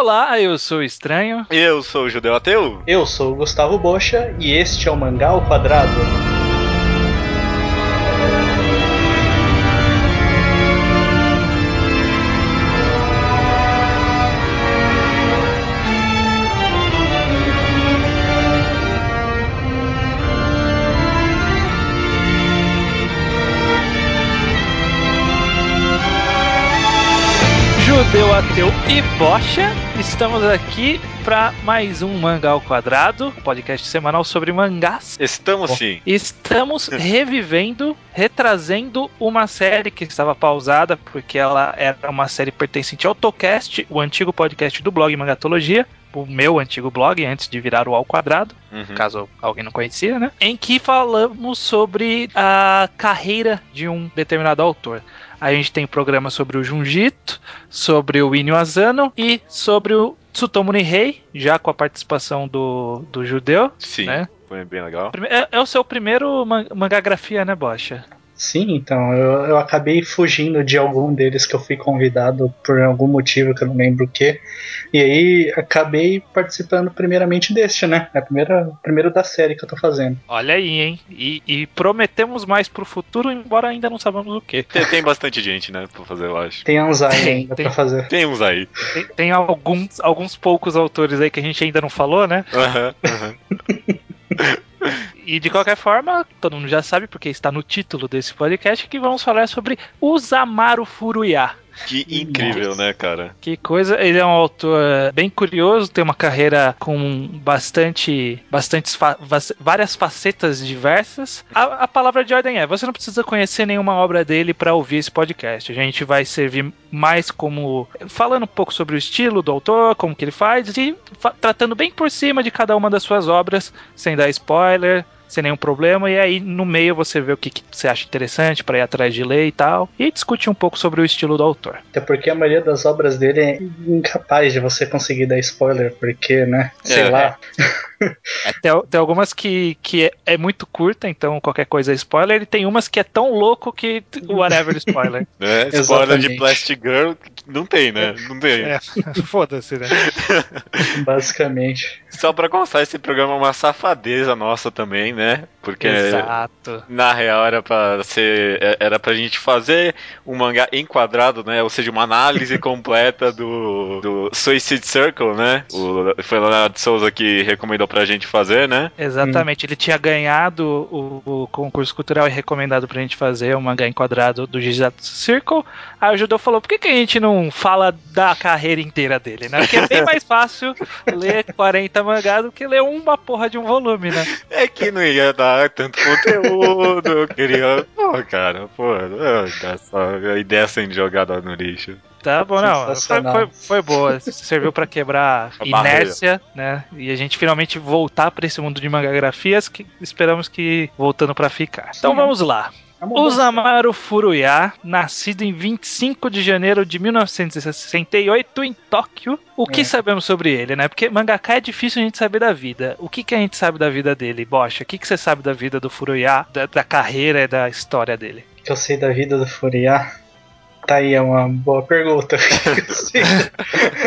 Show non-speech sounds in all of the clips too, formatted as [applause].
Olá, eu sou o Estranho. Eu sou o Judeu Ateu. Eu sou o Gustavo Bocha e este é o Mangá ao Quadrado. Judeu, Ateu e Bocha, estamos aqui para mais um Mangá ao Quadrado, podcast semanal sobre mangás. Estamos sim. Estamos [laughs] revivendo, retrazendo uma série que estava pausada, porque ela era uma série pertencente ao Tocast, o antigo podcast do blog Mangatologia, o meu antigo blog, antes de virar o Ao Quadrado, Uhum. caso alguém não conhecia, né? Em que falamos sobre a carreira de um determinado autor. A gente tem programa sobre o Junjito, sobre o Inyo Asano e sobre o Tsutomu Nihei, já com a participação do, do judeu. Sim. Né? Foi bem legal. É, é o seu primeiro man- né, Bocha? Sim, então, eu, eu acabei fugindo de algum deles que eu fui convidado por algum motivo que eu não lembro o que. E aí acabei participando primeiramente deste, né? É o primeiro, primeiro da série que eu tô fazendo. Olha aí, hein? E, e prometemos mais pro futuro, embora ainda não sabemos o que. Tem, tem bastante gente, né, pra fazer, eu acho. Tem Anzai Tem, ainda tem. pra fazer. Tem uns aí. Tem, tem alguns, alguns poucos autores aí que a gente ainda não falou, né? Aham, aham. [laughs] E de qualquer forma, todo mundo já sabe, porque está no título desse podcast, que vamos falar sobre Usamaru Furuya. Que incrível, né, cara? Que coisa, ele é um autor bem curioso, tem uma carreira com bastante, bastantes fa- várias facetas diversas. A, a palavra de ordem é: você não precisa conhecer nenhuma obra dele para ouvir esse podcast. A gente vai servir mais como falando um pouco sobre o estilo do autor, como que ele faz e fa- tratando bem por cima de cada uma das suas obras, sem dar spoiler. Sem nenhum problema, e aí no meio você vê o que, que você acha interessante para ir atrás de ler e tal, e discute um pouco sobre o estilo do autor. Até porque a maioria das obras dele é incapaz de você conseguir dar spoiler, porque, né? Sei É. lá. É, [laughs] tem, tem algumas que, que é, é muito curta, então qualquer coisa é spoiler, e tem umas que é tão louco que whatever [laughs] spoiler. É, spoiler de. Plastic Girl, não tem, né? Não tem. É, [laughs] foda-se, né? [laughs] Basicamente. Só pra constar, esse programa é uma safadeza nossa também, né? Porque Exato. na real era pra ser. é- Era pra gente fazer um mangá enquadrado, né? Ou seja, uma análise completa do, do Suicide Circle, né? O, foi o Leonardo Souza que recomendou pra gente fazer, né? Exatamente, ele tinha ganhado o, o concurso cultural e recomendado pra gente fazer um mangá enquadrado do Jujutsu Circle. Aí o Judô falou: por que, que a gente não fala da carreira inteira dele, né? Porque é bem mais fácil ler 40 mangás do que ler uma porra de um volume, né? É que não ia dar tanto conteúdo, eu queria. Pô, cara, pô, olha só, a ideia sendo jogada no lixo. Tá bom, não. Foi, foi, foi boa. Serviu pra quebrar [laughs] inércia, né? E a gente finalmente voltar pra esse mundo de mangagrafias que esperamos que voltando pra ficar. Então vamos lá. Vamos Usamaru Furuya, nascido em 25 de janeiro de 1968 em Tóquio. O que É. sabemos sobre ele, né? Porque mangaka é difícil a gente saber da vida. O que, que a gente sabe da vida dele, Bocha? O que, que você sabe da vida do Furuya, da, da carreira e da história dele? que eu sei da vida do Furiá? Tá aí, é uma boa pergunta. [laughs]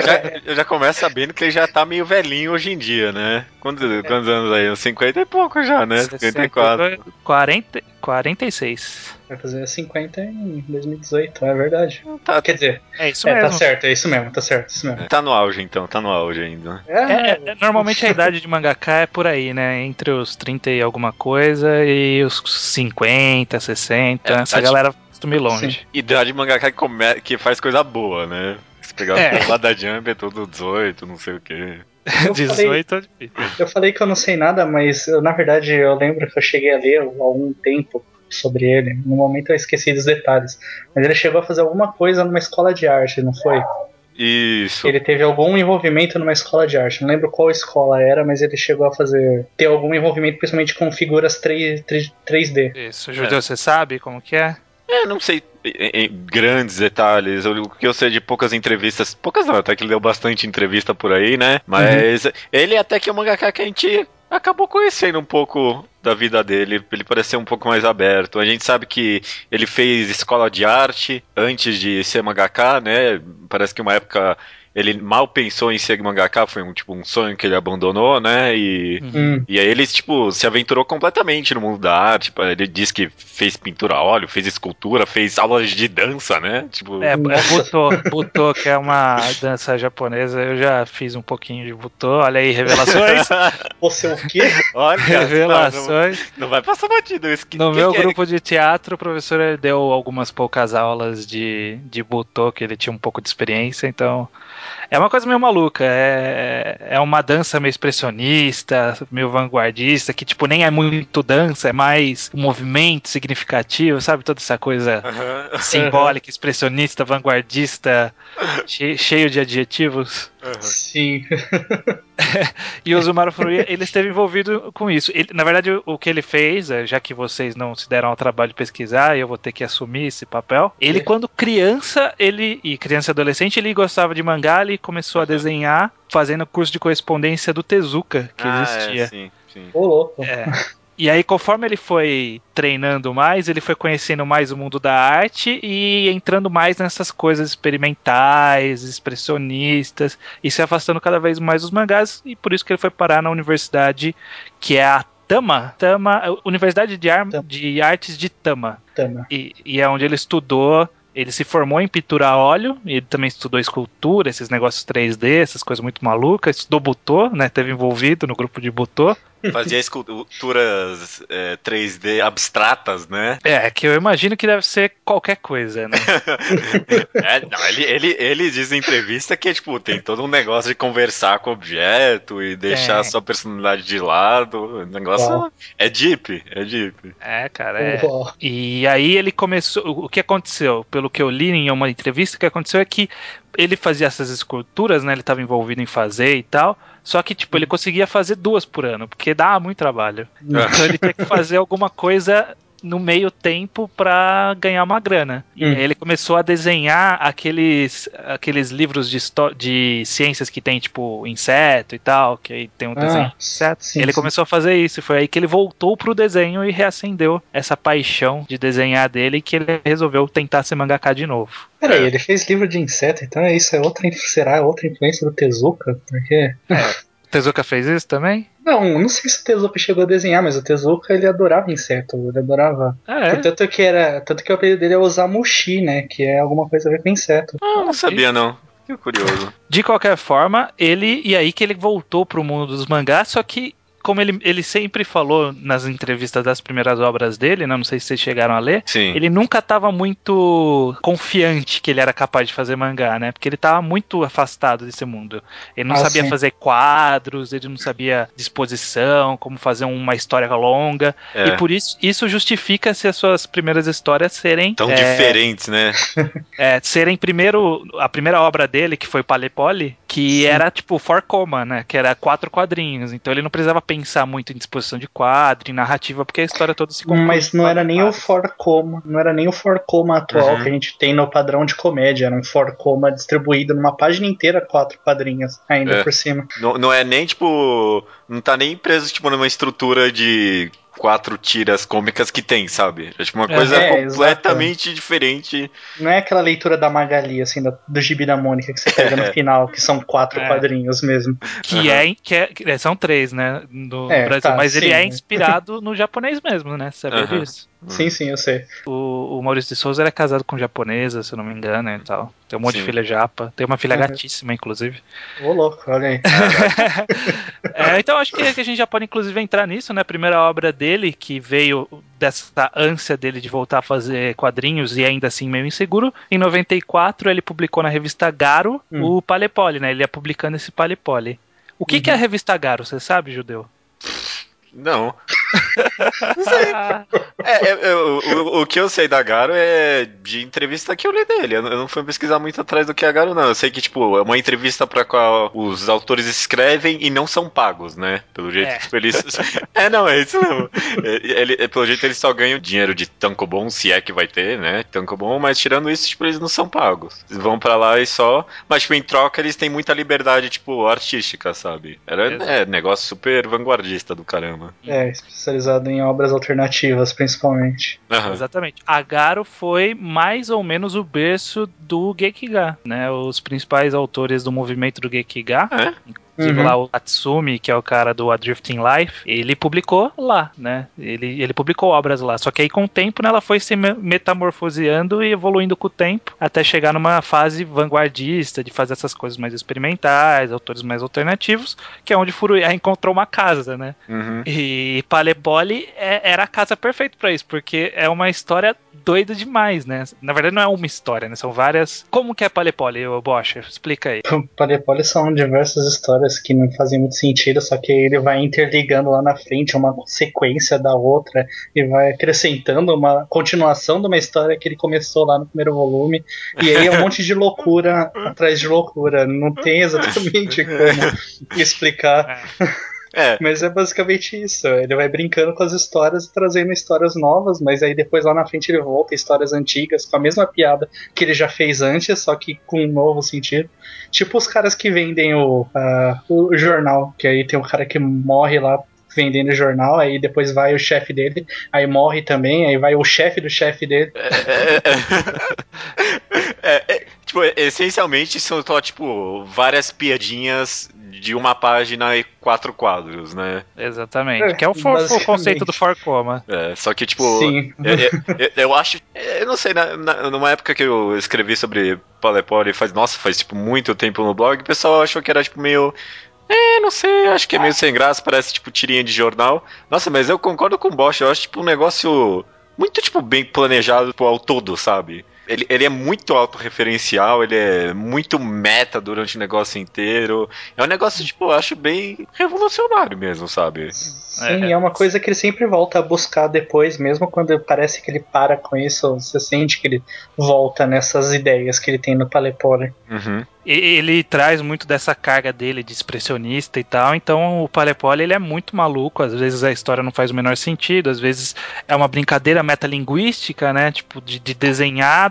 Já, eu já começo sabendo que ele já tá meio velhinho hoje em dia, né? Quantos, quantos anos aí? Uns 50 e pouco já, né? 54. 40, 46. Vai fazer 50 em 2018, é verdade. Tá, Quer dizer, É isso é, mesmo. tá certo, é isso mesmo, tá certo, é isso mesmo. tá no auge então, tá no auge ainda. É, é, é, normalmente a idade de mangaka é por aí, né? Entre os 30 e alguma coisa e os 50, 60. É, essa galera costuma ir longe. Idade mangaka que, come... que faz coisa boa, né? Se pegar É. o lá da Jump é todo 18, não sei o quê. [laughs] Eu falei, 18 é difícil. eu falei que eu não sei nada, mas eu, na verdade eu lembro que eu cheguei a ler há algum tempo sobre ele. No momento eu esqueci dos detalhes. Mas ele chegou a fazer alguma coisa numa escola de arte, não foi? Isso. Ele teve algum envolvimento numa escola de arte. Não lembro qual escola era, mas ele chegou a fazer. ter algum envolvimento, principalmente com figuras 3, 3, 3D. Isso, Judeu, você sabe como que é? É, não sei em, em grandes detalhes. O que eu sei de poucas entrevistas. Poucas não, até que ele deu bastante entrevista por aí, né? Mas ele até que é um mangaka que a gente acabou conhecendo um pouco da vida dele. Ele pareceu um pouco mais aberto. A gente sabe que ele fez escola de arte antes de ser mangaka, né? Parece que uma época ele mal pensou em ser mangaka, foi um tipo um sonho que ele abandonou, né? E, Hum. e aí ele, tipo, se aventurou completamente no mundo da arte. Tipo, ele disse que fez pintura a óleo, fez escultura, fez aulas de dança, né? Tipo, É, é Nossa. Butô, Butô, que é uma dança japonesa. Eu já fiz um pouquinho de Butô. Olha aí, revelações. [laughs] Você é o quê? olha, não, revelações. não vai passar batido isso. Que- No que meu que é? grupo de teatro, o professor deu algumas poucas aulas de, de Butô, que ele tinha um pouco de experiência, então. É uma coisa meio maluca. É, é uma dança meio expressionista, meio vanguardista, que, tipo, nem é muito dança, é mais um movimento significativo, sabe? Toda essa coisa [laughs] simbólica, expressionista, vanguardista, [laughs] che- cheio de adjetivos. Sim. [laughs] [laughs] E o Zumaru Furuya, ele esteve envolvido com isso. Ele- na verdade, o- que ele fez, eh, já que vocês não se deram ao trabalho de pesquisar, e eu vou ter que assumir esse papel. Ele, É. quando criança, ele e criança e adolescente, ele gostava de mangá, ele começou a desenhar fazendo curso de correspondência do Tezuka, que Ah, é, existia. sim, sim. Ô, louco. É. [laughs] E aí, conforme ele foi treinando mais, ele foi conhecendo mais o mundo da arte e entrando mais nessas coisas experimentais, expressionistas, e se afastando cada vez mais dos mangás, e por isso que ele foi parar na universidade que é a Tama, Tama Universidade de, Ar- Tama. de Artes de Tama, Tama. e, e é onde ele estudou. Ele se formou em pintura a óleo, e ele também estudou escultura, esses negócios 3D, essas coisas muito malucas, estudou Butô, né? Teve envolvido no grupo de Butô. Fazia esculturas é, 3D abstratas, né? É, que eu imagino que deve ser qualquer coisa, né? [laughs] É, não, ele, ele, ele diz em entrevista que tipo, tem todo um negócio de conversar com o objeto e deixar a Tem. sua personalidade de lado. O negócio Uau. é deep, é deep. É, cara, é. E aí ele começou. O que aconteceu? Pelo que eu li em uma entrevista, o que aconteceu é que ele fazia essas esculturas, né? Ele estava envolvido em fazer e tal. Só que, tipo, ele conseguia fazer duas por ano, porque dá muito trabalho. Então ele tinha que fazer alguma coisa no meio tempo pra ganhar uma grana. E Hum. aí ele começou a desenhar aqueles, aqueles livros de, de ciências que tem, tipo, inseto e tal, que aí tem um desenho Ah, de inseto. sim, ele sim. começou a fazer isso, e foi aí que ele voltou pro desenho e reacendeu essa paixão de desenhar dele, que ele resolveu tentar ser mangaka de novo. Peraí, ele fez livro de inseto, então é isso, é outra, será outra influência do Tezuka? Porque. Tezuka fez isso também? Não, não sei se o Tezuka chegou a desenhar, mas o Tezuka ele adorava inseto, ele adorava. Ah, é. Tanto que era. Tanto que o apelido dele é Osamushi, né? Que é alguma coisa a ver com inseto. Ah, não sabia não. Que curioso. De qualquer forma, ele. E aí que ele voltou pro mundo dos mangás, só que. Como ele, ele sempre falou nas entrevistas das primeiras obras dele, né, não sei se vocês chegaram a ler, Sim. ele nunca estava muito confiante que ele era capaz de fazer mangá, né? Porque ele estava muito afastado desse mundo. Ele não Ah, sabia sim. fazer quadros, ele não sabia disposição, como fazer uma história longa. É. E por isso, isso justifica se as suas primeiras histórias serem. Tão é, diferentes, né? é, serem primeiro. A primeira obra dele, que foi Palepoli, que Sim. era tipo four coma, né? Que era quatro quadrinhos. Então ele não precisava pensar muito em disposição de quadro, em narrativa, porque a história toda se Mas não era nem o forcoma, não era nem o forcoma atual Uhum. que a gente tem no padrão de comédia, era um forcoma distribuído numa página inteira, quatro quadrinhos ainda É. por cima. Não, não é nem tipo. Não tá nem preso tipo, numa estrutura de quatro tiras cômicas que tem, sabe? É tipo uma É, coisa é, completamente diferente. Não é aquela leitura da Magali, assim, do, do gibi da Mônica que você pega no [laughs] final, que são quatro É. quadrinhos mesmo. Que, Aham. é, que é- que são três, né? No É, Brasil. tá, mas ele sim, é né? inspirado no japonês mesmo, né? Você sabia Aham. disso? Sim, sim, eu sei. O, o Maurício de Souza era casado com japonesa, se eu não me engano, e tal. Tem um monte de Sim. filha japa. Tem uma filha Uhum. gatíssima, inclusive. Ô, louco, olha aí. [laughs] É, então acho que, que a gente já pode inclusive entrar nisso, né? A primeira obra dele, que veio dessa ânsia dele de voltar a fazer quadrinhos e ainda assim meio inseguro. Em 94 ele publicou na revista Garo Hum. o Palepoli, né? Ele ia publicando esse Palepoli. O que, Uhum. que é a revista Garo, você sabe, Judeu? Não. [laughs] É, é, é, o, o- que eu sei da Garo é de entrevista que eu li dele. Eu, não- eu não fui pesquisar muito atrás do que é a Garo, não. Eu sei que, tipo, é uma entrevista pra qual os autores escrevem e não são pagos, né? Pelo jeito, É. tipo, eles. [laughs] É, não, é isso mesmo. É, Ele, é, pelo jeito, eles só ganham dinheiro de Tankobon, se é que vai ter, né? Tankobon, mas tirando isso, tipo, eles não são pagos. Eles vão pra lá e só. Mas, tipo, em troca, eles têm muita liberdade, tipo, artística, sabe? Era é, negócio super vanguardista do caramba. É, especializado em obras alternativas, principalmente. Uhum. Exatamente. Agaro foi mais ou menos o berço do Gekiga, né? Os principais autores do movimento do Gekiga, é? Inclusive uhum. lá o Tatsumi, que é o cara do Adrifting Life, ele publicou lá, né? Ele, ele publicou obras lá. Só que aí com o tempo, né, ela foi se metamorfoseando e evoluindo com o tempo até chegar numa fase vanguardista de fazer essas coisas mais experimentais, autores mais alternativos, que é onde Furuya encontrou uma casa, né? Uhum. E Palebole é, era a casa perfeita para isso, porque é uma história doida demais, né? Na verdade não é uma história, né? São várias. Como que é Palepole, Bosch? Explica aí. Palepole são diversas histórias histórias que não fazem muito sentido, só que ele vai interligando lá na frente uma sequência da outra e vai acrescentando uma continuação de uma história que ele começou lá no primeiro volume. E aí é um monte de loucura [laughs] atrás de loucura. Não tem exatamente como [laughs] explicar. É. [laughs] É. Mas é basicamente isso. Ele vai brincando com as histórias e trazendo histórias novas, mas aí depois lá na frente ele volta histórias antigas com a mesma piada que ele já fez antes, só que com um novo sentido. Tipo os caras que vendem o, uh, o jornal, que aí tem um cara que morre lá vendendo jornal, aí depois vai o chefe dele, aí morre também, aí vai o chefe do chefe dele. É, é, é, [laughs] é tipo, essencialmente são só, tipo, várias piadinhas de uma página e quatro quadros, né? Exatamente. É, que é o, for, o conceito do Forcoma. É, só que, tipo, Sim. Eu, eu, eu, acho. Eu não sei, na, na, numa época que eu escrevi sobre Palepore faz, nossa, faz tipo muito tempo no blog, o pessoal achou que era tipo meio. É, não sei, acho que é meio sem graça, parece tipo tirinha de jornal. Nossa, mas eu concordo com o Bosch, eu acho tipo um negócio muito tipo bem planejado tipo, ao todo, sabe? Ele, ele é muito autorreferencial, ele é muito meta durante o negócio inteiro. É um negócio, tipo, eu acho bem revolucionário mesmo, sabe? Sim, é. é uma coisa que ele sempre volta a buscar depois, mesmo quando parece que ele para com isso, você sente que ele volta nessas ideias que ele tem no Palepore. Uhum. Ele traz muito dessa carga dele de expressionista e tal, então o Palepole ele é muito maluco, às vezes a história não faz o menor sentido, às vezes é uma brincadeira metalinguística, né, tipo de, de desenhar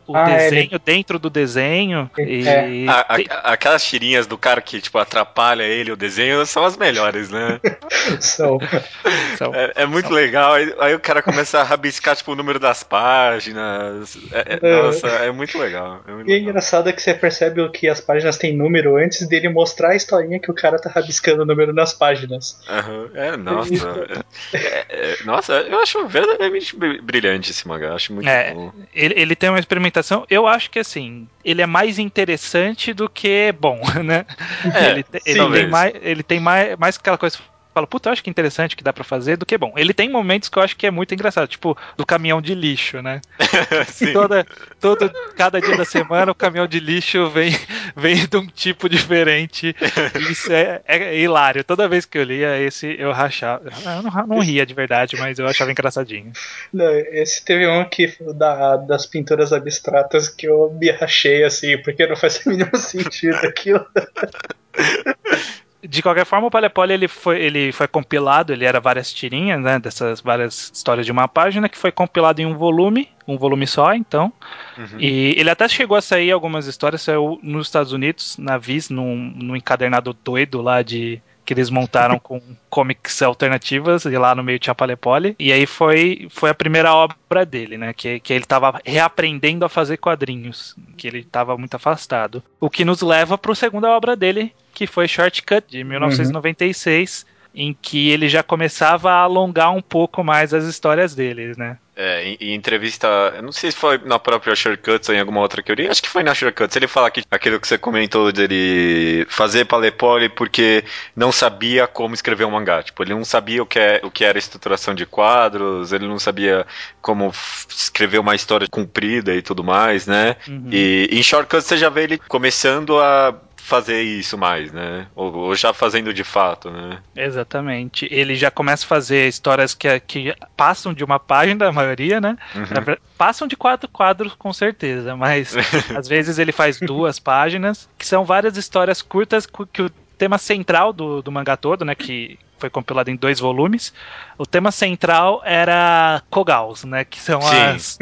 o ah, desenho ele... dentro do desenho. E... É. A, a, aquelas tirinhas do cara que, tipo, atrapalha ele, o desenho, são as melhores, né? [laughs] são. É, é muito são. legal. Aí, aí, o cara começa a rabiscar, tipo, o número das páginas. É, é, é. nossa, é muito legal. É muito e é engraçado é que você percebe que as páginas têm número antes dele mostrar a historinha que o cara tá rabiscando o número nas páginas. Uhum. É, nossa. nossa, eu acho verdadeiramente brilhante esse mangá. Acho muito bom. Ele, ele tem uma experimentação eu acho que assim, ele é mais interessante do que bom, [laughs] né? É, ele, ele tem mais, ele tem mais, mais aquela coisa falo, puta, eu acho que é interessante que dá para fazer do que bom. Ele tem momentos que eu acho que é muito engraçado, tipo do caminhão de lixo, né? [laughs] Toda, todo, cada dia da semana o caminhão de lixo vem, [laughs] vem de um tipo diferente. Isso é, é hilário. Toda vez que eu lia esse, eu rachava. Eu não, não ria de verdade, mas eu achava engraçadinho. Não, esse teve um que da, das pinturas abstratas que eu me rachei assim, porque não faz o mínimo sentido aquilo. [laughs] De qualquer forma, o Palepole ele foi, ele foi compilado, ele era várias tirinhas, né, dessas várias histórias de uma página, que foi compilado em um volume, um volume só, então. Uhum. E ele até chegou a sair algumas histórias, saiu nos Estados Unidos, na Viz, num, num encadernado doido lá de que eles montaram [laughs] com comics alternativas, e lá no meio tinha Palepole. E aí foi, foi a primeira obra dele, né? Que, que ele estava reaprendendo a fazer quadrinhos, que ele estava muito afastado. O que nos leva para a segunda obra dele, que foi Shortcut, de 1996, uhum. em que ele já começava a alongar um pouco mais as histórias dele, né? É, em, em, entrevista, eu não sei se foi na própria Shortcuts ou em alguma outra que eu li, acho que foi na Shortcuts. Ele fala que aquilo que você comentou dele fazer palepole porque não sabia como escrever um mangá. Tipo, ele não sabia o que, é, o que era estruturação de quadros, ele não sabia como escrever uma história comprida e tudo mais, né? Uhum. E em Shortcuts você já vê ele começando a fazer isso mais, né? Ou, ou, já fazendo de fato, né? Exatamente. Ele já começa a fazer histórias que, que passam de uma página, a maioria, né? Uhum. Passam de quatro quadros, com certeza, mas [laughs] às vezes ele faz duas páginas, que são várias histórias curtas que o tema central do, do mangá todo, né? Que foi compilado em dois volumes. O tema central era Kogals, né? Que são as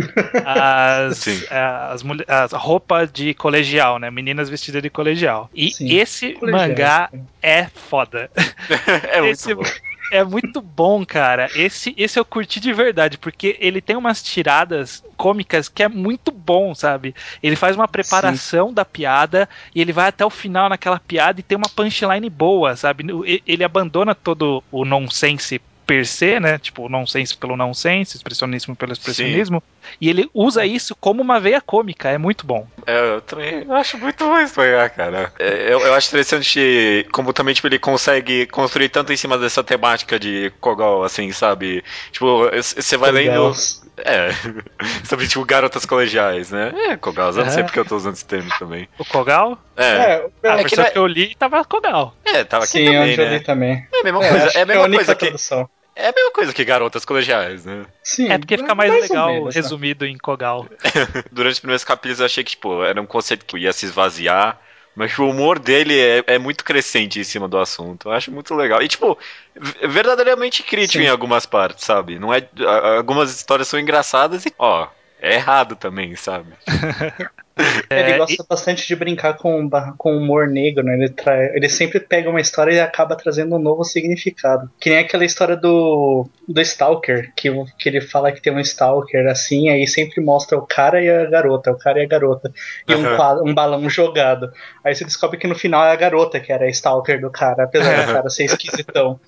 as, as, as, roupas de colegial, né? Meninas vestidas de colegial. E Sim. esse colegial. mangá é foda. [laughs] é muito esse, bom. É muito bom, cara. Esse, esse eu curti de verdade, porque ele tem umas tiradas cômicas que é muito bom, sabe? Ele faz uma preparação Sim. da piada e ele vai até o final naquela piada e tem uma punchline boa, sabe? Ele abandona todo o nonsense per se, né? Tipo, nonsense pelo nonsense, expressionismo pelo expressionismo. Sim. E ele usa isso como uma veia cômica, é muito bom. É, eu também acho muito bom isso, cara. É, eu, eu acho interessante como também, tipo, ele consegue construir tanto em cima dessa temática de Kogal, assim, sabe? Tipo, você vai lendo. É, [laughs] sobre, tipo, garotas colegiais, né? É, Kogal, eu não sei porque eu tô usando esse termo também. O Kogal? É. é a versão que, que eu li tava Kogal. É, tava aqui Sim, também, né? eu li também. É a mesma é, coisa, é a mesma coisa que... Tradução. É a mesma coisa que garotas colegiais, né? Sim. É porque fica mais, mais legal menos, né? resumido né? em Kogal. [laughs] Durante os primeiros capítulos eu achei que, tipo, era um conceito que ia se esvaziar. Mas o humor dele é, é, muito crescente em cima do assunto. Eu acho muito legal. E, tipo, verdadeiramente crítico Sim. em algumas partes, sabe? Não é, algumas histórias são engraçadas e, ó, é errado também, sabe? [laughs] [laughs] Ele é, gosta e... bastante de brincar com, com humor negro, né? Ele, tra... ele sempre pega uma história e acaba trazendo um novo significado. Que nem aquela história do, do Stalker, que, que ele fala que tem um Stalker assim, aí sempre mostra o cara e a garota, o cara e a garota. E uhum. um, um balão jogado. Aí você descobre que no final é a garota que era a Stalker do cara, apesar do cara ser esquisitão.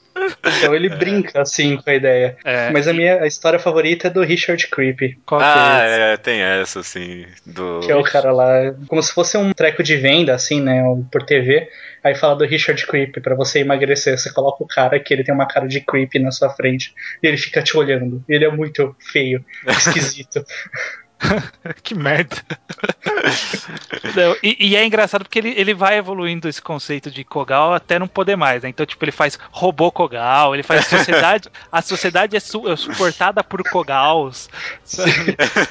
Então ele [laughs] brinca assim com a ideia. É, Mas a minha a história favorita é do Richard Creepy. Qual ah, é, é, tem essa, assim. Do... Que é o cara lá, como se fosse um treco de venda, assim, né? Por TV. Aí fala do Richard Creepy para você emagrecer. Você coloca o cara que ele tem uma cara de creepy na sua frente e ele fica te olhando. Ele é muito feio, esquisito. [laughs] [laughs] que merda. não, e, e, é engraçado porque ele, ele vai evoluindo esse conceito de Kogal até não poder mais, né? Então, tipo, ele faz robô Kogal, ele faz sociedade. a sociedade é, su, é suportada por Kogals.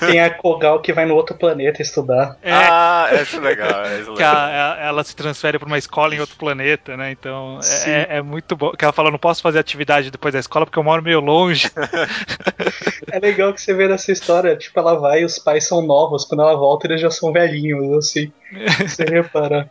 Tem a Kogal que vai no outro planeta estudar. É, ah, isso é legal. É que a, a, ela se transfere para uma escola em outro planeta, né? Então, é, é, é, muito bom. Que ela fala, não posso fazer atividade depois da escola porque eu moro meio longe. [laughs] é legal que você vê nessa história, tipo, ela vai e os pais são novos, quando ela volta eles já são velhinhos, assim. [laughs] Você repara.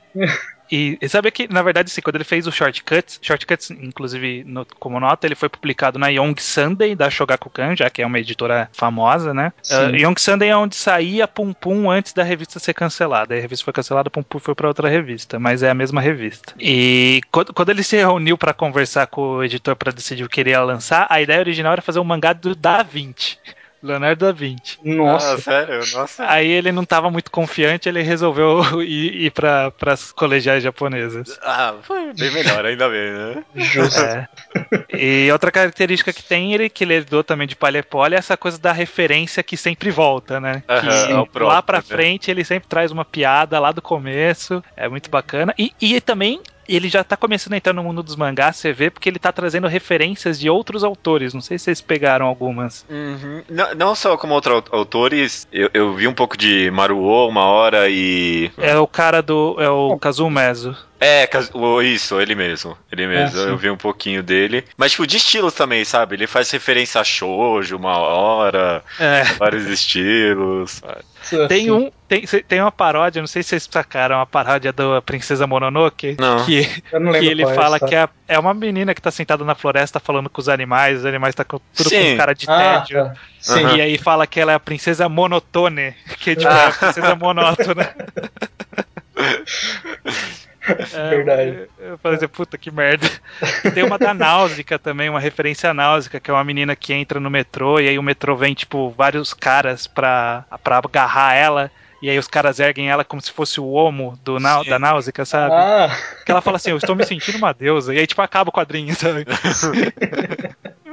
E, e sabe que, na verdade, assim, quando ele fez o Shortcuts, Shortcuts, inclusive, no, como nota, ele foi publicado na Young Sunday, da Shogakukan, já que é uma editora famosa, né? Uh, Young Sunday é onde saía Pum Pum antes da revista ser cancelada. A revista foi cancelada, Pum Pum foi para outra revista, mas é a mesma revista. E quando, quando ele se reuniu para conversar com o editor para decidir o que ele ia lançar, a ideia original era fazer um mangá do Da Vinci. Leonardo da Vinci. Nossa. Ah, sério? Nossa. Aí ele não estava muito confiante, ele resolveu [laughs] ir, ir para as colegiais japonesas. Ah, foi bem melhor, ainda bem, né? Justo. É. E outra característica que tem, ele que ele herdou também de Palepoli, é essa coisa da referência que sempre volta, né? Uh -huh, que lá pra né? frente ele sempre traz uma piada lá do começo, é muito bacana. E, e também ele já tá começando a entrar no mundo dos mangás, você vê, porque ele tá trazendo referências de outros autores. Não sei se vocês pegaram algumas. Uhum. Não, não, só como outros autores, eu, eu, vi um pouco de Maruo uma hora e. É o cara do. É o Kazumezo. É, isso, ele mesmo. Ele mesmo. É, eu vi um pouquinho dele. Mas, tipo, de estilos também, sabe? Ele faz referência a shoujo uma hora, é. vários estilos. Tem um. Tem, tem uma paródia, não sei se vocês sacaram, uma paródia da Princesa Mononoke. Não. Que, que ele é fala que é, é uma menina que tá sentada na floresta falando com os animais, os animais tá com, tudo Sim. com cara de ah, tédio. Tá. Sim. E aí fala que ela é a princesa monotone, que é tipo ah. a princesa monótona. [laughs] É, Verdade. Eu, falei assim, puta que merda. Tem uma da Náusica também, uma referência à Náusica, que é uma menina que entra no metrô e aí o metrô vem, tipo, vários caras pra, pra agarrar ela. E aí os caras erguem ela como se fosse o homo do na, da Náusica, sabe? Ah. Que ela fala assim, eu estou me sentindo uma deusa. E aí, tipo, acaba o quadrinho, sabe? [laughs]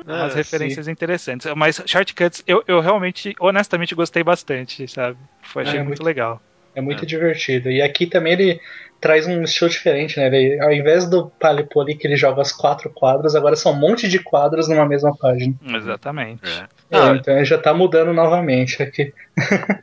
Umas ah, referências sim. interessantes. Mas Shortcuts, eu, eu realmente, honestamente, gostei bastante, sabe? Foi, achei é, muito, muito, legal. É muito é. divertido. E aqui também ele traz um estilo diferente, né? Ele, ao invés do Palipoli que ele joga as quatro quadros, agora são um monte de quadros numa mesma página. Exatamente. É. Ah, então ele já tá mudando novamente aqui.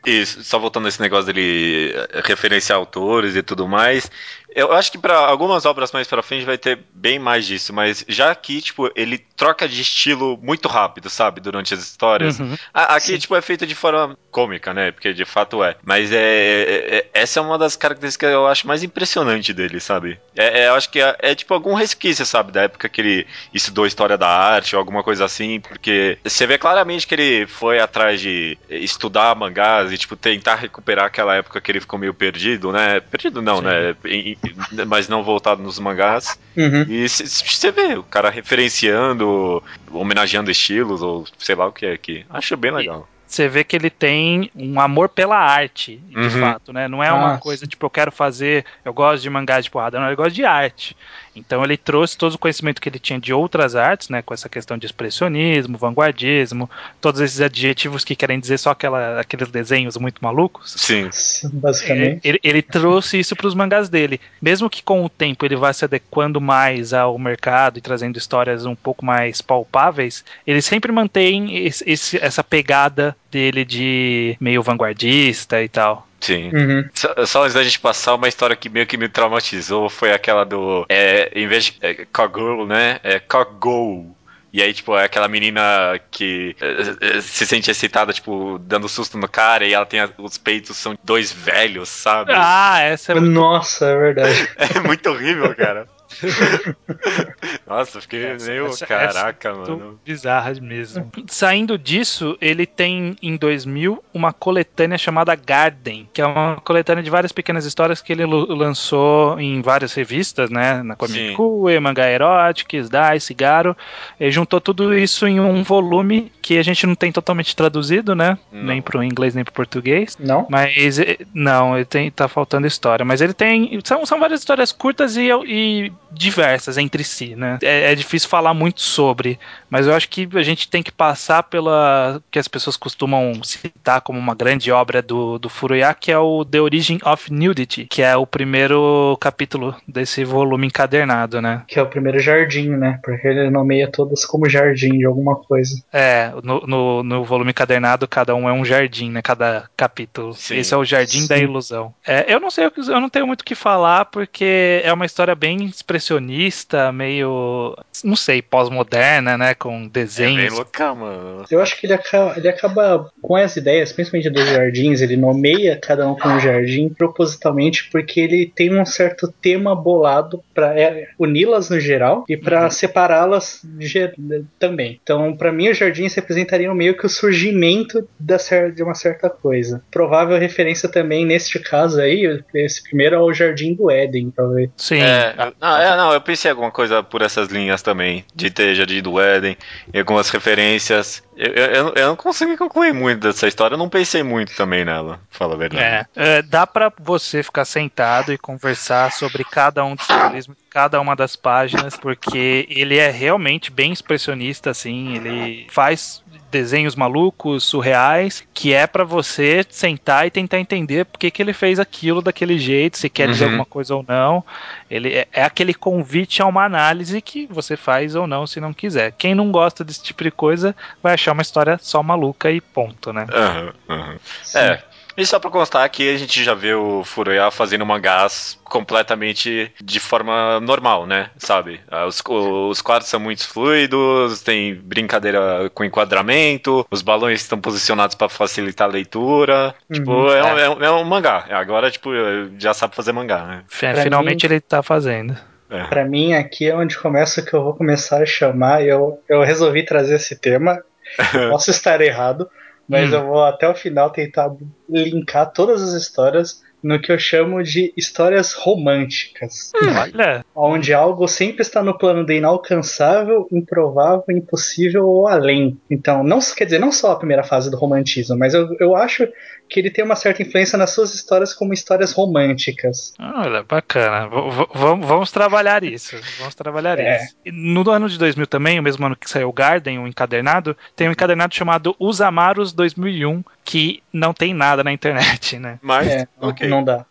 Isso, só voltando a esse negócio dele eh, referenciar autores e tudo mais. Eu acho que para algumas obras mais para frente vai ter bem mais disso, mas já aqui, tipo, ele troca de estilo muito rápido, sabe, durante as histórias. Uhum. Aqui, Sim. tipo, é feito de forma cômica, né? Porque de fato é. Mas é, é, é, essa é uma das características que eu acho mais impressionante dele, sabe? É, é eu acho que é, é, tipo algum resquício, sabe? Da época que ele estudou história da arte ou alguma coisa assim, porque você vê claramente que ele foi atrás de estudar mangás e, tipo, tentar recuperar aquela época que ele ficou meio perdido, né? Perdido não, Sim. né? [laughs] Mas não voltado nos mangás. Uhum. E você vê o cara referenciando, homenageando estilos, ou sei lá o que é aqui. Acho bem legal você vê que ele tem um amor pela arte, de uhum. fato, né? Não é Nossa. uma coisa tipo, eu quero fazer, eu gosto de mangá de porrada, não, ele gosta de arte. Então ele trouxe todo o conhecimento que ele tinha de outras artes, né, com essa questão de expressionismo, vanguardismo, todos esses adjetivos que querem dizer só aquela, aqueles desenhos muito malucos. Sim, basicamente. Ele, ele trouxe isso para os mangás dele. Mesmo que com o tempo ele vá se adequando mais ao mercado e trazendo histórias um pouco mais palpáveis, ele sempre mantém esse, esse, essa pegada dele de meio vanguardista e tal. Sim. Uhum. Só, só, antes da gente passar, uma história que meio que me traumatizou foi aquela do. É, em vez de. É, Cogirl, né? É Cogirl. E aí, tipo, é aquela menina que é, é, se sente excitada, tipo, dando susto no cara, e ela tem os peitos, são dois velhos, sabe? Ah, essa é muito... Nossa, é verdade. [laughs] é muito horrível, cara. [laughs] Nossa, fiquei essa, meio. Essa, caraca, essa mano. Bizarra mesmo. Saindo disso, ele tem em 2000 uma coletânea chamada Garden, que é uma coletânea de várias pequenas histórias que ele lançou em várias revistas, né? Na Comic Con, Mangá Erotics, Dai, Cigaro. Ele juntou tudo isso em um volume que a gente não tem totalmente traduzido, né? Não. Nem pro inglês nem pro português. Não? Mas não, ele tem, tá faltando história. Mas ele tem. São, são várias histórias curtas e, e diversas entre si, né? É, é, difícil falar muito sobre, mas eu acho que a gente tem que passar pela que as pessoas costumam citar como uma grande obra do, do Furuya, que é o The Origin of Nudity, que é o primeiro capítulo desse volume encadernado, né? Que é o primeiro jardim, né? Porque ele nomeia todas como jardim de alguma coisa. É, no, no, no volume encadernado cada um é um jardim, né? Cada capítulo. Sim. Esse é o Jardim Sim. da Ilusão. É, eu não sei, eu não tenho muito o que falar porque é uma história bem expressiva expressionista, meio. não sei, pós-moderna, né? Com desenhos. É bem louca, mano. Eu acho que ele acaba, ele acaba com as ideias, principalmente dos jardins, ele nomeia cada um com um jardim propositalmente, porque ele tem um certo tema bolado para é, uni-las no geral e para uhum. separá-las também. Então, para mim, os jardins representariam meio que o surgimento da, de uma certa coisa. Provável referência também, neste caso aí, esse primeiro ao Jardim do Éden, talvez. Sim. É, não, é, não, eu pensei alguma coisa por essas linhas também, de ter Jardim do Éden, e algumas referências. Eu, eu, eu, não consegui concluir muito dessa história, eu não pensei muito também nela, fala a verdade. É, é dá para você ficar sentado e conversar sobre cada um dos simbolismos cada uma das páginas, porque ele é realmente bem expressionista, assim, ele faz desenhos malucos, surreais, que é para você sentar e tentar entender por que, que ele fez aquilo daquele jeito, se quer uhum. dizer alguma coisa ou não. Ele é, é, aquele convite a uma análise que você faz ou não, se não quiser. Quem não gosta desse tipo de coisa vai achar uma história só maluca e ponto, né? Uhum, uhum. É, e só pra constar que a gente já vê o Furuya fazendo mangás completamente de forma normal, né? Sabe? Ah, os, os quadros são muito fluidos, tem brincadeira com enquadramento, os balões estão posicionados para facilitar a leitura. Uhum, tipo, é, é. É, um, é, um, mangá. Agora, tipo, já sabe fazer mangá, né? É, finalmente mim, ele tá fazendo. É. Pra mim, aqui é onde começa que eu vou começar a chamar. Eu, eu resolvi trazer esse tema. [laughs] Posso estar errado, mas hum. eu vou até o final tentar linkar todas as histórias no que eu chamo de histórias românticas. Hum, olha. Onde algo sempre está no plano de inalcançável, improvável, impossível ou além. Então, não quer dizer, não só a primeira fase do romantismo, mas eu, eu acho que ele tem uma certa influência nas suas histórias como histórias românticas. Olha, bacana. V vamos trabalhar isso. Vamos trabalhar é. isso. No ano de 2000 também, o mesmo ano que saiu o Garden, o um encadernado, tem um encadernado chamado Os Amaros 2001, que não tem nada na internet, né? Mas, é, okay. não dá.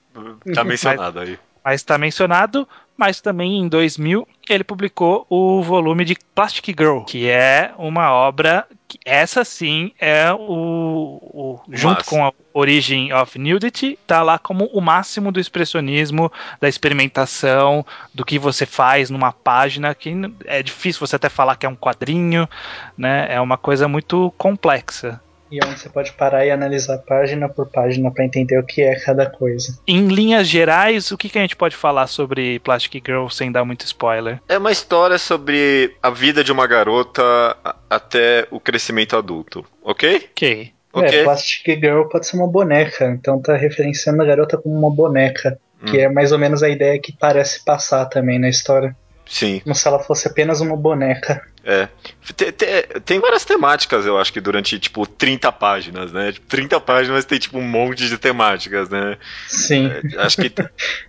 Tá mencionado aí. Mas está mencionado, mas também em 2000 ele publicou o volume de Plastic Girl, que é uma obra que essa sim é o, o junto com a Origin of Nudity, tá lá como o máximo do expressionismo, da experimentação, do que você faz numa página que é difícil você até falar que é um quadrinho, né? É uma coisa muito complexa. E onde você pode parar e analisar página por página para entender o que é cada coisa. Em linhas gerais, o que, que a gente pode falar sobre Plastic Girl sem dar muito spoiler? É uma história sobre a vida de uma garota até o crescimento adulto, ok? Ok. Ok. É, Plastic Girl pode ser uma boneca, então tá referenciando a garota como uma boneca. Que Hum. é mais ou menos a ideia que parece passar também na história. Sim, Como se ela fosse apenas uma boneca. é. Tem, tem- tem várias temáticas, eu acho que durante, tipo, 30 páginas, né? Tipo, 30 páginas tem, tipo, um monte de temáticas, né? Sim. É, acho que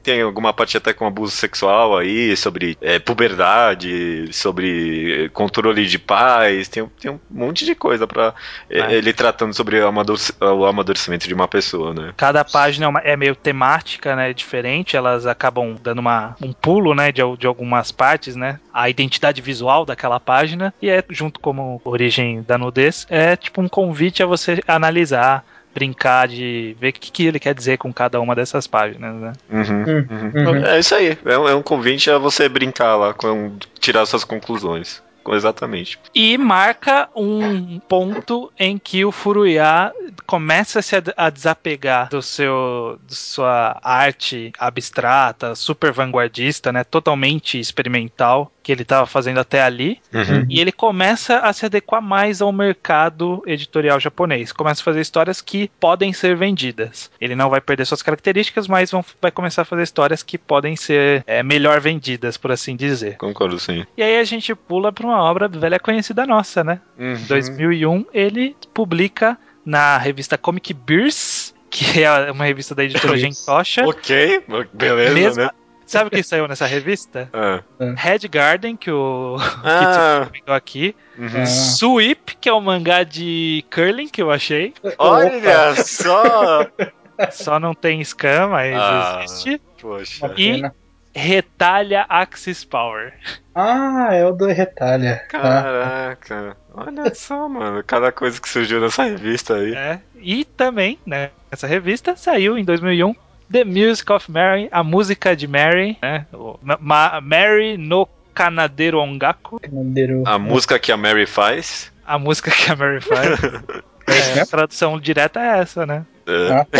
tem alguma parte até com abuso sexual aí, sobre é, puberdade, sobre controle de pais, tem, tem um monte de coisa pra é, É. ele tratando sobre o amadurec- o amadurecimento de uma pessoa, né? Cada página é, uma- é meio temática, né? Diferente. Elas acabam dando uma, um pulo, né? De, de algumas partes, né? A identidade visual daquela página. E é junto como origem da nudez. É tipo um convite a você analisar, brincar, de ver o que, que ele quer dizer com cada uma dessas páginas, né? Uhum, Hum, uhum. uhum. É isso aí, é um, é um convite a você brincar lá, com, tirar suas conclusões. Exatamente. E marca um ponto em que o Furuya começa a se a desapegar do seu de sua arte abstrata, super vanguardista, né, totalmente experimental que ele estava fazendo até ali, Uhum. e ele começa a se adequar mais ao mercado editorial japonês. Começa a fazer histórias que podem ser vendidas. Ele não vai perder suas características, mas vão- vai começar a fazer histórias que podem ser é, melhor vendidas, por assim dizer. Concordo, sim. E aí a gente pula para uma obra velha conhecida nossa, né? Uhum. Em 2001 ele publica na revista Comic Beers, que é uma revista da editora. Gentocha. Ok, beleza, Mesma- né? Sabe o que saiu nessa revista? [laughs] Ah. Red Garden, que o [laughs] Ah, que comentou aqui. uhum. Ah. Sweep, que é o mangá de curling que eu achei. Olha só! [laughs] Só não tem scan, mas Ah. existe. Poxa. E- pena. Retalha Axis Power. Ah, é o do Retalha. Ah, Caraca, olha só, mano, cada coisa que surgiu nessa revista aí. É. E também, né, essa revista saiu em 2001 The Music of Mary, a música de Mary, né? o- Ma- Mary no Kanadeiro Ongaku, Candeiro. A música que a Mary faz. a música que a Mary faz. [laughs] É isso É, a tradução direta é essa, né? é, Ah, tá.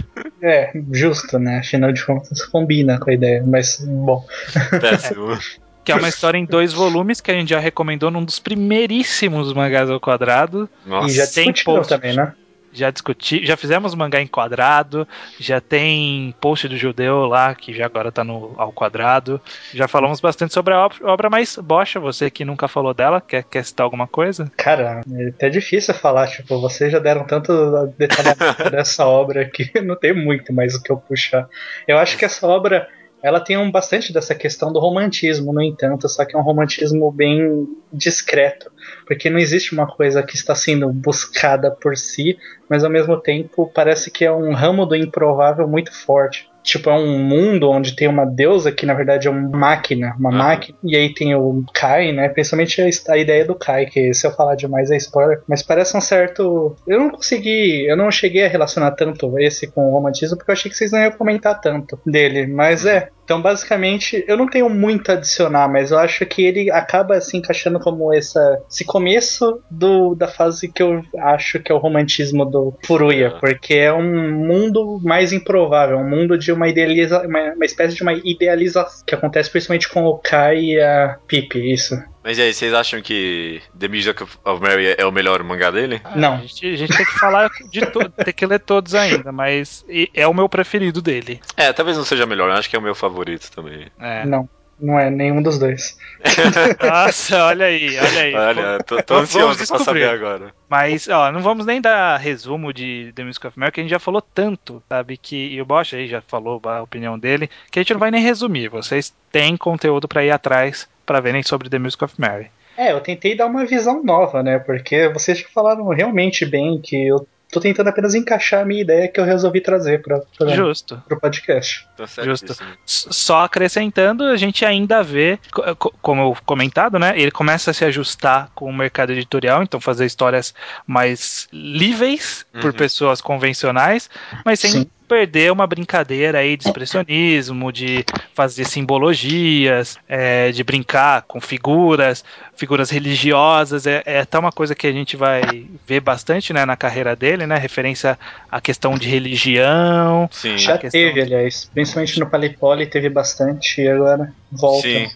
[laughs] É, justo, né? Afinal de contas combina com a ideia, mas bom. [laughs] péssimo. Que é uma história em dois volumes que a gente já recomendou num dos primeiríssimos mangás ao quadrado. Nossa. e já discutiram post. também, né? Já discuti, já fizemos mangá em quadrado, já tem post do judeu lá, que já agora tá no ao quadrado. Já falamos bastante sobre a ob- obra, mas Bocha, você que nunca falou dela, quer, quer citar alguma coisa? Cara, é até difícil falar, tipo, vocês já deram tanto detalhamento [laughs] dessa obra que [laughs] não tem muito mais o que eu puxar. Eu acho que essa obra, ela tem um bastante dessa questão do romantismo, no entanto, só que é um romantismo bem discreto, porque não existe uma coisa que está sendo buscada por si, mas ao mesmo tempo parece que é um ramo do improvável muito forte. Tipo, é um mundo onde tem uma deusa que na verdade é uma máquina, uma Aham. máquina, e aí tem o Kai, né? Principalmente a, a ideia do Kai, que se eu falar demais é spoiler, mas parece um certo. Eu não consegui, eu não cheguei a relacionar tanto esse com o romantismo, porque eu achei que vocês não iam comentar tanto dele, mas é. Então, basicamente, eu não tenho muito a adicionar, mas eu acho que ele acaba se encaixando como essa, esse começo do, da fase que eu acho que é o romantismo do Furuya, Ah. porque é um mundo mais improvável, um mundo de uma idealiza, uma, uma espécie de uma idealização que acontece principalmente com o Kai e a Pipe, isso. Mas e aí, vocês acham que The Music of Mary é o melhor mangá dele? Não. A gente, a gente tem que falar de to- tem que ler todos ainda, mas é o meu preferido dele. É, talvez não seja melhor, eu acho que é o meu favorito também. É. Não, não é nenhum dos dois. [laughs] Nossa, olha aí, olha aí. Olha, tô, tô Vamos ansioso pra descobrir. saber agora. Mas, ó, não vamos nem dar resumo de The Music of Mary, que a gente já falou tanto, sabe? Que, e o Bosch aí já falou a opinião dele, que a gente não vai nem resumir. Vocês têm conteúdo pra ir atrás pra verem sobre The Music of Mary. É, eu tentei dar uma visão nova, né? Porque vocês já falaram realmente bem que eu tô tentando apenas encaixar a minha ideia que eu resolvi trazer para Justo. o podcast. Tá Justo. Só acrescentando, a gente ainda vê, co- co- como comentado, né? Ele começa a se ajustar com o mercado editorial, então fazer histórias mais líveis por Uhum. pessoas convencionais, mas sem Sim. Perder uma brincadeira aí de expressionismo, de fazer simbologias, é, de brincar com figuras, figuras religiosas. É, é até uma coisa que a gente vai ver bastante né, na carreira dele, né? Referência à questão de religião. Sim. Já teve, aliás. Principalmente no Palipoli teve bastante e agora volta. Sim.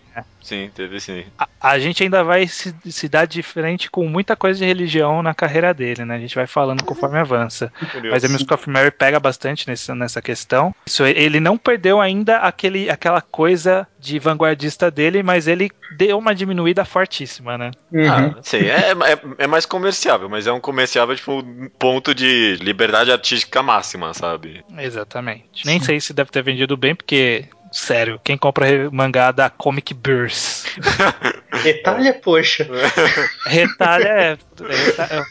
Sim, teve sim. A, a, gente ainda vai se, se dar diferente com muita coisa de religião na carreira dele, né? A gente vai falando conforme avança. Curioso. Mas a Music of Mary pega bastante nesse, nessa questão. Isso, ele não perdeu ainda aquele, aquela coisa de vanguardista dele, mas ele deu uma diminuída fortíssima, né? Uhum. Ah, sim, é, é, é, mais comerciável, mas é um comerciável, tipo, ponto de liberdade artística máxima, sabe? Exatamente. Nem sei se deve ter vendido bem, porque Sério, quem compra mangá da Comic Burst? [laughs] Retalha, poxa. [laughs] Retalha é.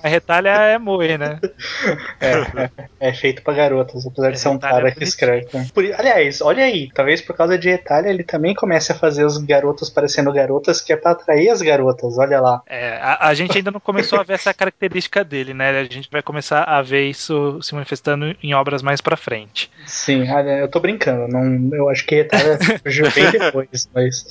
A retalha é moe, né? É, é, é, feito pra garotas, apesar de ser um cara é que escreve. Né? Aliás, olha aí, talvez por causa de retalha ele também comece a fazer os garotos parecendo garotas, que é pra atrair as garotas, olha lá. É, a, a gente ainda não começou a ver essa característica dele, né? A gente vai começar a ver isso se manifestando em obras mais pra frente. Sim, olha, eu tô brincando, não, eu acho que retalha surgiu bem [laughs] depois, mas.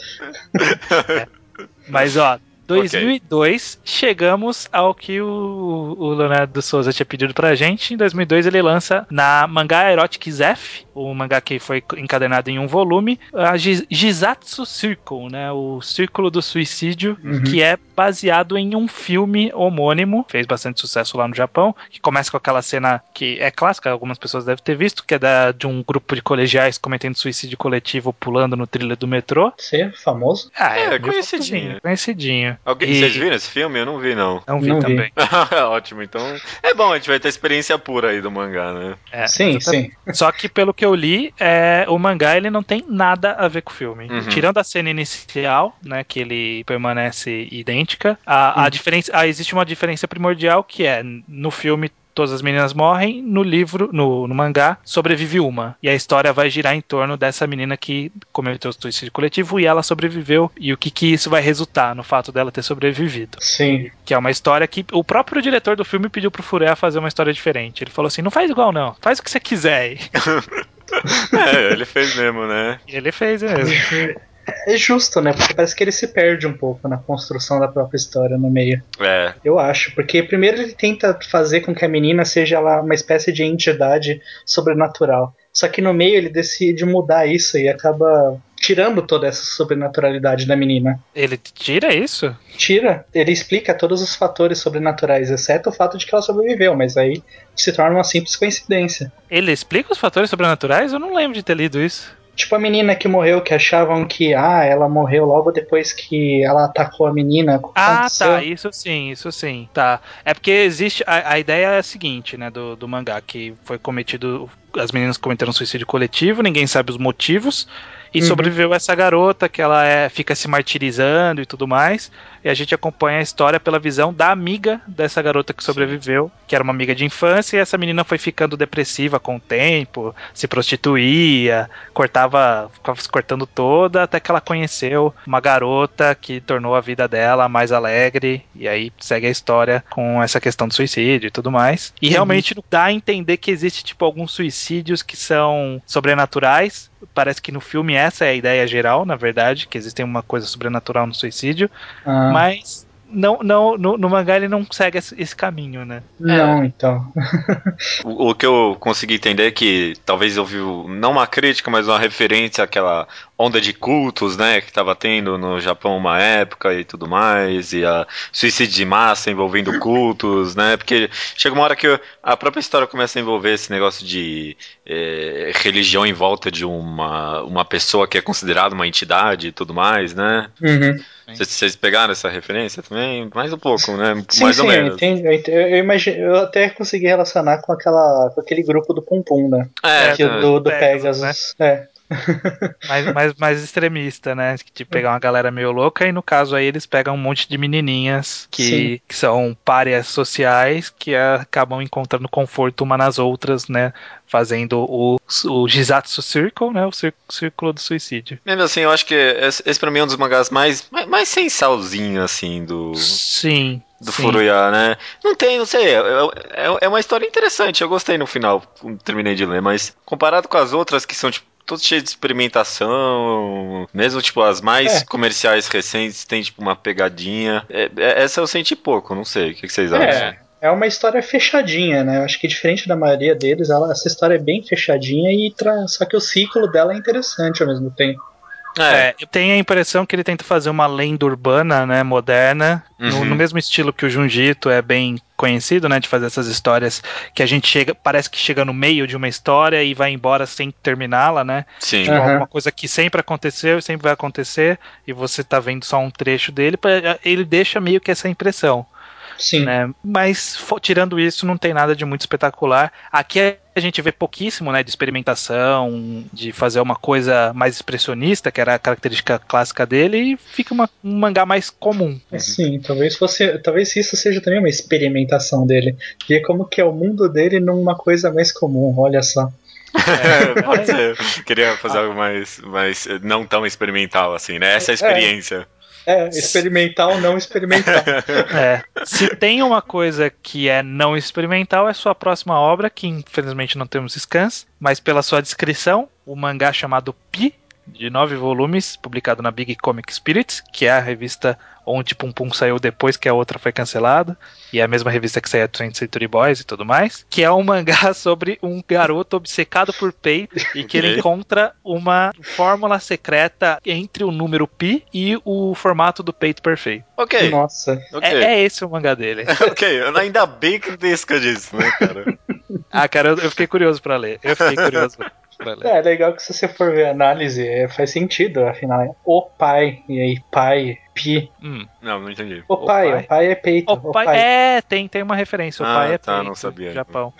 É. Mas ó, 2002, okay. chegamos ao que o, o Leonardo Souza tinha pedido pra gente. Em 2002, ele lança na Mangá Erotic Zef, o mangá que foi encadenado em um volume, a Jizatsu Circle, né? O Círculo do Suicídio, uhum. que é baseado em um filme homônimo, fez bastante sucesso lá no Japão, que começa com aquela cena que é clássica, algumas pessoas devem ter visto, que é da, de um grupo de colegiais cometendo suicídio coletivo pulando no trilho do metrô. Sim, famoso. Ah, é, é conhecidinho. Conhecidinho. Alguém, e... Vocês viram esse filme? Eu não vi, não. Não vi não também. Vi. [laughs] Ótimo, então é bom, a gente vai ter experiência pura aí do mangá, né? É, sim, sim. Só que pelo que eu li, é, o mangá ele não tem nada a ver com o filme. Uhum. Tirando a cena inicial, né, que ele permanece idêntica, a, a uhum. diferença, a, existe uma diferença primordial que é no filme todas as meninas morrem, no livro, no, no, mangá, sobrevive uma. E a história vai girar em torno dessa menina que cometeu o suicídio coletivo e ela sobreviveu. E o que, que isso vai resultar no fato dela ter sobrevivido. Sim. Que é uma história que o próprio diretor do filme pediu pro Furé fazer uma história diferente. Ele falou assim: não faz igual, não. Faz o que você quiser aí. [laughs] [laughs] é, ele fez mesmo, né? Ele fez mesmo. É justo, né? Porque parece que ele se perde um pouco na construção da própria história no meio. É. Eu acho. Porque primeiro ele tenta fazer com que a menina seja lá uma espécie de entidade sobrenatural. Só que no meio ele decide mudar isso e acaba tirando toda essa sobrenaturalidade da menina. Ele tira isso? Tira. Ele explica todos os fatores sobrenaturais, exceto o fato de que ela sobreviveu, mas aí se torna uma simples coincidência. Ele explica os fatores sobrenaturais? Eu não lembro de ter lido isso. Tipo a menina que morreu, que achavam que ah, ela morreu logo depois que ela atacou a menina. Ah, aconteceu. tá, isso sim, isso sim. Tá. É porque existe. A, a ideia é a seguinte, né, do, do mangá, que foi cometido. As meninas cometeram suicídio coletivo, ninguém sabe os motivos. E uhum. sobreviveu essa garota que ela é, fica se martirizando e tudo mais. E a gente acompanha a história pela visão da amiga dessa garota que sobreviveu, que era uma amiga de infância, e essa menina foi ficando depressiva com o tempo, se prostituía, cortava, ficava se cortando toda, até que ela conheceu uma garota que tornou a vida dela mais alegre, e aí segue a história com essa questão do suicídio e tudo mais. E uhum. realmente dá a entender que existe, tipo, alguns suicídios que são sobrenaturais, parece que no filme essa é a ideia geral, na verdade, que existe uma coisa sobrenatural no suicídio. Ah. Mas não, não, no, no, mangá ele não segue esse, esse caminho, né? Não, é. então. [laughs] o, o, que eu consegui entender é que talvez houve não uma crítica, mas uma referência àquela onda de cultos, né, que estava tendo no Japão uma época e tudo mais, e a suicídio de massa envolvendo cultos, né, porque chega uma hora que a própria história começa a envolver esse negócio de é, religião em volta de uma, uma pessoa que é considerada uma entidade e tudo mais, né? Uhum. Vocês pegaram essa referência também? Mais um pouco, né? Sim, Mais sim, ou menos. Eu, entendo, eu, eu, imagino, eu até consegui relacionar com, aquela, com aquele grupo do Pum Pum, né? É, que, do, do Pegasus. Pegasus né? É. mais, mais, mais extremista, né? De pegar uma galera meio louca, e no caso aí eles pegam um monte de menininhas que, que são párias sociais que acabam encontrando conforto uma nas outras, né? Fazendo o, o Jizatsu Circle, né? O círculo do suicídio. Mesmo assim, eu acho que esse, esse pra mim é um dos mangás mais, mais, mais sensalzinho, assim, do. Sim. Do sim. Furuya, né? Não tem, não sei. É, é, é uma história interessante. Eu gostei no final, terminei de ler, mas comparado com as outras que são, tipo, todos cheios de experimentação. Mesmo, tipo, as mais é. comerciais recentes tem, tipo, uma pegadinha. É, é, essa eu senti pouco, não sei. O que, que vocês é, acham? É uma história fechadinha, né? Eu acho que diferente da maioria deles, ela, essa história é bem fechadinha e tra... só que o ciclo dela é interessante ao mesmo tempo. É, eu tenho a impressão que ele tenta fazer uma lenda urbana, né, moderna, uhum. no, no, mesmo estilo que o Junjito é bem conhecido, né, de fazer essas histórias que a gente chega, parece que chega no meio de uma história e vai embora sem terminá-la, né? Sim. Tipo, uhum. alguma coisa que sempre aconteceu e sempre vai acontecer e você tá vendo só um trecho dele, ele deixa meio que essa impressão. Sim. Né? Mas tirando isso, não tem nada de muito espetacular. Aqui a gente vê pouquíssimo, né, de experimentação, de fazer uma coisa mais expressionista, que era a característica clássica dele, e fica uma, um mangá mais comum. É, sim, talvez fosse, talvez isso seja também uma experimentação dele, ver como que é o mundo dele numa coisa mais comum. Olha só. É, pode [laughs] ser. Queria fazer algo mais, mais não tão experimental assim, né? Essa é a experiência. É, experimental ou não experimental. [laughs] É. Se tem uma coisa que é não experimental, é sua próxima obra, que infelizmente não temos scans, mas pela sua descrição, o mangá chamado Pi, de nove volumes, publicado na Big Comic Spirits, que é a revista onde Pum Pum saiu depois que a outra foi cancelada, e é a mesma revista que saiu a 20th Century Boys e tudo mais, que é um mangá [laughs] sobre um garoto obcecado por peito e que ele encontra uma fórmula secreta entre o número pi e o formato do peito perfeito. Ok. Nossa. Okay. É, é, esse o mangá dele. [laughs] ok, ainda bem que isca disso, né, cara? ah, cara, eu, eu fiquei curioso para ler. Eu fiquei curioso. É, legal que se você for ver a análise, é, faz sentido, afinal, é o pai, e aí pai, pi. Hum, não, não entendi. O, pai, o pai é peito. O, pai, é, tem, tem uma referência, o ah, pai é tá, peito. não sabia. Japão.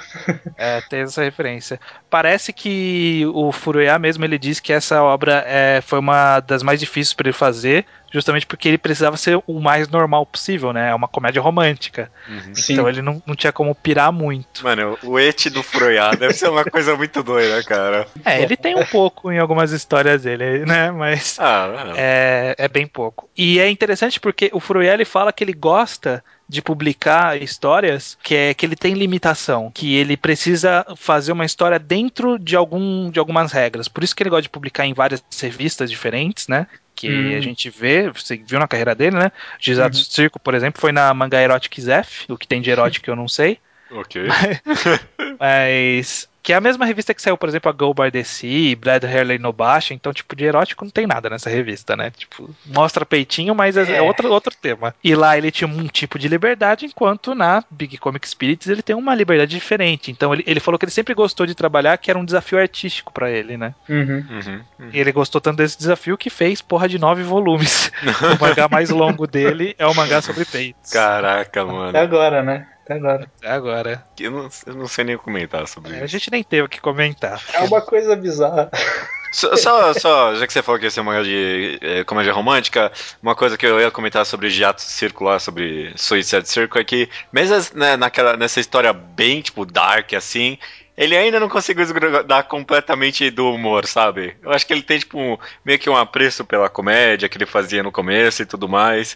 é, tem essa referência. Parece que o Furuya mesmo, ele diz que essa obra é, foi uma das mais difíceis para ele fazer, justamente porque ele precisava ser o mais normal possível, né? É uma comédia romântica. Uhum. Então ele não, não tinha como pirar muito. Mano, o et do Froyá deve ser uma coisa muito doida, cara. É, ele tem um pouco em algumas histórias dele, né? Mas ah, é, é bem pouco. E é interessante porque o ele fala que ele gosta de publicar histórias que é que ele tem limitação, que ele precisa fazer uma história dentro de algum de algumas regras. Por isso que ele gosta de publicar em várias revistas diferentes, né? que hum. a gente vê, você viu na carreira dele, né? Gisatsu uhum. Circo, por exemplo, foi na manga Erotic Zef, o que tem de erótico eu não sei. Ok. [laughs] Mas que é a mesma revista que saiu, por exemplo, a Go by the Sea, Bled Hairley no Baixo, então, tipo, de erótico não tem nada nessa revista, né? Tipo, mostra peitinho, mas é, é outro, outro tema. E lá ele tinha um tipo de liberdade, enquanto na Big Comic Spirits ele tem uma liberdade diferente. Então ele, ele falou que ele sempre gostou de trabalhar, que era um desafio artístico para ele, né? Uhum. Uhum, uhum. E ele gostou tanto desse desafio que fez porra de nove volumes. [laughs] o mangá mais longo dele é o mangá sobre peitos. Caraca, mano. Até agora, né? Até agora. Até agora. Eu não, eu não sei nem comentar sobre é, isso. A gente nem teve o que comentar. É uma coisa bizarra. Só, só, só, já que você falou que esse é um mangá de é, comédia romântica, uma coisa que eu ia comentar sobre Jato Circular, sobre Suicide Circle, é que, mesmo né, naquela, nessa história bem, tipo, dark, assim, ele ainda não conseguiu desgrudar completamente do humor, sabe? Eu acho que ele tem, tipo, meio que um apreço pela comédia que ele fazia no começo e tudo mais.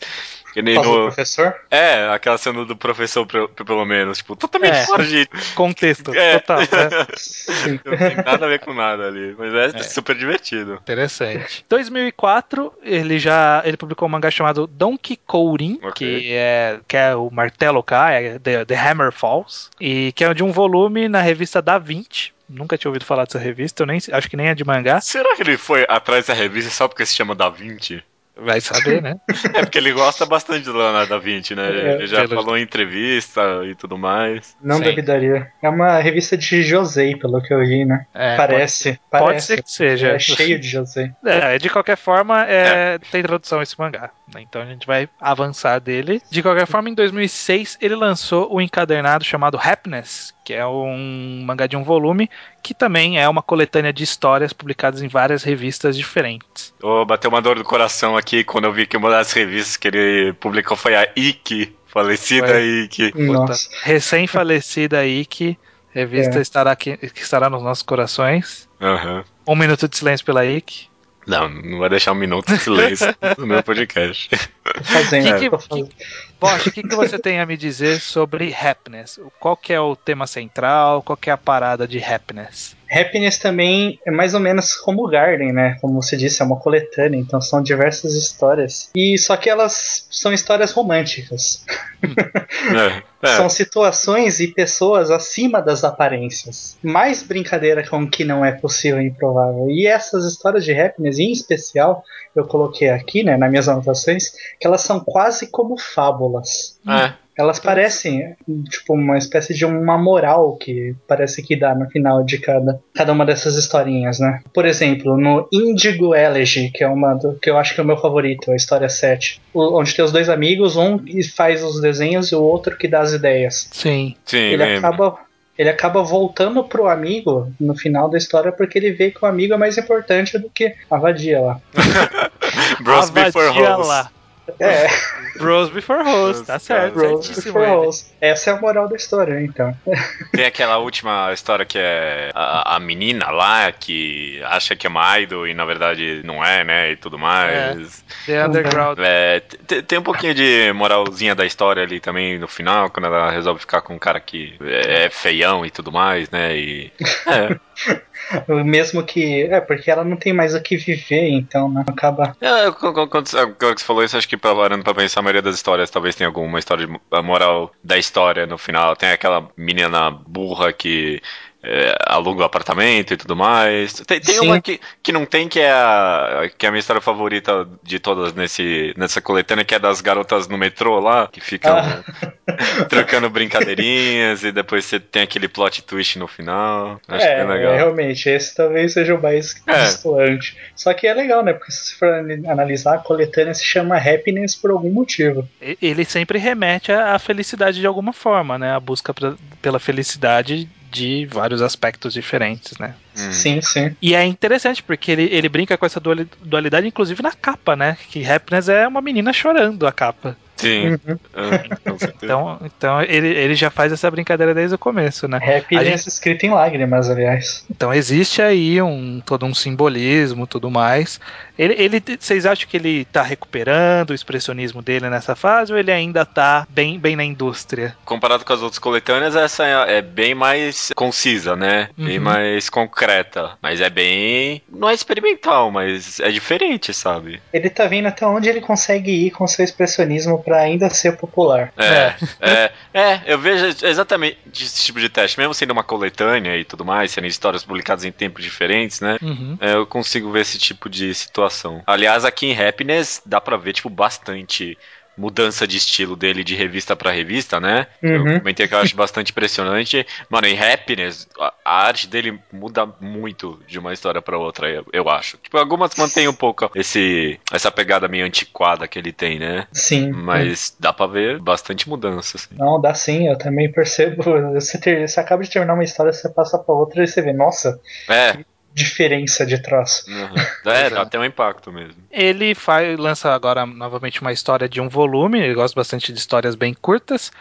Que nem no... professor? É, aquela cena do professor, pelo menos. Tipo, totalmente é. fora de. Contexto, é. total. Né? Não tem nada a ver com nada ali. Mas é, é. super divertido. Interessante. 2004, ele já ele publicou um mangá chamado Donkey Kourin, okay. que, é, que é o martelo K, é The, The Hammer Falls. E que é de um volume na revista Da 20 nunca tinha ouvido falar dessa revista, eu nem, acho que nem é de mangá. Será que ele foi atrás da revista só porque se chama Da Vinci? Vai saber, né? [laughs] é porque ele gosta bastante do Leonardo da Vinci, né? É, ele já pelo... falou em entrevista e tudo mais. Não Sim. duvidaria. É uma revista de José, pelo que eu vi, né? É, parece, pode, parece. Pode ser que seja. É cheio de José. É, de qualquer forma, é, é. tem tradução esse mangá. né? Então a gente vai avançar dele. De qualquer forma, em 2006 ele lançou o encadernado chamado Happiness, que é um mangá de um volume, que também é uma coletânea de histórias publicadas em várias revistas diferentes. Oh, bateu uma dor do coração aqui quando eu vi que uma das revistas que ele publicou foi a Ike, falecida Foi. Ike. Nossa. Recém-falecida Ike, revista É. estará aqui, que estará nos nossos corações. Aham. Um minuto de silêncio pela Ike. Não, não vai deixar um minuto de silêncio [laughs] no meu podcast. Fazendo. Que que-. Bosch, o que, que você tem a me dizer sobre Happiness? Qual que é o tema central? Qual que é a parada de Happiness? Happiness também é mais ou menos como o Garden, né? Como você disse, é uma coletânea, então são diversas histórias. E só que elas são histórias românticas. É, [laughs] é. São situações e pessoas acima das aparências. Mais brincadeira com o que não é possível e improvável. E essas histórias de happiness, em especial, eu coloquei aqui, né, nas minhas anotações, que elas são quase como fábulas. É. Elas parecem, tipo, uma espécie de uma moral que parece que dá no final de cada, cada uma dessas historinhas, né? Por exemplo, no Indigo Elegy, que é uma do, que eu acho que é o meu favorito, a história 7, o- onde tem os dois amigos, um que faz os desenhos e o outro que dá as ideias. Sim. Sim, Ele lembro. acaba, ele acaba voltando pro amigo no final da história porque ele vê que o amigo é mais importante do que a vadia lá. [laughs] Bros A Before vadia lá. É, Bros before host, tá certo, for ele. Rose. Essa é a moral da história, então. [laughs] Tem aquela última história que é a, a menina lá que acha que é uma idol e na verdade não é, né? E tudo mais. The Underground. É, te- tem um pouquinho de moralzinha da história ali também no final, quando ela resolve ficar com um cara que é feião e tudo mais, né? E. É. [laughs] Mesmo que. É, porque ela não tem mais o que viver, então, né? Acaba. É, quando, quando- você falou isso, acho que parando pra pensar, a maioria das histórias talvez tenha alguma história de moral da história no final. Tem aquela menina burra que é, aluga o apartamento e tudo mais. Tem, tem uma que, que não tem, que é, a, que é a minha história favorita de todas nesse, nessa coletânea, que é das garotas no metrô lá, que ficam Ah. [laughs] trocando brincadeirinhas e depois você tem aquele plot twist no final. Acho é, legal. é, realmente, esse talvez seja o mais É. distoante. Só que é legal, né? Porque se você for analisar, a coletânea se chama Happiness por algum motivo. Ele sempre remete à à felicidade de alguma forma, né? A busca pra- pela felicidade de vários aspectos diferentes, né? Hum. Sim, sim. E é interessante porque ele, ele brinca com essa duali- dualidade, inclusive na capa, né? Que Happiness é uma menina chorando a capa. Sim. Uhum. Ah, com certeza. Então, então ele, ele já faz essa brincadeira desde o começo, né? Happiness escrito em lágrimas, aliás. Então existe aí um todo um simbolismo, tudo mais. Ele, ele, vocês acham que ele tá recuperando o expressionismo dele nessa fase ou ele ainda tá bem, bem na indústria? Comparado com as outras coletâneas, essa é, é bem mais concisa, né? Bem Uhum. mais concreta. Mas é bem. Não é experimental, mas é diferente, sabe? Ele tá vendo até onde ele consegue ir com seu expressionismo pra ainda ser popular. É, é, é, eu vejo exatamente esse tipo de teste, mesmo sendo uma coletânea e tudo mais, sendo histórias publicadas em tempos diferentes, né? Uhum. É, eu consigo ver esse tipo de situação. Aliás, aqui em Happiness dá pra ver, tipo, bastante mudança de estilo dele de revista pra revista, né? Uhum. Eu comentei que eu acho bastante impressionante. Mano, em Happiness, a, arte dele muda muito de uma história pra outra, eu, eu acho. Tipo, algumas mantêm um pouco esse, essa pegada meio antiquada que ele tem, né? Sim. Mas dá pra ver bastante mudança, assim. Não, dá sim, eu também percebo. [laughs] Você, ter, você acaba de terminar uma história, você passa pra outra e você vê, nossa, É, diferença de traço. uhum. é, dá até um impacto mesmo. Ele faz, lança agora novamente uma história de um volume. Ele gosta bastante de histórias bem curtas.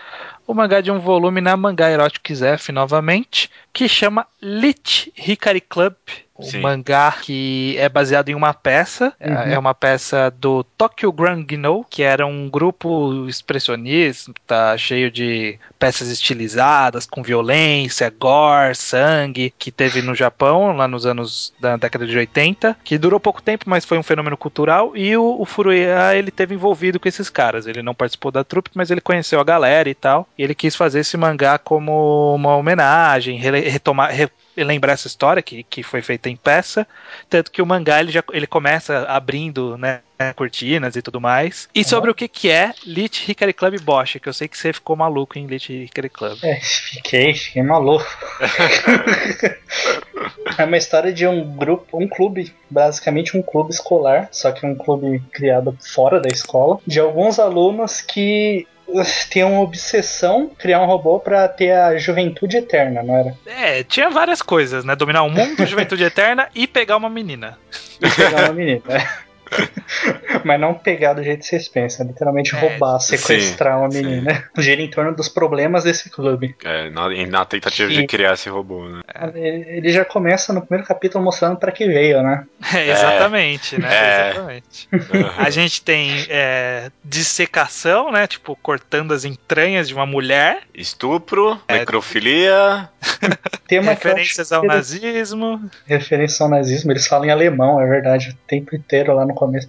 O mangá de um volume na Mangá Erotic Zef novamente, que chama Lit Hikari Club. Um Sim. mangá que é baseado em uma peça. É- Uhum. É uma peça do Tokyo Grand Ginou, que era um grupo expressionista cheio de peças estilizadas, com violência, gore, sangue, que teve no Japão, lá nos anos da década de 80, que durou pouco tempo, mas foi um fenômeno cultural, e o, o Furuya, ele teve envolvido com esses caras, ele não participou da trupe, mas ele conheceu a galera e tal, e ele quis fazer esse mangá como uma homenagem, retomar, re- lembrar essa história que, que foi feita em peça, tanto que o mangá ele já ele começa abrindo, né, cortinas e tudo mais. E sobre o que que é Lit Hikari Club Bosch, que eu sei que você ficou maluco em Lit Hikari Club. É, fiquei, fiquei maluco. [laughs] É uma história de um grupo, um clube, basicamente um clube escolar, só que um clube criado fora da escola, de alguns alunos que tem uma obsessão criar um robô para ter a juventude eterna, não era? É, tinha várias coisas, né? Dominar o mundo, juventude [laughs] eterna e pegar uma menina. E pegar uma menina. É. [laughs] Mas não pegar do jeito que vocês pensam, literalmente É, roubar, sequestrar sim, uma sim. menina. Gira [laughs] em torno dos problemas desse clube. É, na, e na tentativa E- de criar esse robô, né? Ele já começa no primeiro capítulo mostrando para que veio, né? [laughs] É, exatamente, né? É. Exatamente. A gente tem é, dissecação, né? Tipo, cortando as entranhas de uma mulher. Estupro, É. necrofilia. Tema referências ao nazismo. referência ao nazismo, eles falam em alemão, é verdade, o tempo inteiro lá no começo.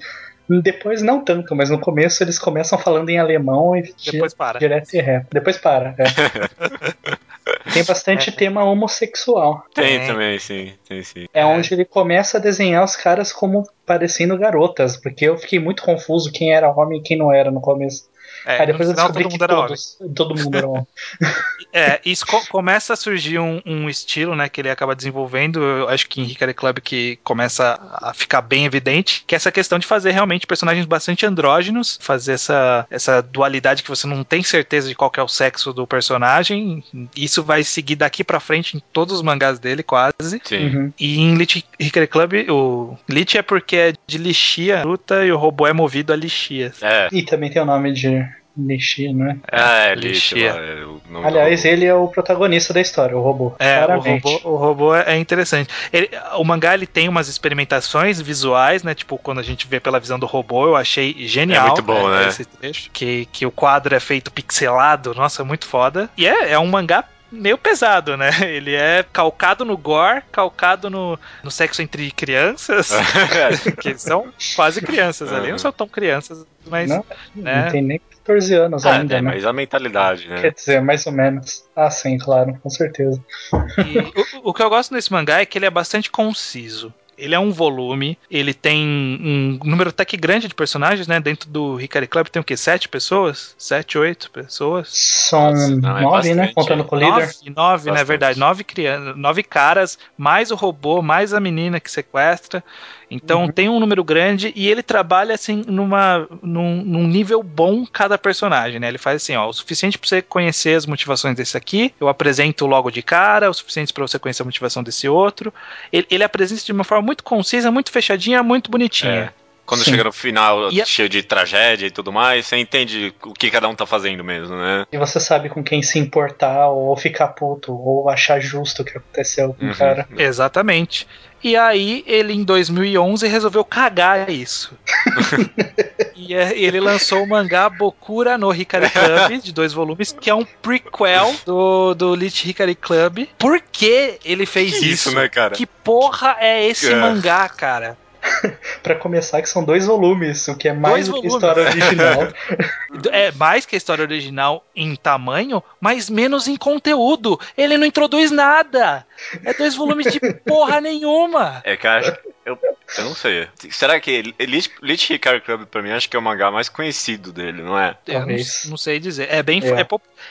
Depois não tanto, mas no começo eles começam falando em alemão e Depois para. direto e reto. Depois para. é. [laughs] Tem bastante tema homossexual. Tem Tem. também, sim. Tem sim. É onde ele começa a desenhar os caras como parecendo garotas, porque eu fiquei muito confuso quem era homem e quem não era no começo. É, Aí depois no eu descobri todo que mundo era homem. todos, todo mundo era homem. [laughs] É, isso co- começa a surgir um, um estilo, né, que ele acaba desenvolvendo, eu acho que em Hickory Club que começa a ficar bem evidente, que é essa questão de fazer realmente personagens bastante andrógenos, fazer essa, essa dualidade que você não tem certeza de qual que é o sexo do personagem, isso vai seguir daqui pra frente em todos os mangás dele, quase. Sim. Uhum. E em Lich Hickory Club, o Lich é porque é de lixia, fruta, e o robô é movido a lixia. É. E também tem o nome de Nishi, né? É, lá, é o nome Aliás, ele é o protagonista da história, o robô. É, o robô, o robô é interessante. Ele- o mangá ele tem umas experimentações visuais, né? Tipo, quando a gente vê pela visão do robô, eu achei genial. É muito bom, né? Esse trecho. Que, que o quadro é feito pixelado, nossa, muito foda. E é, é um mangá meio pesado, né? [laughs] Ele é calcado no gore, calcado no, no sexo entre crianças, [laughs] [laughs] que são quase crianças ali. Não são tão crianças, mas. Não, né? Não tem nem 14 anos Ah, ainda, é, né? mas a mentalidade, né? Quer dizer, mais ou menos. Ah, sim, claro, com certeza. E o, o que eu gosto desse mangá é que ele é bastante conciso. Ele é um volume, ele tem um número até que grande de personagens, né? Dentro do Hikari Club tem o quê? Sete pessoas? Sete, oito pessoas? São Nossa, não, é nove, né? bastante. Contando com o líder. Nove, nove, na Bastante. verdade, nove crianças, nove caras, mais o robô, mais a menina que sequestra. Então Uhum. tem um número grande e ele trabalha assim numa, num, num nível bom cada personagem, né? Ele faz assim, ó, o suficiente pra você conhecer as motivações desse aqui, eu apresento logo de cara, o suficiente pra você conhecer a motivação desse outro. Ele, ele apresenta de uma forma muito concisa, muito fechadinha, muito bonitinha. É. Quando Sim. chega no final, E a- cheio de tragédia e tudo mais, você entende o que cada um tá fazendo mesmo, né? E você sabe com quem se importar, ou ficar puto, ou achar justo o que aconteceu com Uhum. o cara. Exatamente. E aí ele em 2011 resolveu cagar isso. [laughs] e é- ele lançou o mangá Bokura no Hikari Club, de dois volumes, que é um prequel do, do Lich Hikari Club. Por que ele fez Que isso? isso, né, cara? Que porra é esse É. mangá, cara? [laughs] Pra começar, que são dois volumes, o que é mais do que a história original. [laughs] É mais que a história original em tamanho, mas menos em conteúdo. Ele não introduz nada. É dois volumes de [laughs] porra nenhuma. É que eu acho. Eu, eu não sei. Será que Lich, Lich Hikari Club pra mim acho que é o mangá mais conhecido dele, não é? Eu não, não sei dizer. É bem. É. É,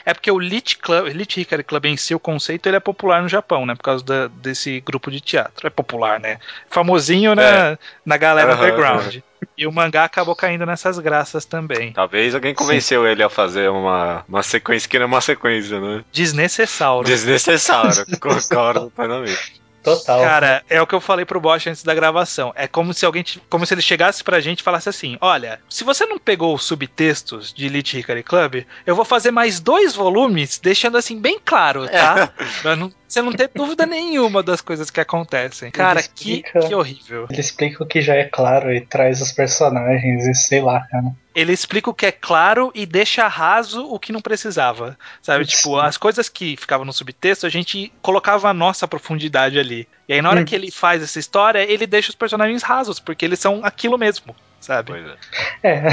é porque o Lich Club, Lich Hikari Club em si, o conceito, ele é popular no Japão, né? Por causa da- desse grupo de teatro. É popular, né? Famosinho na, na galera Aham, underground. E o mangá acabou caindo nessas graças também. Talvez alguém convenceu ele a fazer uma, uma sequência que não é uma sequência, né? Desnecessário. Desnecessário, [laughs] concordo plenamente. Total. Cara, é o que eu falei pro Bosch antes da gravação. É como se alguém, como se ele chegasse pra gente e falasse assim: "Olha, se você não pegou os subtextos de Elite Hickory Club, eu vou fazer mais dois volumes, deixando assim bem claro, tá? pra não, você não ter dúvida nenhuma das coisas que acontecem. Cara, que, explica- que horrível. Ele explica o que já é claro e traz os personagens e sei lá, cara. Ele explica o que é claro e deixa raso o que não precisava. Sabe? Sim. Tipo, as coisas que ficavam no subtexto, a gente colocava a nossa profundidade ali. E aí, na hora Hum. que ele faz essa história, ele deixa os personagens rasos, porque eles são aquilo mesmo. sabe? Pois é. É,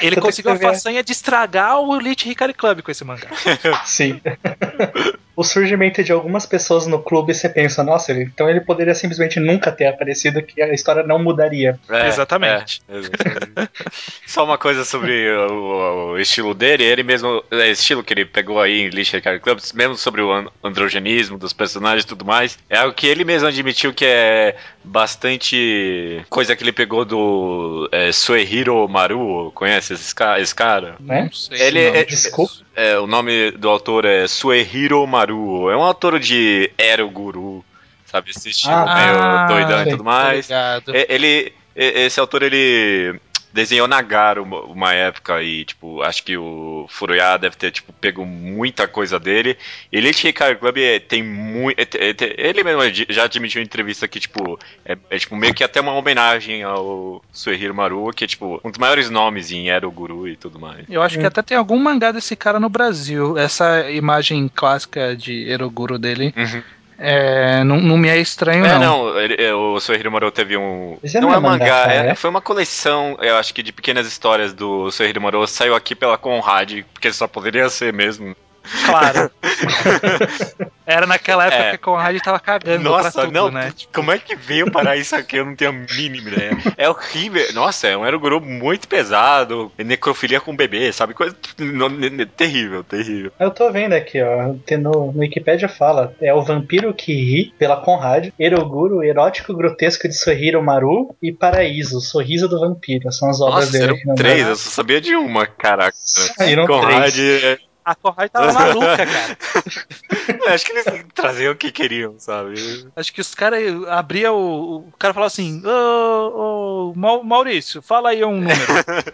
Ele conseguiu a façanha de estragar o Elite Hikari Club com esse mangá. [laughs] sim. o surgimento de algumas pessoas no clube, você pensa, nossa, ele- então ele poderia simplesmente nunca ter aparecido, que a história não mudaria. É, Exatamente. é, exatamente. Só uma coisa sobre o, o estilo dele, ele mesmo, é, estilo que ele pegou aí em Lixa Card Club, mesmo sobre o an- androgenismo dos personagens e tudo mais, é algo que ele mesmo admitiu que é bastante coisa que ele pegou do é, Suehiro Maru, conhece esse, ca- esse cara? Né? Não sei. Ele não. é- Desculpa. É, o nome do autor é Suehiro Maru, é um autor de Ero Guru, sabe, esse estilo Ah, meio doidão e sei. tudo mais. Obrigado. Ele, e- esse autor, ele desenhou Nagaro uma, uma época e, tipo, acho que o Furuya deve ter, tipo, pego muita coisa dele. E Elite Hikari Club é- tem muito... ele mesmo já admitiu em entrevista que, tipo, é, é, tipo, meio que até uma homenagem ao Suehiro Maru, que é, tipo, um dos maiores nomes em Ero Guru e tudo mais. Eu acho que até tem algum mangá desse cara no Brasil. Essa imagem clássica de Eroguro dele Uhum. É, não, não me é estranho, É, não. não, ele- é, o Suehiro Maru teve um. Esse não é é mangá, é- é? foi uma coleção, eu acho que de pequenas histórias do Suehiro Maru, saiu aqui pela Conrad, porque só poderia ser mesmo. Claro. [laughs] Era naquela época É. que a Conrad tava cagando Nossa, pra tudo, não, né? como é que veio parar isso aqui? Eu não tenho a mínima ideia. É horrível. Nossa, é um Eroguru muito pesado, necrofilia com bebê, sabe? Coisa não, terrível, terrível. Eu tô vendo aqui, ó. No, no Wikipedia fala: é o Vampiro que ri, pela Conrad, Eroguro, Erótico Grotesco de Sorriro Maru e Paraíso, Sorriso do Vampiro. São as obras Nossa, dele. eram três, eu só sabia de uma, caraca. Saíram Conrad, três. A Conrad tava maluca, cara. [laughs] acho que eles traziam o que queriam, sabe? Acho que os caras abriam o. O cara falava assim: Ô, ô, Mau- Maurício, fala aí um número.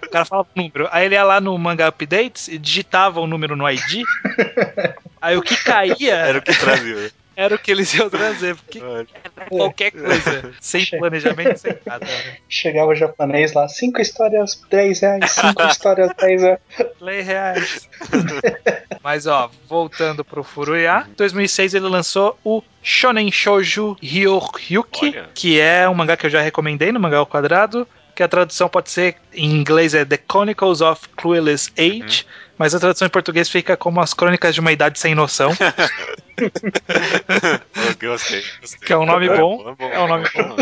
o cara falava um número. Aí ele ia lá no Manga Updates e digitava o número no ID. Aí o que caía Era o que trazia. Era o que eles iam trazer. Porque [laughs] era qualquer coisa. Sem planejamento, sem nada. né? Chegava o japonês lá, cinco histórias, 10 reais, cinco [laughs] histórias, 10 reais. Reais. [laughs] Mas ó, voltando pro Furuya, em 2006 ele lançou o Shonen Shouju Ryoryuki, Olha. que é um mangá que eu já recomendei no Mangá ao Quadrado, que a tradução pode ser em inglês é The Chronicles of Clueless Age, mas a tradução em português fica como As Crônicas de uma Idade Sem Noção, [laughs] [laughs] Eu gostei, gostei. que é um nome bom. bom, É um nome bom.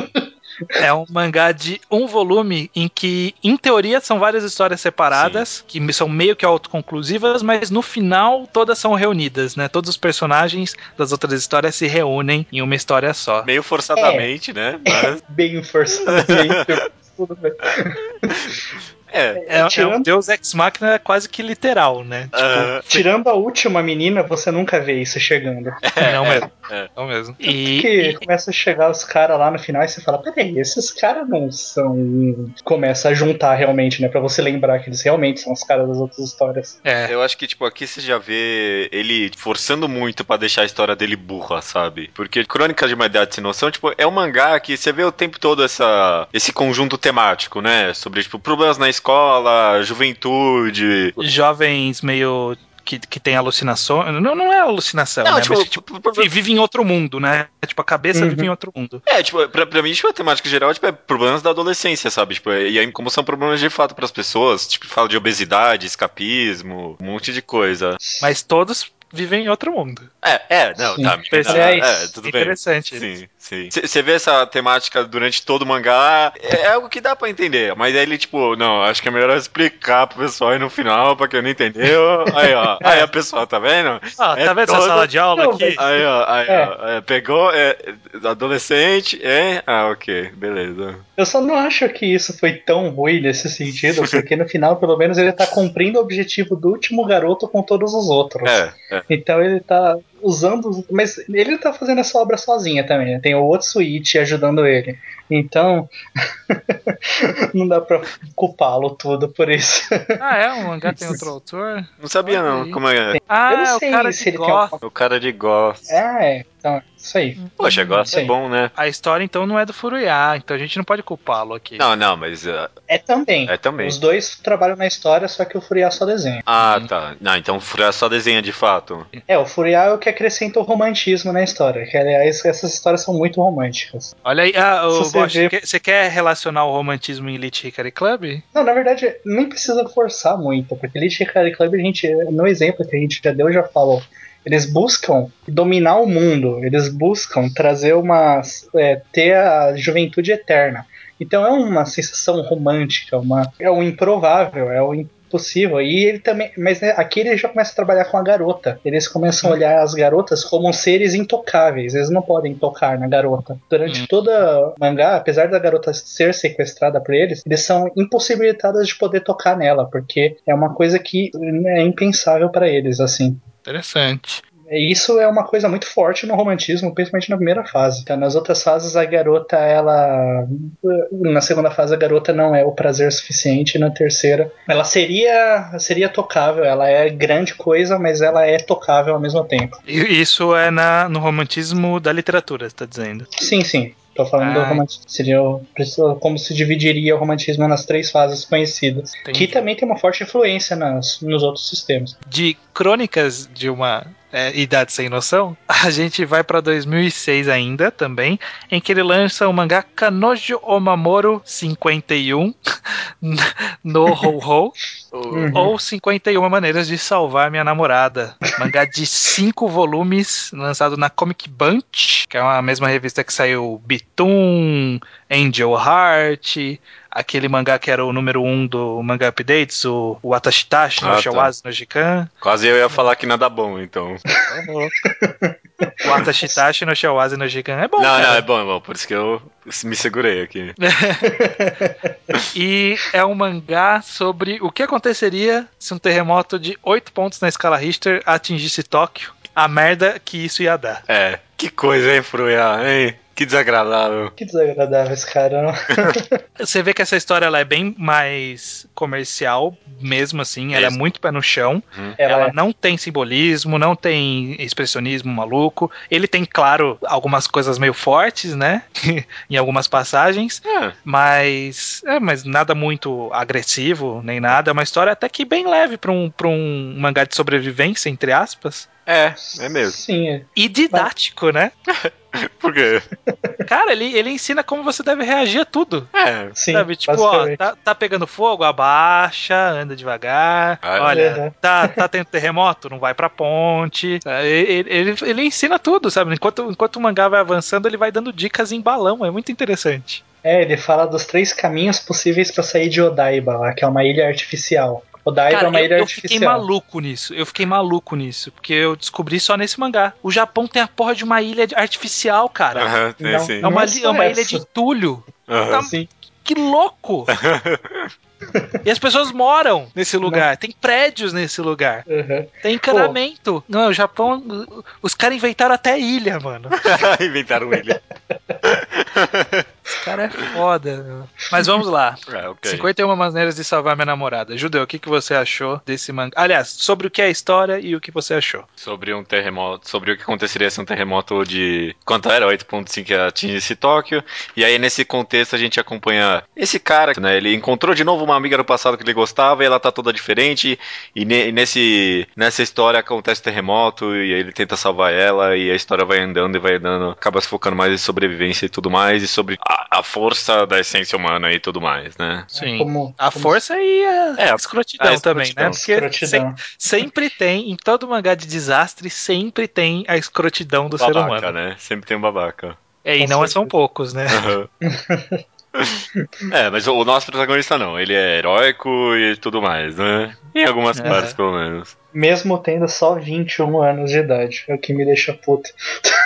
É um mangá de um volume em que, em teoria, são várias histórias separadas, que são meio que autoconclusivas, mas no final todas são reunidas, né? Todos os personagens das outras histórias se reúnem em uma história só. Meio forçadamente, né? Mas, [laughs] Bem forçadamente. Tudo bem. [laughs] é. É, é um Tirando- Deus Ex Machina quase que literal, né? ah, Tirando a última menina, você nunca vê isso chegando. [laughs] não mesmo. é. Não mesmo. Porque E, e- começa a chegar os caras lá no final e você fala, peraí, esses caras não são. Começa a juntar realmente, né? Pra você lembrar que eles realmente são os caras das outras histórias. é, Eu acho que, tipo, aqui você já vê ele forçando muito pra deixar a história dele burra, sabe? Porque Crônicas de uma Idade Sem Noção, tipo, é um mangá que você vê o tempo todo essa, esse conjunto temático, né? Sobre, tipo, problemas na escola, juventude. jovens meio. Que, que tem alucinação. Não, não é alucinação, Não, né? tipo, Mas, tipo, vi- vive em outro mundo, né? Tipo, a cabeça Uhum. vive em outro mundo. É, tipo, pra, pra mim, tipo, a temática geral tipo, é problemas da adolescência, sabe? Tipo, e aí, como são problemas de fato pras pessoas, tipo, fala de obesidade, escapismo, um monte de coisa. Mas todos vivem em outro mundo. É, é, não, Sim. tá, menina, Aliás, é, tudo bem. Interessante. Sim, sim. Você vê essa temática durante todo o mangá, é algo que dá pra entender. Mas aí ele, tipo, não, acho que é melhor explicar pro pessoal aí no final, pra quem não entendeu. [laughs] Aí, ó, aí a pessoa, tá vendo? Ah, É tá vendo essa todo- sala de aula Não, aqui? Aí, ó, aí, É. ó, é, pegou, é, adolescente, é? Ah, ok, beleza. Eu só não acho que isso foi tão ruim nesse sentido, [laughs] porque no final, pelo menos, ele tá cumprindo o objetivo do último garoto com todos os outros. É, é. Então ele tá usando. Mas ele tá fazendo essa obra sozinha também, né? Tem o Otsuichi ajudando ele. Então. [laughs] não dá pra culpá-lo tudo por isso. Ah, é? Um mangá tem outro autor? Não sabia Olha não, aí. como é. Ah, Eu não é o sei cara se de ele tem Goth. alguma- O cara de Ghost. Ah, é. Então, isso aí. Poxa, Ghost é Sim. bom, né? A história então não é do Furuya, então a gente não pode culpá-lo aqui. Não, não, mas uh, É também. é também. Os dois trabalham na história, só que o Furiá só desenha. Ah, tá. Não, então o Furá só desenha de fato. É, o Furiá é o que acrescenta o romantismo na história. Que, aliás, essas histórias são muito românticas. Olha aí, ah, o você Bosch, vê- quer- você quer relacionar o romantismo em Elite Hickory Club? Não, na verdade, nem precisa forçar muito, porque Elite Hickory Club, a gente, no exemplo que a gente já deu, já falou. Eles buscam dominar o mundo, eles buscam trazer uma. é, ter a juventude eterna. Então é uma sensação romântica, uma, é o improvável, é o impossível. E ele também. Mas né, aqui ele já começa a trabalhar com a garota. Eles começam a olhar as garotas como seres intocáveis. Eles não podem tocar na garota. Durante Hum. toda o mangá, apesar da garota ser sequestrada por eles, eles são impossibilitados de poder tocar nela, porque é uma coisa que é impensável para eles, assim. Interessante. E Isso é uma coisa muito forte no romantismo, principalmente na primeira fase. Então, nas outras fases, a garota, ela. Na segunda fase, a garota não é o prazer suficiente. E na terceira, ela seria seria tocável. Ela é grande coisa, mas ela é tocável ao mesmo tempo. E isso é na, no romantismo da literatura, você tá dizendo? Sim, sim. Tô falando do Ah. romantismo. Seria o- como se dividiria o romantismo nas três fases conhecidas. Entendi. Que também tem uma forte influência nas, nos outros sistemas. de crônicas de uma é, idade sem noção, [laughs] a gente vai pra 2006 ainda também, em que ele lança o mangá Kanojo Omamoro 51 [laughs] no Ho Ho Uhum. ou 51 maneiras de salvar minha namorada. Mangá de cinco volumes, lançado na Comic Bunch, que é a mesma revista que saiu Bitum, Angel Heart, aquele mangá que era o número um do Manga Updates, o, o Atashitashi no Ah, tá. Shawazi no Jikan. Quase eu ia falar que nada bom, então. [laughs] O Atashitashi no Shawazi no Jikan é bom, não, cara. não, é bom, é bom. Por isso que eu me segurei aqui. [laughs] E é um mangá sobre o que aconteceria se um terremoto de 8 pontos na escala Richter atingisse Tóquio. A merda que isso ia dar. É, que coisa, hein, Fruya, hein? Que desagradável. Que desagradável esse cara. não? [laughs] Você vê que essa história ela é bem mais comercial, mesmo assim. Ela é muito pé no chão. Ela Ela é- não tem simbolismo, não tem expressionismo maluco. Ele tem, claro, algumas coisas meio fortes, né? [laughs] em algumas passagens. É, Mas. É, mas nada muito agressivo, nem nada. É uma história até que bem leve pra um, pra um mangá de sobrevivência, entre aspas. É, é mesmo. Sim, é. E didático, né? [laughs] Por quê? Cara, ele, ele ensina como você deve reagir a tudo. É, sim. Sabe, tipo, ó, tá, tá pegando fogo, abaixa, anda devagar. Ah, Olha, uhum. tá, tá tendo terremoto, não vai pra ponte. [laughs] É, Ele, ele, ele ensina tudo, sabe? Enquanto, enquanto o mangá vai avançando, ele vai dando dicas em balão. É muito interessante. É, ele fala dos três caminhos possíveis pra sair de Odaiba, lá, que é uma ilha artificial. Odaiba é Cara, uma eu, ilha eu fiquei artificial. maluco nisso. Eu fiquei maluco nisso. Porque eu descobri só nesse mangá. O Japão tem a porra de uma ilha artificial, cara. tem Não. sim. É uma, Não é uma ilha de entulho. Sim. Que louco! [laughs] e as pessoas moram nesse lugar. Tem prédios nesse lugar. Uhum. Tem encanamento. Não, o Japão. Os caras inventaram até ilha, mano. [laughs] Inventaram ele. [laughs] Cara é foda. meu. Mas vamos lá. [laughs] É, ok. 51 maneiras de salvar minha namorada. Judeu, o que, que você achou desse mangá? Aliás, sobre o que é a história e o que você achou. Sobre um terremoto, sobre o que aconteceria se um terremoto de. Quanto era? 8.5 que atingisse Tóquio. E aí, nesse contexto, a gente acompanha esse cara, né? Ele encontrou de novo uma amiga no passado que ele gostava e ela tá toda diferente. E, ne- e nesse, nessa história acontece o terremoto e aí ele tenta salvar ela. E a história vai andando e vai andando. Acaba se focando mais em sobrevivência e tudo mais. E sobre a, a força da essência humana e tudo mais, né? Sim. Como, A como força e a, É, a- escrotidão a também, escrotidão. né? Porque escrotidão. se- sempre tem, em todo mangá de desastre, sempre tem a escrotidão do ser babaca, humano. né? Sempre tem um babaca. É, e Com não certeza. são poucos, né? Aham. [laughs] é, mas o nosso protagonista não. Ele é heróico e tudo mais, né? Em algumas É. partes, pelo menos. Mesmo tendo só 21 anos de idade. É o que me deixa puto.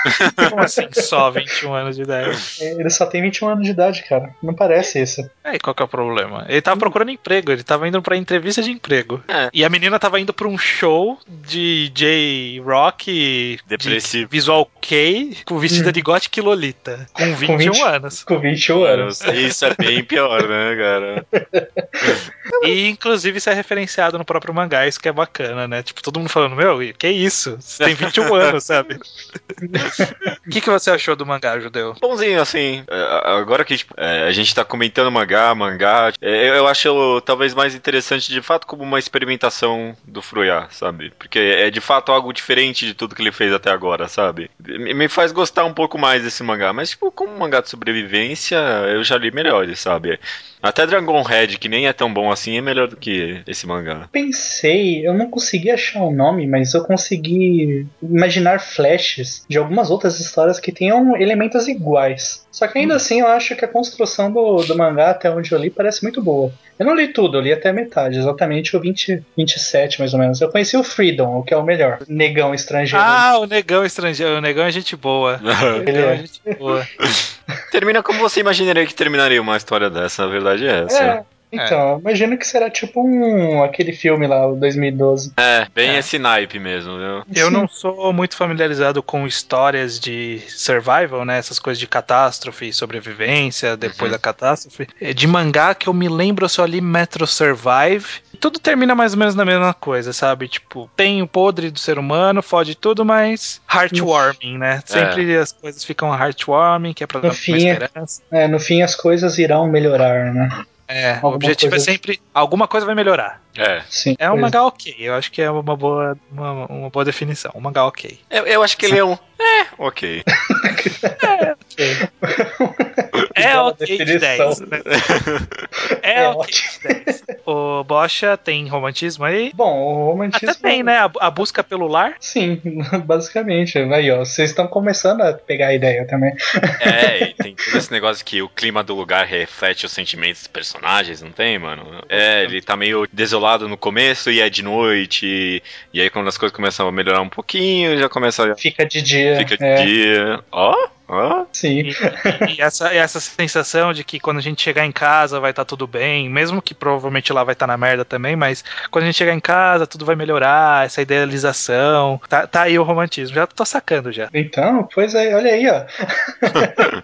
[laughs] Como assim, só 21 anos de idade? Ele só tem 21 anos de idade, cara. Não parece isso. Aí qual que é o problema? Ele tava procurando emprego, ele tava indo pra entrevista de emprego. É. E a menina tava indo pra um show de J-Rock Depressivo. de visual K, com vestida de gothic Lolita, com 21 20. anos. Com 21 anos. Isso é bem pior, né, cara? [laughs] E inclusive isso é referenciado no próprio mangá, isso que é bacana, né? Né? Tipo, todo mundo falando, meu, que isso? Você tem 21 [laughs] anos, sabe? O [laughs] que, que você achou do mangá, Judeu? Bonzinho, assim. É, Agora que tipo, é, a gente tá comentando mangá, mangá, é, eu acho talvez mais interessante de fato como uma experimentação do Fruya, sabe? Porque é de fato algo diferente de tudo que ele fez até agora, sabe? Me me faz gostar um pouco mais desse mangá, mas tipo, como um mangá de sobrevivência, eu já li melhores, sabe? Até Dragon Head, que nem é tão bom assim, é melhor do que esse mangá. Pensei, eu não consegui achar o nome, mas eu consegui imaginar flashes de algumas outras histórias que tenham elementos iguais. Só que ainda Hum. assim eu acho que a construção do, do mangá até onde eu li parece muito boa. Eu não li tudo, eu li até a metade, exatamente o 20, 27 mais ou menos. Eu conheci o Freedom, o que é o melhor. Negão estrangeiro. Ah, o negão estrangeiro. O negão é gente boa. [laughs] O Ele negão é é. gente boa. [laughs] Termina como você imaginaria que terminaria uma história dessa, na verdade é essa. É, então, eu imagino que será tipo um aquele filme lá, o 2012. É, bem É. esse naipe mesmo, viu? Eu Sim. não sou muito familiarizado com histórias de survival, né? Essas coisas de catástrofe, sobrevivência depois Uhum. da catástrofe. É, De mangá que eu me lembro, eu só li Metro Survive. Tudo termina mais ou menos na mesma coisa, sabe? Tipo, tem o podre do ser humano, fode tudo, mas heartwarming, né? Sempre as coisas ficam heartwarming, que é pra No dar uma fim, é- esperança. É, no fim as coisas irão melhorar, né? É, o alguma objetivo coisa- é sempre alguma coisa vai melhorar. É. Sim. É um mangá ok, eu acho que é uma boa, uma, uma boa definição. Um mangá ok. Eu, eu acho que ele é um. É, ok. [laughs] É [laughs] Bela ok de definição. 10. Né? [laughs] É, É ok de 10. O Bocha tem romantismo aí? Bom, o romantismo. Até tem, né? A, a busca pelo lar. Sim, [laughs] basicamente. Aí, ó, vocês estão começando a pegar a ideia também. É, [laughs] e tem todo esse negócio que o clima do lugar reflete os sentimentos dos personagens, não tem, mano? É, ele tá meio desolado no começo e é de noite. E, aí quando as coisas começam a melhorar um pouquinho, já começa a. Fica de dia. Fica de é, dia. Ó, ó. Sim. E, e essa, e essa sensação de que quando a gente chegar em casa vai estar tudo bem, mesmo que provavelmente lá vai estar na merda também, mas quando a gente chegar em casa tudo vai melhorar, essa idealização. Tá, tá aí o romantismo. Já tô sacando já. Então, pois é, olha aí, ó.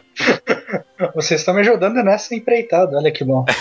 [laughs] [laughs] Vocês estão me ajudando nessa empreitada, olha que bom. [laughs]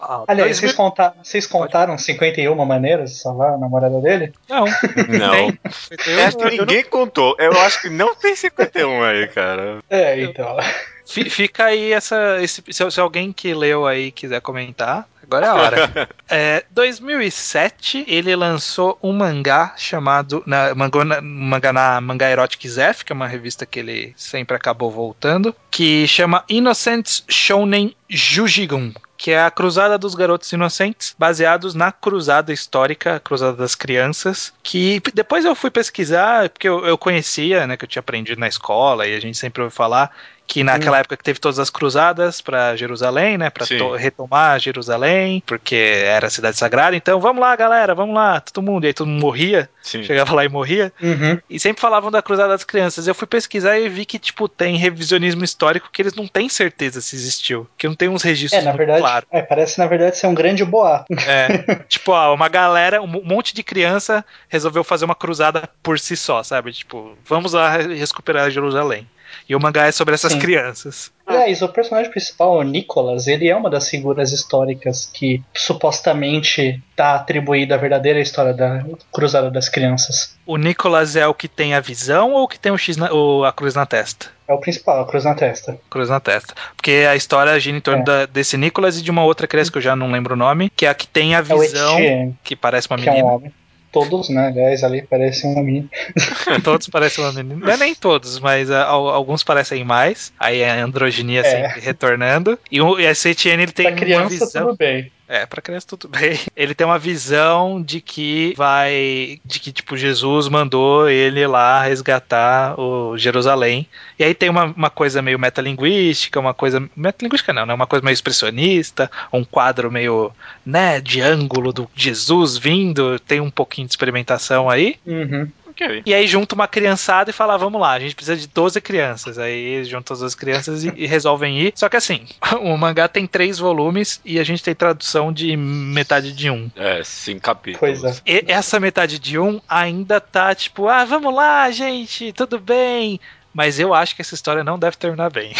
Ah, Aliás, vocês, mil- conta- vocês contaram 51 maneiras de salvar a namorada dele? Não. Não. Tem. Eu- Acho que eu ninguém contou. Eu acho que não tem 51 aí, cara. É, então. Fi- Fica aí essa. esse- se, se alguém que leu aí quiser comentar, agora é a hora. [laughs] É, 2007, ele lançou um mangá chamado. Na, mangá, na, mangá na Mangá Erotic Zef, que é uma revista que ele sempre acabou voltando, que chama Innocents Shounen Jujigun. Que é a Cruzada dos Garotos Inocentes, baseados na Cruzada Histórica, a Cruzada das Crianças. Que depois eu fui pesquisar, porque eu, eu conhecia, né, que eu tinha aprendido na escola e a gente sempre ouviu falar que naquela época que teve todas as cruzadas para Jerusalém, né, para retomar Jerusalém, porque era a cidade sagrada. Então, vamos lá, galera, vamos lá, todo mundo. E aí todo mundo morria, Sim. chegava lá e morria. Uhum. E sempre falavam da cruzada das crianças. Eu fui pesquisar e vi que tipo tem revisionismo histórico que eles não têm certeza se existiu, que não tem uns registros É, na verdade, claros. é, parece na verdade ser um grande boato. É, [laughs] tipo, ó, uma galera, um monte de criança resolveu fazer uma cruzada por si só, sabe? Tipo, vamos lá recuperar Jerusalém. E o mangá é sobre essas Sim. crianças. Aliás, o personagem principal, o Nicholas, ele é uma das figuras históricas que supostamente está atribuída à verdadeira história da Cruzada das Crianças. O Nicholas é o que tem a visão ou o que tem o X na- o- a cruz na testa? É o principal, a cruz na testa. Cruz na testa. Porque a história gira em torno É. da- desse Nicholas e de uma outra criança que eu já não lembro o nome, que é a que tem a É visão, Etienne, que parece uma que é um menina. homem. Todos, né? Aliás, ali parece um menino. [laughs] Todos parecem uma menina. Não é nem todos, mas ah, al- alguns parecem mais. Aí a androginia É. sempre retornando. E, o, e esse Etienne, ele tem Pra criança, uma visão. tudo bem. É, pra criança tudo [laughs] bem. Ele tem uma visão de que vai. De que, tipo, Jesus mandou ele lá resgatar o Jerusalém. E aí tem uma, uma coisa meio metalinguística, uma coisa. Metalinguística não, né? Uma coisa meio expressionista, um quadro meio, né, de ângulo do Jesus vindo. Tem um pouquinho de experimentação aí. Uhum. Ok. E aí junta uma criançada e fala, vamos lá, a gente precisa de 12 crianças. Aí eles juntam as 12 crianças e, e resolvem ir. Só que assim, [laughs] o mangá tem três volumes e a gente tem tradução de metade de um. É, cinco capítulos. Pois é. E essa metade de um ainda tá tipo, ah, vamos lá, gente, tudo bem. Mas eu acho que essa história não deve terminar bem.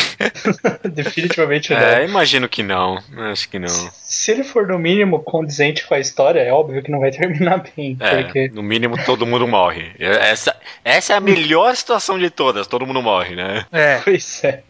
[laughs] Definitivamente não. É, imagino que não. Acho que não. Se ele for no mínimo condizente com a história, é óbvio que não vai [laughs] terminar bem. É, Porque no mínimo todo mundo morre. Essa, essa é a melhor situação de todas, todo mundo morre, né? É, [laughs] Pois é.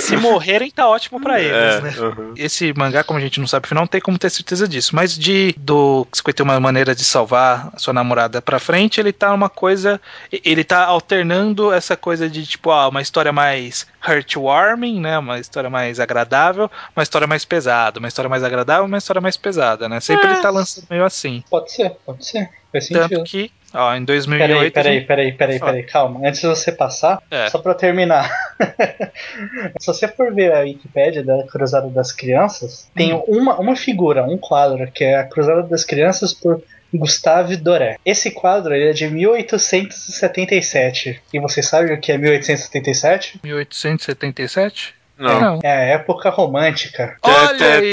se morrerem tá ótimo pra eles, É, né? uhum. Esse mangá, como a gente não sabe o final, não tem como ter certeza disso. Mas de do 51 maneira de salvar a sua namorada pra frente, ele tá uma coisa. Ele tá alternando essa coisa de tipo, uma história mais heartwarming, né? Uma história mais agradável, uma história mais pesada, uma história mais agradável, uma história mais pesada, né? Sempre ele tá lançando meio assim. Pode ser, pode ser. Faz Tanto sentido. que, ó, em Peraí, 2008. peraí, gente- peraí, peraí, Fala. peraí, calma. Antes de você passar, É. só pra terminar. [laughs] Se você for ver a Wikipédia da Cruzada das Crianças, tem Hum. uma, uma figura, um quadro, que é a Cruzada das Crianças por Gustave Doré. Esse quadro ele é de 1877. E você sabe o que é 1877? 1877? Não. Não. É a época romântica. Olha aí!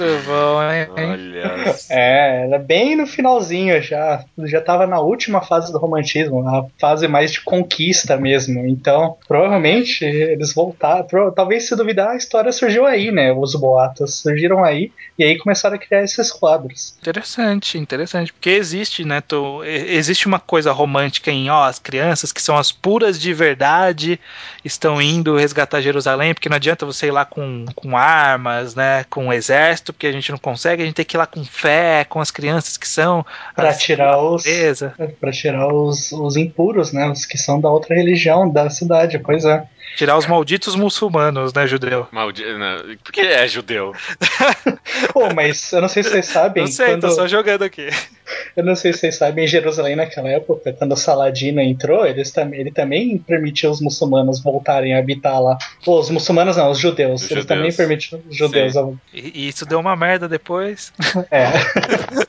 Muito bom, hein? Olha. [laughs] É, era bem no finalzinho já. Já tava na última fase do romantismo, a fase mais de conquista mesmo. Então, provavelmente eles voltaram. pro- Talvez se duvidar, a história surgiu aí, né? Os boatos surgiram aí e aí começaram a criar esses quadros. Interessante, interessante. Porque existe, né? e- existe uma coisa romântica em, ó, as crianças que são as puras de verdade estão indo resgatar Jerusalém, porque não adianta você ir lá com, com armas, né? Com o exército, porque a gente não consegue, a gente tem que ir lá com fé, com as crianças que são. As- tirar os. Pra tirar os, os impuros, né? Os que são da outra religião da cidade, pois é. Tirar os malditos muçulmanos, né, judeu? Maldi... não, Porque é judeu. [laughs] Pô, mas eu não sei se vocês sabem. Não sei, quando... tô só jogando aqui. Eu não sei se vocês sabem, em Jerusalém naquela época, quando o Saladino entrou, eles tam ele também permitiu os muçulmanos voltarem a habitar lá. Pô, os muçulmanos não, os judeus. Os Eles judeus. também permitiram os judeus. a- E, e isso deu uma merda depois. É. [laughs]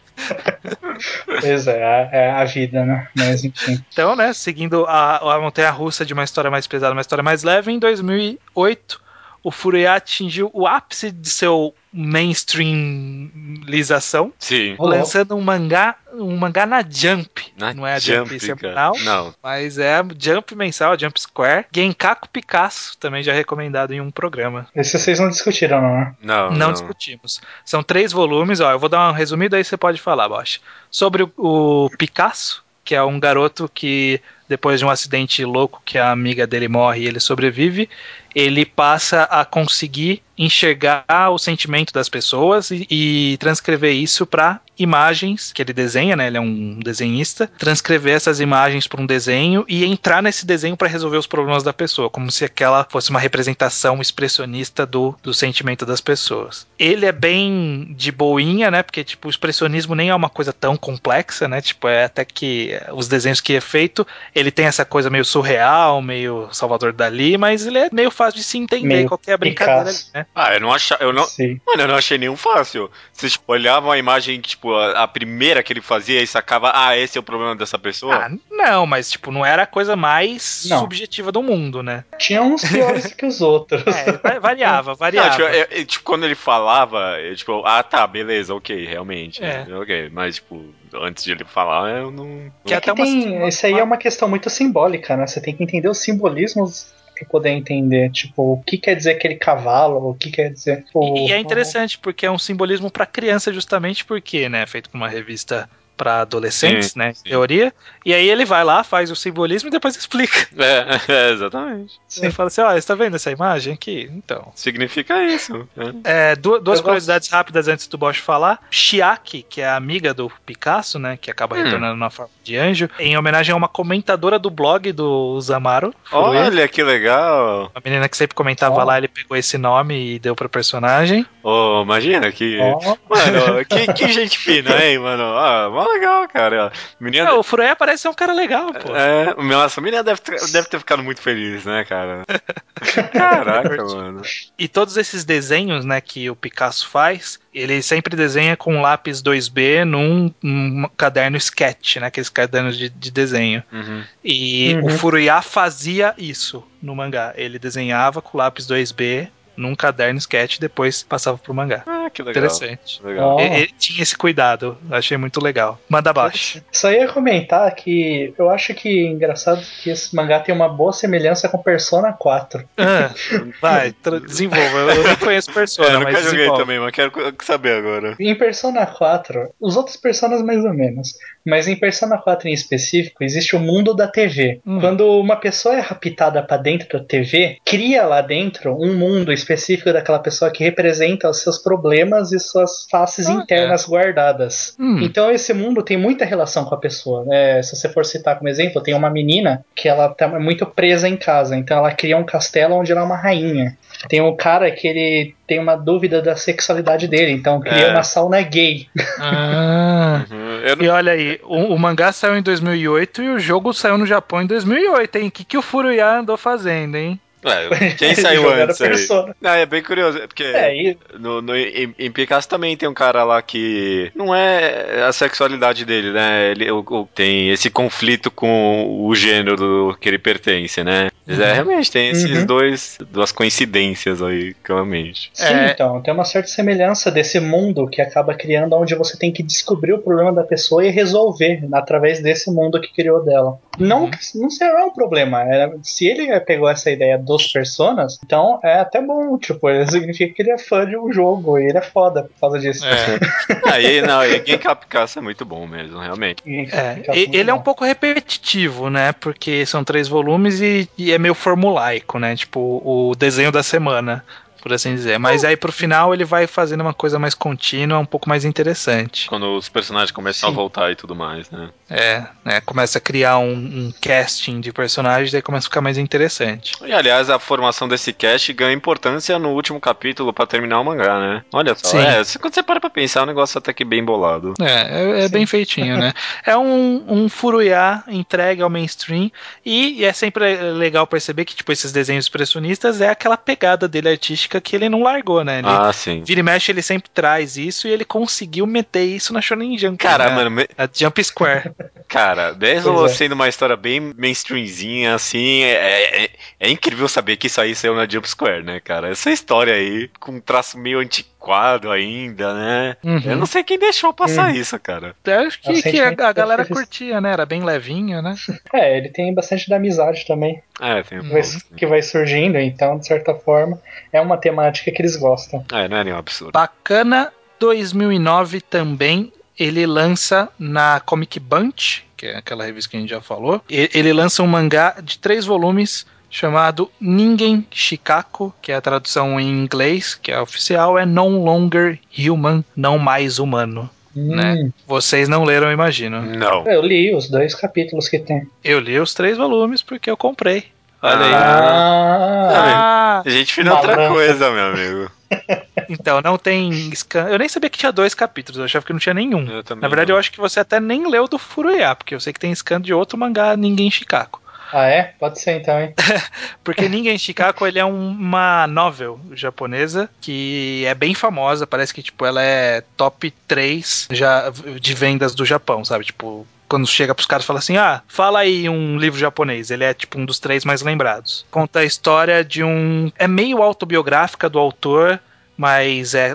pois é, é a vida, né? Mas enfim. Então, né, seguindo a, a montanha russa de uma história mais pesada, uma história mais leve, em 2008 o Furuya atingiu o ápice de seu mainstreamização, Sim. Lançando um mangá, um mangá na Jump. Na não é a Jump, Jump, semanal, Não. mas é a Jump mensal, a Jump Square. Genkaku Picasso, também já recomendado em um programa. Esse vocês não discutiram, não, né? Não, Não, não. discutimos. São três volumes, ó. Eu vou dar um resumido aí você pode falar, Bosch. Sobre o, o Picasso, que é um garoto que, depois de um acidente louco que a amiga dele morre e ele sobrevive, ele passa a conseguir enxergar o sentimento das pessoas e, e transcrever isso para imagens que ele desenha, né? Ele é um desenhista, transcrever essas imagens para um desenho e entrar nesse desenho para resolver os problemas da pessoa, como se aquela fosse uma representação expressionista do, do sentimento das pessoas. Ele é bem de boinha, né? Porque tipo, o expressionismo nem é uma coisa tão complexa, né? Tipo, é até que os desenhos que é feito, ele tem essa coisa meio surreal, meio Salvador Dali, mas ele é meio fácil de se entender Meio qual que é a brincadeira ali, né? Ah, eu não achava. Eu não, Sim. Mano, eu não achei nenhum fácil. Vocês tipo, olhavam a imagem, tipo, a, a primeira que ele fazia e sacava, ah, esse é o problema dessa pessoa? Ah, não, mas tipo, não era a coisa mais Não. subjetiva do mundo, né? Tinha uns piores que os outros. [laughs] É, va- variava, Não, variava. tipo, é- é, tipo, quando ele falava, eu, tipo, ah, tá, beleza, ok, realmente. É. Ok, mas, tipo, antes de ele falar, eu não. Que É até que uma- tem, isso aí é uma questão muito simbólica, né? Você tem que entender os simbolismos para poder entender, tipo, o que quer dizer aquele cavalo, o que quer dizer. O, E, e é interessante porque é um simbolismo para criança justamente porque, né, feito por uma revista para adolescentes, Sim, né, sim. em teoria. E aí ele vai lá, faz o simbolismo e depois explica. [laughs] É, é, exatamente. Ele fala assim, ó, você tá vendo essa imagem aqui? Então. Significa isso. né? É, du- duas Eu curiosidades rápidas antes do Bosch falar. Chiaki, que é a amiga do Picasso, né, que acaba Hum. retornando na forma de anjo, em homenagem a uma comentadora do blog do Zamaro. Olha que legal. A menina que sempre comentava Ó. lá, ele pegou esse nome e deu pro personagem. Oh, imagina que. Ó, Mano, que, que gente fina, hein, mano? Ah, legal, cara. Menina. É, o Furuya parece ser um cara legal, pô. É, nossa, a menina deve ter, deve ter ficado muito feliz, né, cara? [laughs] Caraca, mano. E todos esses desenhos, né, que o Picasso faz, ele sempre desenha com lápis 2B num, num caderno sketch, né, aqueles cadernos de, de desenho. Uhum. E Uhum. o Furuya fazia isso no mangá. Ele desenhava com lápis 2B num caderno sketch e depois passava pro mangá. Ah, que legal. Interessante. Legal. Ele, ele tinha esse cuidado, achei muito legal. Manda abaixo. Só ia comentar que eu acho que é engraçado que esse mangá tem uma boa semelhança com Persona 4. Ah, [laughs] vai, desenvolva. Eu, eu não conheço É, Persona, eu mas nunca joguei desenvolve. também, mas quero saber agora. Em Persona 4, os outros Personas mais ou menos, mas em Persona 4 em específico, existe o mundo da TV. Hum. Quando uma pessoa é raptada pra dentro da TV, cria lá dentro um mundo específico daquela pessoa que representa os seus problemas e suas faces Ah, internas guardadas. Hum. Então esse mundo tem muita relação com a pessoa. né? Se você for citar como exemplo, tem uma menina que ela tá muito presa em casa, então ela cria um castelo onde ela é uma rainha. Tem um cara que ele tem uma dúvida da sexualidade dele, então cria É. uma sauna gay. [laughs] Ah. Uhum, não... E olha aí, o, o mangá saiu em 2008 e o jogo saiu no Japão em 2008, hein? O que, que o Furuya andou fazendo, hein? Ué, [laughs] quem saiu antes aí? Não, é bem curioso, porque É, e no, no- em, em Picasso também tem um cara lá que não é a sexualidade dele, né? Ele o- o- tem esse conflito com o gênero que ele pertence, né? Mas é, realmente tem esses Uhum. dois, duas coincidências aí, realmente. Sim, É. então, tem uma certa semelhança desse mundo que acaba criando onde você tem que descobrir o problema da pessoa e resolver através desse mundo que criou dela. Não, Uhum. que- não será um problema. é- se ele pegou essa ideia dos personas, então é até bom, tipo, [laughs] significa que ele é fã de um jogo e ele é foda por causa disso. É. [laughs] Aí, não, e Genka Picasso é muito bom mesmo, realmente. É, fica e- muito ele é um bom. pouco repetitivo, né? Porque são três volumes e, e é meio formulaico, né? Tipo, o desenho da semana, por assim dizer. Mas aí pro final ele vai fazendo uma coisa mais contínua, um pouco mais interessante. Quando os personagens começam Sim. a voltar e tudo mais, né? É, né? Começa a criar um, um casting de personagens, daí começa a ficar mais interessante. E aliás, a formação desse cast ganha importância no último capítulo pra terminar o mangá, né? Olha só, Sim. é, quando você para pra pensar, é um negócio até que bem bolado. É, é, é bem feitinho, né? É um, um Furuya entregue ao mainstream e, e é sempre legal perceber que, tipo, esses desenhos expressionistas é aquela pegada dele artística que ele não largou, né? Ele, Ah, sim. Vira e mexe, ele sempre traz isso e ele conseguiu meter isso na Shonen Jump. Cara, né? mano, me- A Jump Square. [laughs] cara, mesmo é. sendo uma história bem mainstreamzinha, assim, é, é- é incrível saber que isso aí saiu na Jump Square, né, cara? Essa história aí, com um traço meio antiquado ainda, né? Uhum. Eu não sei quem deixou passar Uhum. isso, cara. Eu acho que, É que a, a galera curtia, né? Era bem levinho, né? [laughs] É, ele tem bastante da amizade também, É, tem um que vai surgindo, então, de certa forma, é uma temática que eles gostam. É, não é nenhum absurdo. Bacana 2009 também. Ele lança na Comic Bunch, que é aquela revista que a gente já falou. Ele lança um mangá de três volumes chamado Ningen Shikaku, que é a tradução em inglês, que é oficial, é No Longer Human, não mais humano. Né? Hum, Vocês não leram, eu imagino. Não. Eu li os dois capítulos que tem. Eu li os três volumes porque eu comprei. Olha aí. Ah. Ah, Ah, A gente vira outra coisa, meu amigo. [laughs] então não tem scan. Eu nem sabia que tinha dois capítulos, eu achava que não tinha nenhum. Eu também Na verdade, não. eu acho que você até nem leu do Furuya, porque eu sei que tem scan de outro mangá Ninguém Shikaku. ah, é? Pode ser então, hein? [laughs] Porque Ninguém Shikaku ele é um- uma novel japonesa que é bem famosa, parece que tipo ela é top 3 já de vendas do Japão, sabe? Tipo, quando chega pros caras fala assim: "Ah, fala aí um livro japonês". Ele é tipo um dos três mais lembrados. Conta a história de um é meio autobiográfica do autor, mas é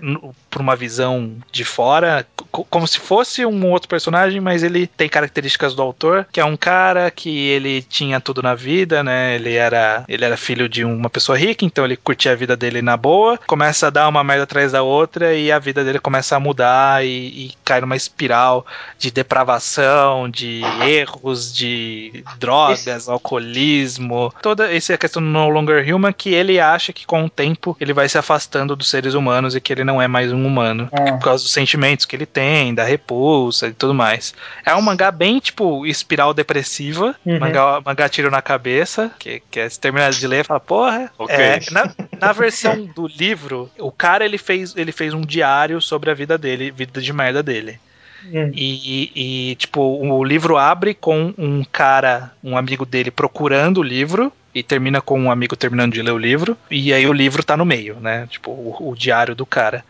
por uma visão de fora, co- como se fosse um outro personagem, mas ele tem características do autor, que é um cara que ele tinha tudo na vida, né? Ele era, ele era filho de uma pessoa rica, então ele curtia a vida dele na boa, começa a dar uma merda atrás da outra e a vida dele começa a mudar e, e cai numa espiral de depravação, de erros, de drogas, alcoolismo, toda essa é questão do No Longer Human que ele acha que com o tempo ele vai se afastando dos seres humanos e que ele não é mais um humano. Ah, Por causa dos sentimentos que ele tem, da repulsa e tudo mais. É um mangá bem, tipo, espiral depressiva. Uhum. Mangá, mangá tiro na cabeça. Que, que é, se terminar de ler, fala, porra. Ok. É, na, na versão [laughs] do livro, o cara ele fez, ele fez um diário sobre a vida dele, vida de merda dele. hum. E, e, e, tipo, o livro abre com um cara, um amigo dele procurando o livro. E termina com um amigo terminando de ler o livro. E aí o livro tá no meio, né? Tipo, o, o diário do cara.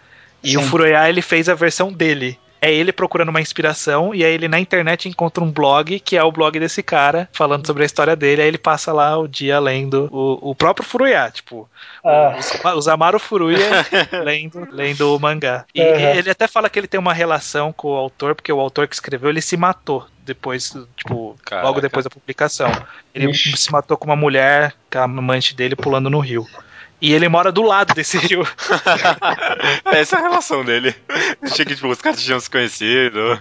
E o Sim. Furuya ele fez a versão dele. é ele procurando uma inspiração, e aí ele na internet encontra um blog, que é o blog desse cara, falando sobre a história dele, aí ele passa lá o dia lendo o, o próprio Furuya, tipo, Ah. os, [laughs] os Amaru Furuya lendo, lendo o mangá. E Uhum. ele até fala que ele tem uma relação com o autor, porque o autor que escreveu, ele se matou depois, tipo, Caraca. logo depois da publicação. Ele Ixi. se matou com uma mulher, com a amante dele, pulando no rio. E ele mora do lado desse rio. [laughs] Essa é a relação dele. Que tipo, os caras tinham se conhecido.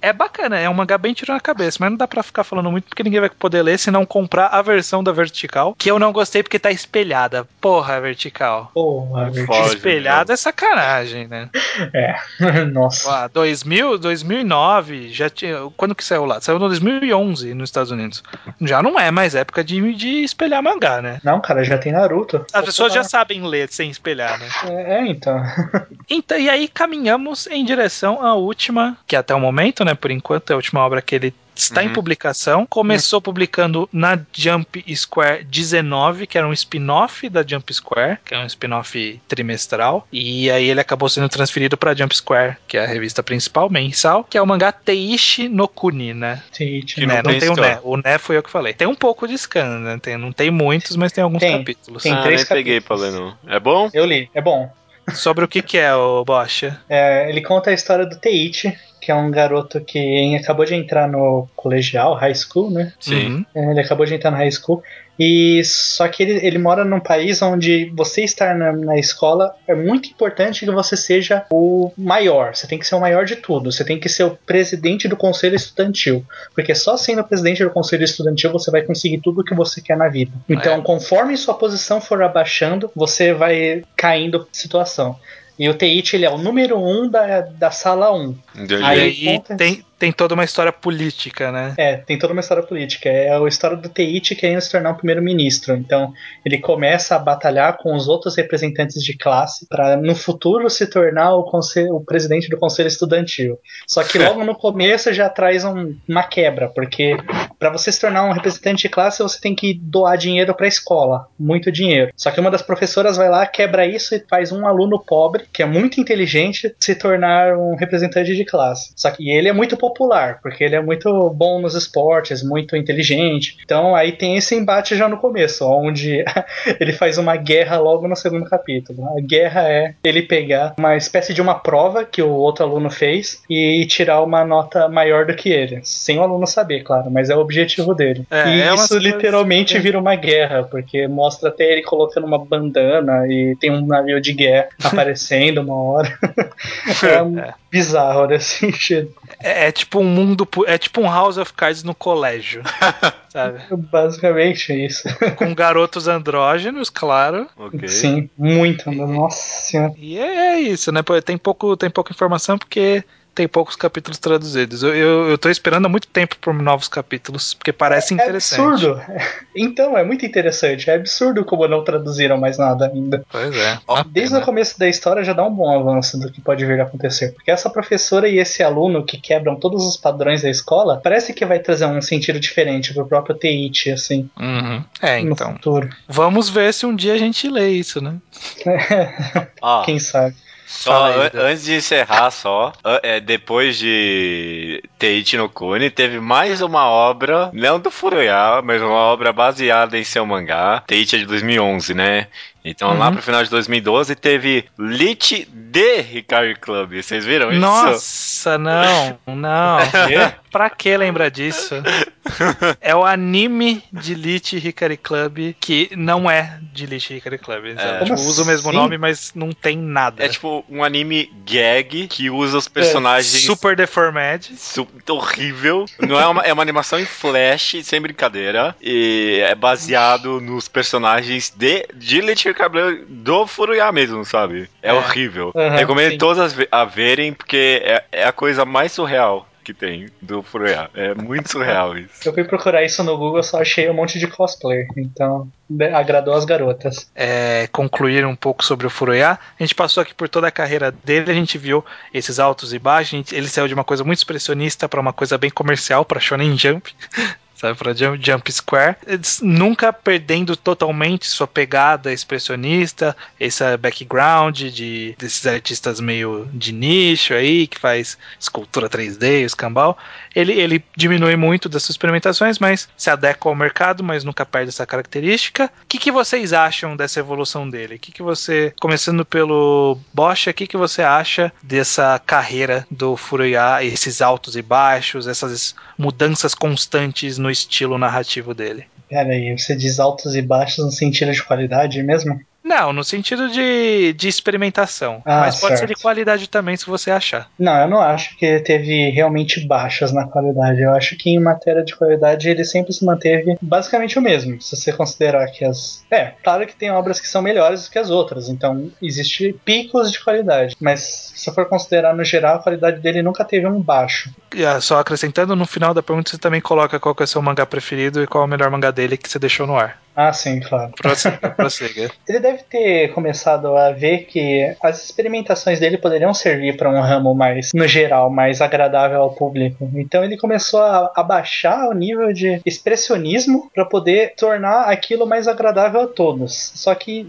É bacana, é um mangá bem tiro na cabeça, mas não dá pra ficar falando muito porque ninguém vai poder ler se não comprar a versão da vertical, que eu não gostei porque tá espelhada. Porra, vertical. Porra, espelhada é sacanagem, né? É. [laughs] Nossa. Ó, 2000, 2009, já tinha. Quando que saiu lá? Saiu no 2011 nos Estados Unidos. Já não é mais época de, de espelhar mangá, né? Não, cara, já tem Naruto. As pessoas já sabem ler sem espelhar, né? É, é, então. [laughs] Então, e aí caminhamos em direção à última, que até o momento, né, por enquanto, é a última obra que ele está em Uhum. publicação. Começou publicando na Jump Square 19, que era um spin-off da Jump Square, que é um spin-off trimestral, e aí ele acabou sendo transferido para Jump Square, que é a revista principal mensal, que é o mangá Teishi no Kuni, né? Que né, não não tem o. Né. O Né foi eu que falei. Tem um pouco de scan, né? Tem, não tem muitos, mas tem alguns Tem. capítulos. Tem ah, três nem peguei pra ler, não. É bom? Eu li, é bom. Sobre o que que é o Bocha? É, ele conta a história do Teichi, que é um garoto que acabou de entrar no colegial, high school, né? Sim. Uhum. É, Ele acabou de entrar no high school. E só que ele, ele mora num país onde você estar na, na escola é muito importante que você seja o maior. Você tem que ser o maior de tudo. Você tem que ser o presidente do conselho estudantil. Porque só sendo presidente do conselho estudantil você vai conseguir tudo o que você quer na vida. Então, conforme sua posição for abaixando, você vai caindo situação. E o Teichi, ele é o número um da, da sala 1. Entendi. E Aí- aí conta- tem, tem toda uma história política, né? É, tem toda uma história política. É a história do Teichi querendo se tornar um primeiro-ministro. Então, ele começa a batalhar com os outros representantes de classe para no futuro se tornar o, conselho, o presidente do conselho estudantil. Só que logo no começo já traz um- uma quebra, porque para você se tornar um representante de classe, você tem que doar dinheiro para a escola, muito dinheiro. Só que uma das professoras vai lá, quebra isso e faz um aluno pobre, que é muito inteligente, se tornar um representante de classe. Só que ele é muito popular, porque ele é muito bom nos esportes, muito inteligente. Então aí tem esse embate já no começo, onde [laughs] ele faz uma guerra logo no segundo capítulo. A guerra é ele pegar uma espécie de uma prova que o outro aluno fez e tirar uma nota maior do que ele, sem o aluno saber, claro, mas é o objetivo dele. É, e é isso literalmente vira uma guerra, porque mostra até ele colocando uma bandana e tem um navio de guerra [laughs] aparecendo uma hora. [laughs] é, bizarro [laughs] nesse sentido. É, é tipo um mundo. É tipo um House of Cards no colégio. [laughs] sabe? Basicamente isso. [laughs] Com garotos andrógenos, claro. Ok. Sim, muito. Nossa senhora. E é isso, né? Tem, pouco, tem pouca informação porque tem poucos capítulos traduzidos. Eu, eu, eu tô esperando há muito tempo por novos capítulos, porque parece É interessante. absurdo. [laughs] Então, é muito interessante. É absurdo como não traduziram mais nada ainda. Pois é. Desde o começo da história já dá um bom avanço do que pode vir a acontecer. Porque essa professora e esse aluno que quebram todos os padrões da escola, parece que vai trazer um sentido diferente pro próprio Teichi, assim, Uhum. É, no então. futuro. Vamos ver se um dia a gente lê isso, né? [laughs] Ó, Quem sabe? Só aí, an- antes de encerrar, só, é, depois de Teiichi no Kuni, teve mais uma obra, não do Furuya, mas uma obra baseada em seu mangá. Teiichi é de 2011, né? Então lá Uhum. pro final de 2012 teve Lit de Hikari Club. Vocês viram isso? Nossa, não, não. [laughs] pra que lembrar disso? É o anime de Lich Hikari Club, que não é de Lich Hikari Club. É. tipo, usa o mesmo assim? nome, mas não tem nada. É tipo um anime gag que usa os personagens Super Deformed. Su- horrível. Não é uma, é uma animação em flash, sem brincadeira. E é baseado nos personagens de, de Lich Cabelo do Furuya mesmo, sabe? É, É. horrível. Aham, Recomendo sim. todas a verem, porque é, é a coisa mais surreal que tem do Furuya. É muito surreal isso. Eu fui procurar isso no Google, só achei um monte de cosplay. Então, agradou as garotas. é, concluir um pouco sobre o Furuya. A gente passou aqui por toda a carreira dele, a gente viu esses altos e baixos. ele saiu de uma coisa muito expressionista para uma coisa bem comercial, para Shonen Jump. [laughs] sabe? Pra Jump, Square. Nunca perdendo totalmente sua pegada expressionista, esse background de, desses artistas meio de nicho aí, que faz escultura 3D, escambau. Ele, ele diminui muito dessas experimentações, mas se adequa ao mercado, mas nunca perde essa característica. O que, que vocês acham dessa evolução dele? O que, que você, começando pelo Bosch, o que, que você acha dessa carreira do Furuya, esses altos e baixos, essas mudanças constantes no estilo narrativo dele? Pera aí, você diz altos e baixos no sentido de qualidade mesmo? Não, no sentido de, de experimentação. Ah, mas pode certo. ser de qualidade também, se você achar. Não, eu não acho que teve realmente baixas na qualidade. Eu acho que em matéria de qualidade ele sempre se manteve basicamente o mesmo. Se você considerar que as. É, claro que tem obras que são melhores do que as outras, então existe picos de qualidade. Mas se for considerar no geral, a qualidade dele nunca teve um baixo. E, ah, Só acrescentando, no final da pergunta você também coloca qual que é o seu mangá preferido e qual é o melhor mangá dele que você deixou no ar. Ah, sim, claro. Prossiga, [laughs] prossiga. Ele deve ter começado a ver que as experimentações dele poderiam servir para um ramo mais, no geral, mais agradável ao público. Então ele começou a abaixar o nível de expressionismo para poder tornar aquilo mais agradável a todos. Só que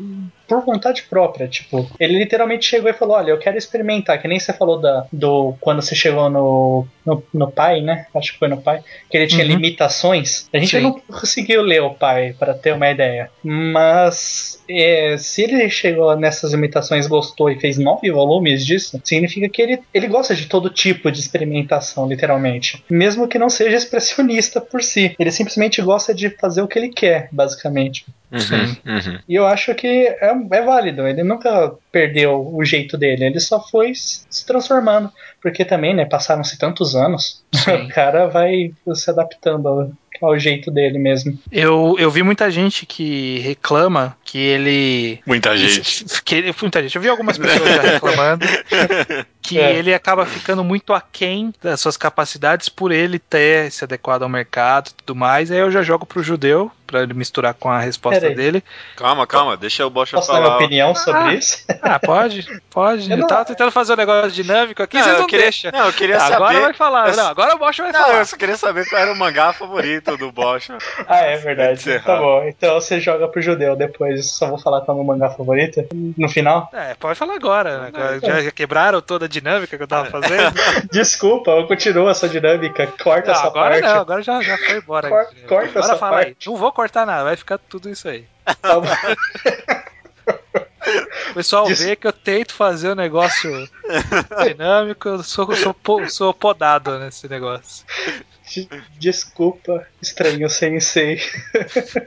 por vontade própria, tipo, ele literalmente chegou e falou: Olha, eu quero experimentar, que nem você falou da, do quando você chegou no, no, no pai, né? Acho que foi no pai, que ele tinha Uhum. limitações. A gente Sim. não conseguiu ler o pai, para ter uma ideia. Mas é, se ele chegou nessas limitações, gostou e fez nove volumes disso, significa que ele, ele gosta de todo tipo de experimentação, literalmente. Mesmo que não seja expressionista por si. Ele simplesmente gosta de fazer o que ele quer, basicamente. Uhum, uhum. E eu acho que é, é válido. Ele nunca perdeu o jeito dele. Ele só foi se transformando. Porque também, né, passaram-se tantos anos. [laughs] Sim. O cara vai se adaptando ao, ao jeito dele mesmo. Eu, eu vi muita gente que reclama que ele. Muita gente. Que ele, muita gente. Eu vi algumas pessoas já reclamando [laughs] que É. ele acaba ficando muito aquém das suas capacidades por ele ter se adequado ao mercado e tudo mais. Aí eu já jogo pro judeu, pra ele misturar com a resposta dele. Calma, calma, deixa o Bosch Posso dar falar. minha opinião sobre Ah, isso? Ah, pode, pode. [laughs] Eu Eu, não- tava tentando fazer um negócio dinâmico aqui, Não, vocês eu não queria- deixam. Não, eu queria Agora saber. vai falar. Eu- Não, agora o Bosch vai Não, falar. eu só queria saber qual era o mangá favorito do Bosch. Ah, é verdade. Tá bom. Então você joga pro judeu depois. Só vou falar qual é o meu mangá favorito no final. É, pode falar agora. né? Já, já quebraram toda a dinâmica que eu tava fazendo? [laughs] Desculpa, eu continuo essa dinâmica. Corta Não, essa agora parte. não, agora já, já foi embora. Cor- corta agora essa fala aí. parte. Não vou cortar nada, vai ficar tudo isso aí. Tá. O pessoal vê que eu tento fazer o negócio dinâmico, eu sou, sou, sou podado nesse negócio. De- Desculpa, estranho sensei.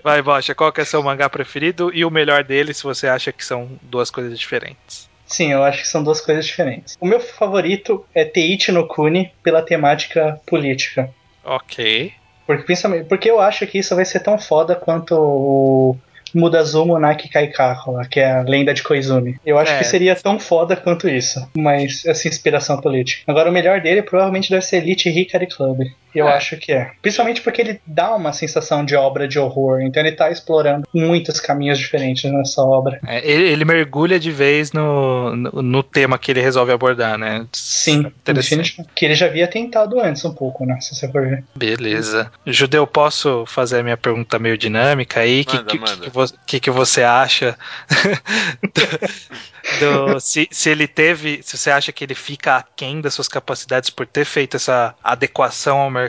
Vai, Bocha, qual que é seu mangá preferido e o melhor dele se você acha que são duas coisas diferentes? Sim, eu acho que são duas coisas diferentes. O meu favorito é Teiichi no Kuni pela temática política. Ok. Porque, principalmente, porque eu acho que isso vai ser tão foda quanto o Mudazumo Naki Kaikaku, lá, que é a lenda de Koizumi. Eu acho É. que seria tão foda quanto isso, mas essa inspiração política. Agora, o melhor dele provavelmente deve ser Elite Hikari Club. Eu É. acho que é. Principalmente porque ele dá uma sensação de obra de horror, então ele tá explorando muitos caminhos diferentes nessa obra. É, ele, ele mergulha de vez no, no, no tema que ele resolve abordar, né? Sim. Que ele já havia tentado antes um pouco, né? Se você for ver. Beleza. Judeu, posso fazer a minha pergunta meio dinâmica aí? O que, que, que, que você acha [laughs] do, do- se, se ele teve, se você acha que ele fica aquém das suas capacidades por ter feito essa adequação ao mercado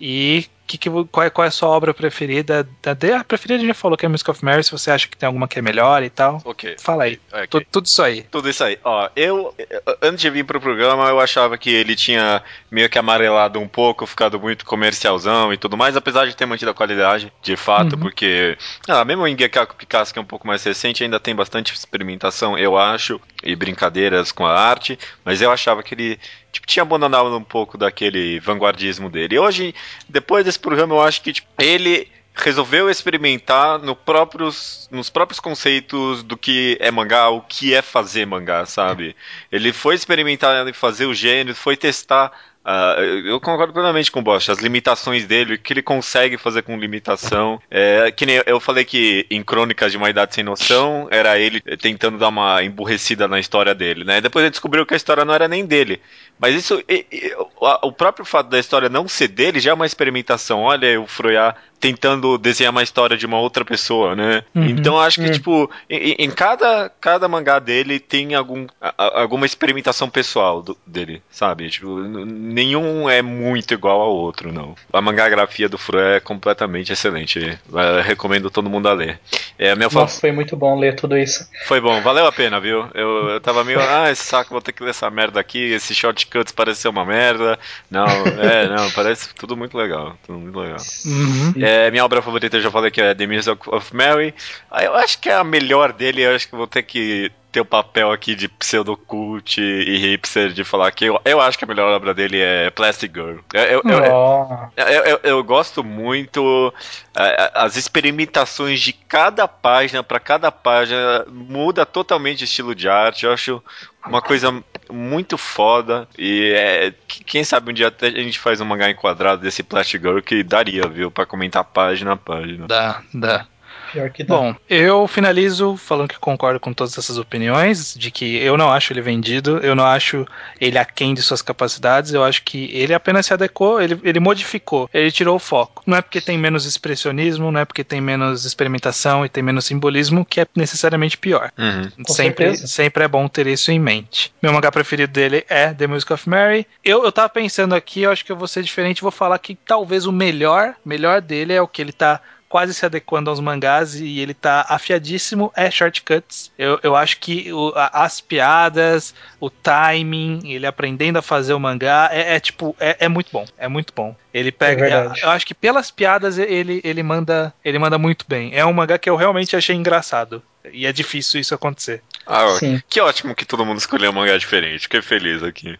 e que, que, qual, é, qual é a sua obra preferida? A preferida a gente já falou que é Music of Mary, se você acha que tem alguma que é melhor e tal. Ok. Fala aí. ok. Tu- tudo isso aí. Tudo isso aí. Ó, eu, antes de vir pro programa, eu achava que ele tinha meio que amarelado um pouco, ficado muito comercialzão e tudo mais, apesar de ter mantido a qualidade, de fato, Uhum. porque, ah, mesmo em Gekaku Picasso, que é um pouco mais recente, ainda tem bastante experimentação, eu acho, e brincadeiras com a arte, mas eu achava que ele tipo, tinha abandonado um pouco daquele vanguardismo dele. E hoje, depois desse programa, eu acho que tipo, ele resolveu experimentar no próprios, nos próprios conceitos do que é mangá, o que é fazer mangá, sabe? Ele foi experimentar fazer o gênero, foi testar Uh, eu concordo plenamente com o Bosch, as limitações dele, o que ele consegue fazer com limitação. É, que nem eu falei que em Crônicas de uma Idade Sem Noção era ele tentando dar uma emburrecida na história dele, né? Depois ele descobriu que a história não era nem dele. Mas isso, e, e, o próprio fato da história não ser dele já é uma experimentação. Olha, o Froyar tentando desenhar uma história de uma outra pessoa, né? Uhum, então acho que, uhum. tipo, em, em, cada, cada mangá dele tem algum, a, alguma experimentação pessoal do, dele, sabe? Tipo, nenhum é muito igual ao outro, não. A mangagrafia do Fro é completamente excelente. Eu recomendo todo mundo a ler. É, a minha Nossa, foi muito bom ler tudo isso. Foi bom, valeu a pena, viu? Eu, eu tava meio, ah, esse saco, vou ter que ler essa merda aqui, esse shortcuts parece ser uma merda. Não, é, não, parece tudo muito legal. Tudo muito legal. Uhum. É, é, minha obra favorita, eu já falei que é The Music of Mary. Ah, eu acho que é a melhor dele, eu acho que vou ter que ter o papel aqui de pseudocult e hipster de falar que eu, eu acho que a melhor obra dele é Plastic Girl. Eu, eu, eu, eu gosto muito é, as experimentações de cada página para cada página muda totalmente o estilo de arte. Eu acho uma coisa muito foda. E é, quem sabe um dia até a gente faz um mangá enquadrado desse Plastic Girl que daria, viu? para comentar página a página. Dá, dá. Pior que dá. Bom, eu finalizo falando que concordo com todas essas opiniões, de que eu não acho ele vendido, eu não acho ele aquém de suas capacidades, eu acho que ele apenas se adequou, ele, ele modificou, ele tirou o foco. Não é porque tem menos expressionismo, não é porque tem menos experimentação e tem menos simbolismo que é necessariamente pior. Uhum. Sempre, sempre é bom ter isso em mente. Meu mangá preferido dele é The Music of Mary. Eu, eu tava pensando aqui, eu acho que eu vou ser diferente, vou falar que talvez o melhor, melhor dele é o que ele tá quase se adequando aos mangás e ele tá afiadíssimo é shortcuts. Eu, eu acho que o, as piadas, o timing, ele aprendendo a fazer o mangá é, é tipo, é, é, muito bom. É muito bom. Ele pega. É eu acho que pelas piadas ele, ele manda ele manda muito bem. É um mangá que eu realmente achei engraçado. E é difícil isso acontecer. Ah, Sim. que ótimo que todo mundo escolheu um mangá diferente. Fiquei feliz aqui.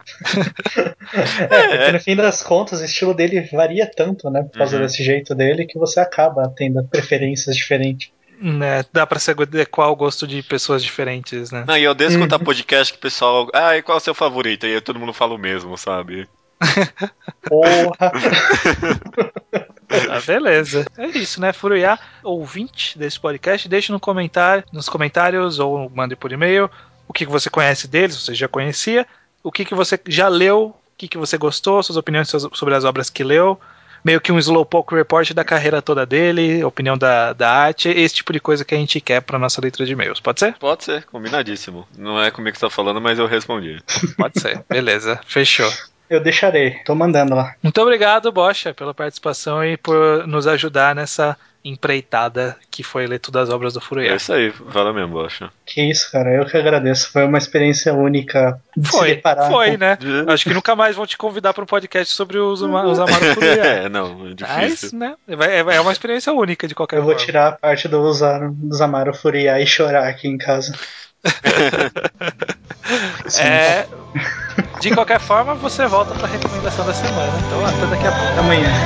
é, [laughs] é, porque no fim das contas o estilo dele varia tanto, né? Por causa uhum. desse jeito dele, que você acaba tendo preferências diferentes. Né, dá pra se adequar ao gosto de pessoas diferentes, né? Não, e eu odeio escutar uhum. podcast que o pessoal. Ah, e qual é o seu favorito? E aí todo mundo fala o mesmo, sabe? [laughs] Porra! [laughs] Ah, beleza. É isso, né? Furuya, ouvinte desse podcast, deixe no comentário, nos comentários ou mande por e-mail o que, você conhece deles, você já conhecia, o que, você já leu, o que, que você gostou, suas opiniões sobre as obras que leu, meio que um slowpoke report da carreira toda dele, opinião da, da arte, esse tipo de coisa que a gente quer para nossa leitura de e-mails. Pode ser? Pode ser, combinadíssimo. Não é comigo que você tá falando, mas eu respondi. Pode ser, beleza, fechou. Eu deixarei, tô mandando lá. Muito obrigado, Bocha, pela participação e por nos ajudar nessa empreitada que foi ler todas as obras do Furuyama. É isso aí, valeu mesmo, Bocha. Que isso, cara, eu que agradeço. Foi uma experiência única de foi, se deparar. Foi, com... né? Acho que nunca mais vão te convidar para um podcast sobre os, os [laughs] Amaro Furuyama. é, não, é difícil. Mas, né, é uma experiência única de qualquer forma. Eu vou tirar a parte do usar, dos Amaro Furuyama e chorar aqui em casa. [laughs] é, de qualquer forma, você volta para a recomendação da semana. Então, até daqui a pouco. Amanhã. [laughs]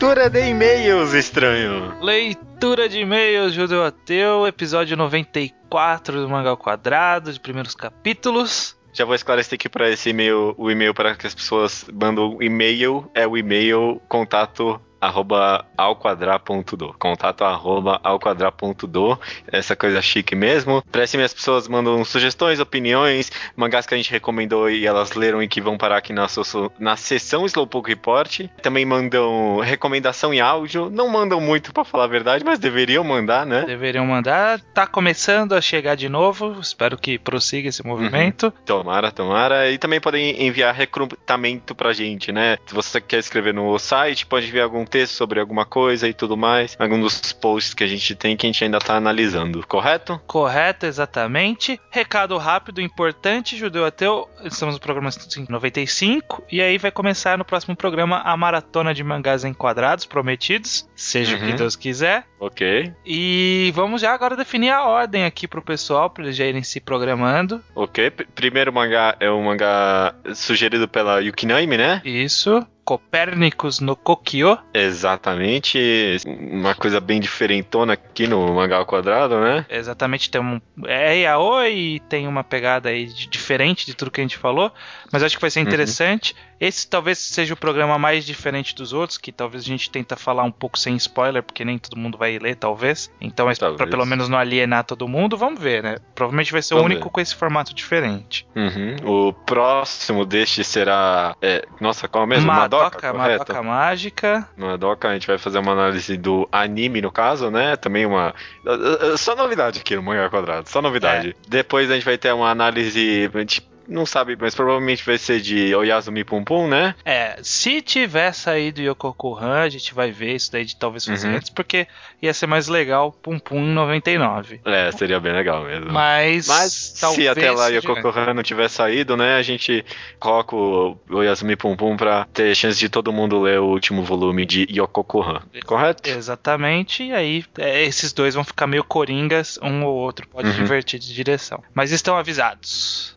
Leitura de e-mails, estranho. Leitura de e-mails, Judeu Ateu, episódio 94 do Mangal Quadrado, de primeiros capítulos. Já vou esclarecer aqui para esse e-mail, o e-mail para que as pessoas mandam e-mail, é o e-mail contato arroba alquadrar.do. Contato arroba alquadrar.do. Essa coisa chique mesmo. Para cima as pessoas mandam sugestões, opiniões, mangás que a gente recomendou e elas leram e que vão parar aqui na, na sessão Slowpoke Report. Também mandam recomendação em áudio. Não mandam muito para falar a verdade, mas deveriam mandar, né? Deveriam mandar. Tá começando a chegar de novo. Espero que prossiga esse movimento. Uhum. Tomara, tomara. E também podem enviar recrutamento pra gente, né? Se você quer escrever no site, pode enviar algum texto sobre alguma coisa e tudo mais. Algum dos posts que a gente tem que a gente ainda tá analisando, correto? Correto, exatamente. Recado rápido, importante, Judeu Ateu. Estamos no programa 95 e aí vai começar no próximo programa a maratona de mangás enquadrados prometidos, seja uhum. o que Deus quiser. Ok. E vamos já agora definir a ordem aqui pro pessoal, para eles já irem se programando. Ok. P primeiro mangá é um mangá sugerido pela Yukinami, né? Isso. Copérnicos no Kokyo. Exatamente, uma coisa bem diferentona aqui no mangá ao quadrado, né? Exatamente, tem um é yaoi e tem uma pegada aí diferente de tudo que a gente falou, mas acho que vai ser uhum. interessante. Uhum. Esse talvez seja o programa mais diferente dos outros, que talvez a gente tenta falar um pouco sem spoiler, porque nem todo mundo vai ler, talvez. Então, é para pelo menos não alienar todo mundo, vamos ver, né? Provavelmente vai ser vamos o único ver. com esse formato diferente. Uhum. O próximo deste será. É, nossa, qual é mesmo? Madoka, Madoka, Madoka Mágica. Madoka, a gente vai fazer uma análise do anime, no caso, né? Também uma. Só novidade aqui no Manga Quadrado, só novidade. É. Depois a gente vai ter uma análise. A gente não sabe, mas provavelmente vai ser de Oyasumi Pum Pum, né? É, se tiver saído Yokokuhan, a gente vai ver isso daí de talvez fazer uhum. antes, porque ia ser mais legal Pum Pum 99. É, seria bem legal mesmo. Mas, mas se até lá Yokokuhan não tiver saído, né, a gente coloca o Oyasumi Pum Pum pra ter chance de todo mundo ler o último volume de Yokokuhan, correto? Exatamente, e aí é, esses dois vão ficar meio coringas, um ou outro pode uhum. divertir de direção. Mas estão avisados.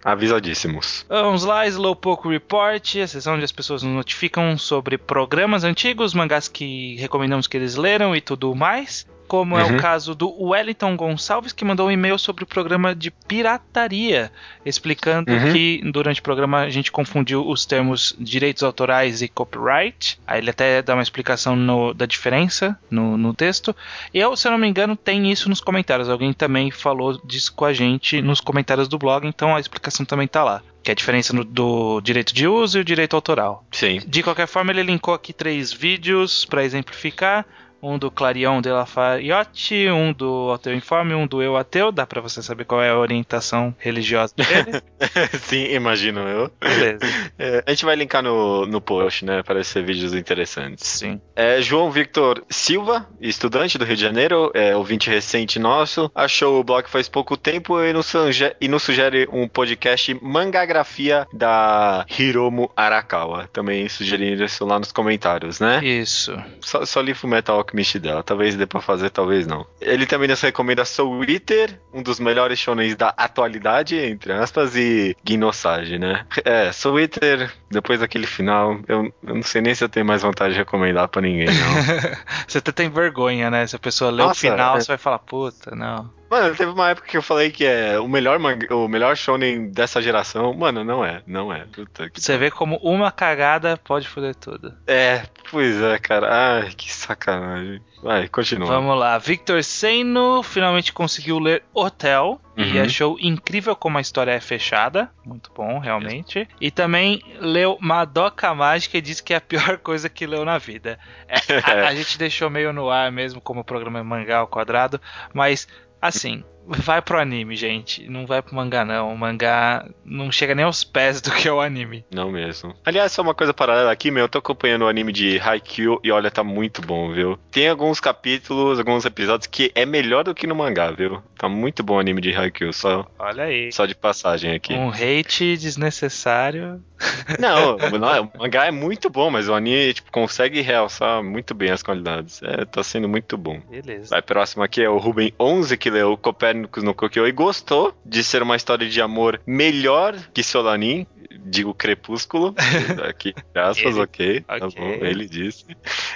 Avisadíssimos. Vamos lá, Slowpoke Report, a sessão onde as pessoas nos notificam sobre programas antigos, mangás que recomendamos que eles leram e tudo mais como uhum. é o uhum. caso do Wellington Gonçalves, que mandou um e-mail sobre o programa de pirataria, explicando uhum. que durante o programa a gente confundiu os termos direitos autorais e copyright. Aí ele até dá uma explicação no, da diferença no, no texto. E eu, se eu não me engano, tem isso nos comentários. Alguém também falou disso com a gente nos comentários do blog, então a explicação também tá lá que é a diferença no, do direito de uso e o direito autoral. Sim. De qualquer forma, ele linkou aqui três vídeos para exemplificar um do Clarion de Lafayette, um do Ateu Informe, um do Eu Ateu. Dá para você saber qual é a orientação religiosa dele? [laughs] Sim, imagino eu. Beleza. É, a gente vai linkar no, no post, né? Para ser vídeos interessantes. Sim. É, João Victor Silva, estudante do Rio de Janeiro, é, ouvinte recente nosso, achou o blog faz pouco tempo e nos, e nos sugere um podcast Mangagrafia da Hiromu Arakawa. Também sugerindo isso lá nos comentários, né? Isso. Só, só li Metal Alchemist dela. Talvez dê pra fazer, talvez não. Ele também nos recomenda Soul Eater, um dos melhores shonens da atualidade, entre aspas, e Ginosage, né? É, Soul Eater, depois daquele final, eu, eu, não sei nem se eu tenho mais vontade de recomendar pra ninguém, não. [laughs] você até tem vergonha, né? Se a pessoa lê Nossa, o final, é... você vai falar, puta, não. Mano, teve uma época que eu falei que é o melhor, o melhor shonen dessa geração. Mano, não é, não é. Você vê como uma cagada pode foder tudo. É, pois é, cara. Ai, que sacanagem. Vai, continua. Vamos lá. Victor Seino finalmente conseguiu ler Hotel. Uhum. E achou incrível como a história é fechada. Muito bom, realmente. E também leu Madoka Mágica e disse que é a pior [laughs] coisa que leu na vida. É, a, a, [laughs] gente deixou meio no ar mesmo, como o programa é mangá ao quadrado. Mas Assim, vai pro anime, gente. Não vai pro mangá, não. O mangá não chega nem aos pés do que é o anime. Não mesmo. Aliás, só uma coisa paralela aqui, meu. Eu tô acompanhando o anime de Haikyuu e olha, tá muito bom, viu? Tem alguns capítulos, alguns episódios que é melhor do que no mangá, viu? Tá muito bom o anime de Haikyuu, só. Olha aí. Só de passagem aqui. Um hate desnecessário. [laughs] Não, não, o mangá é muito bom, mas o anime, tipo, consegue realçar muito bem as qualidades. É, tá sendo muito bom. Beleza. Vai, próximo aqui é o Ruben 11, que leu Copérnico No Kokyo e gostou de ser uma história de amor melhor que Solanin, digo Crepúsculo, [laughs] aqui, aspas, ok, tá bom, ele disse.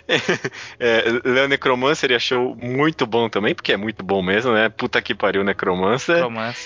[laughs] é, Leo Necromancer achou muito bom também, porque é muito bom mesmo, né? Puta que pariu, Necromancer.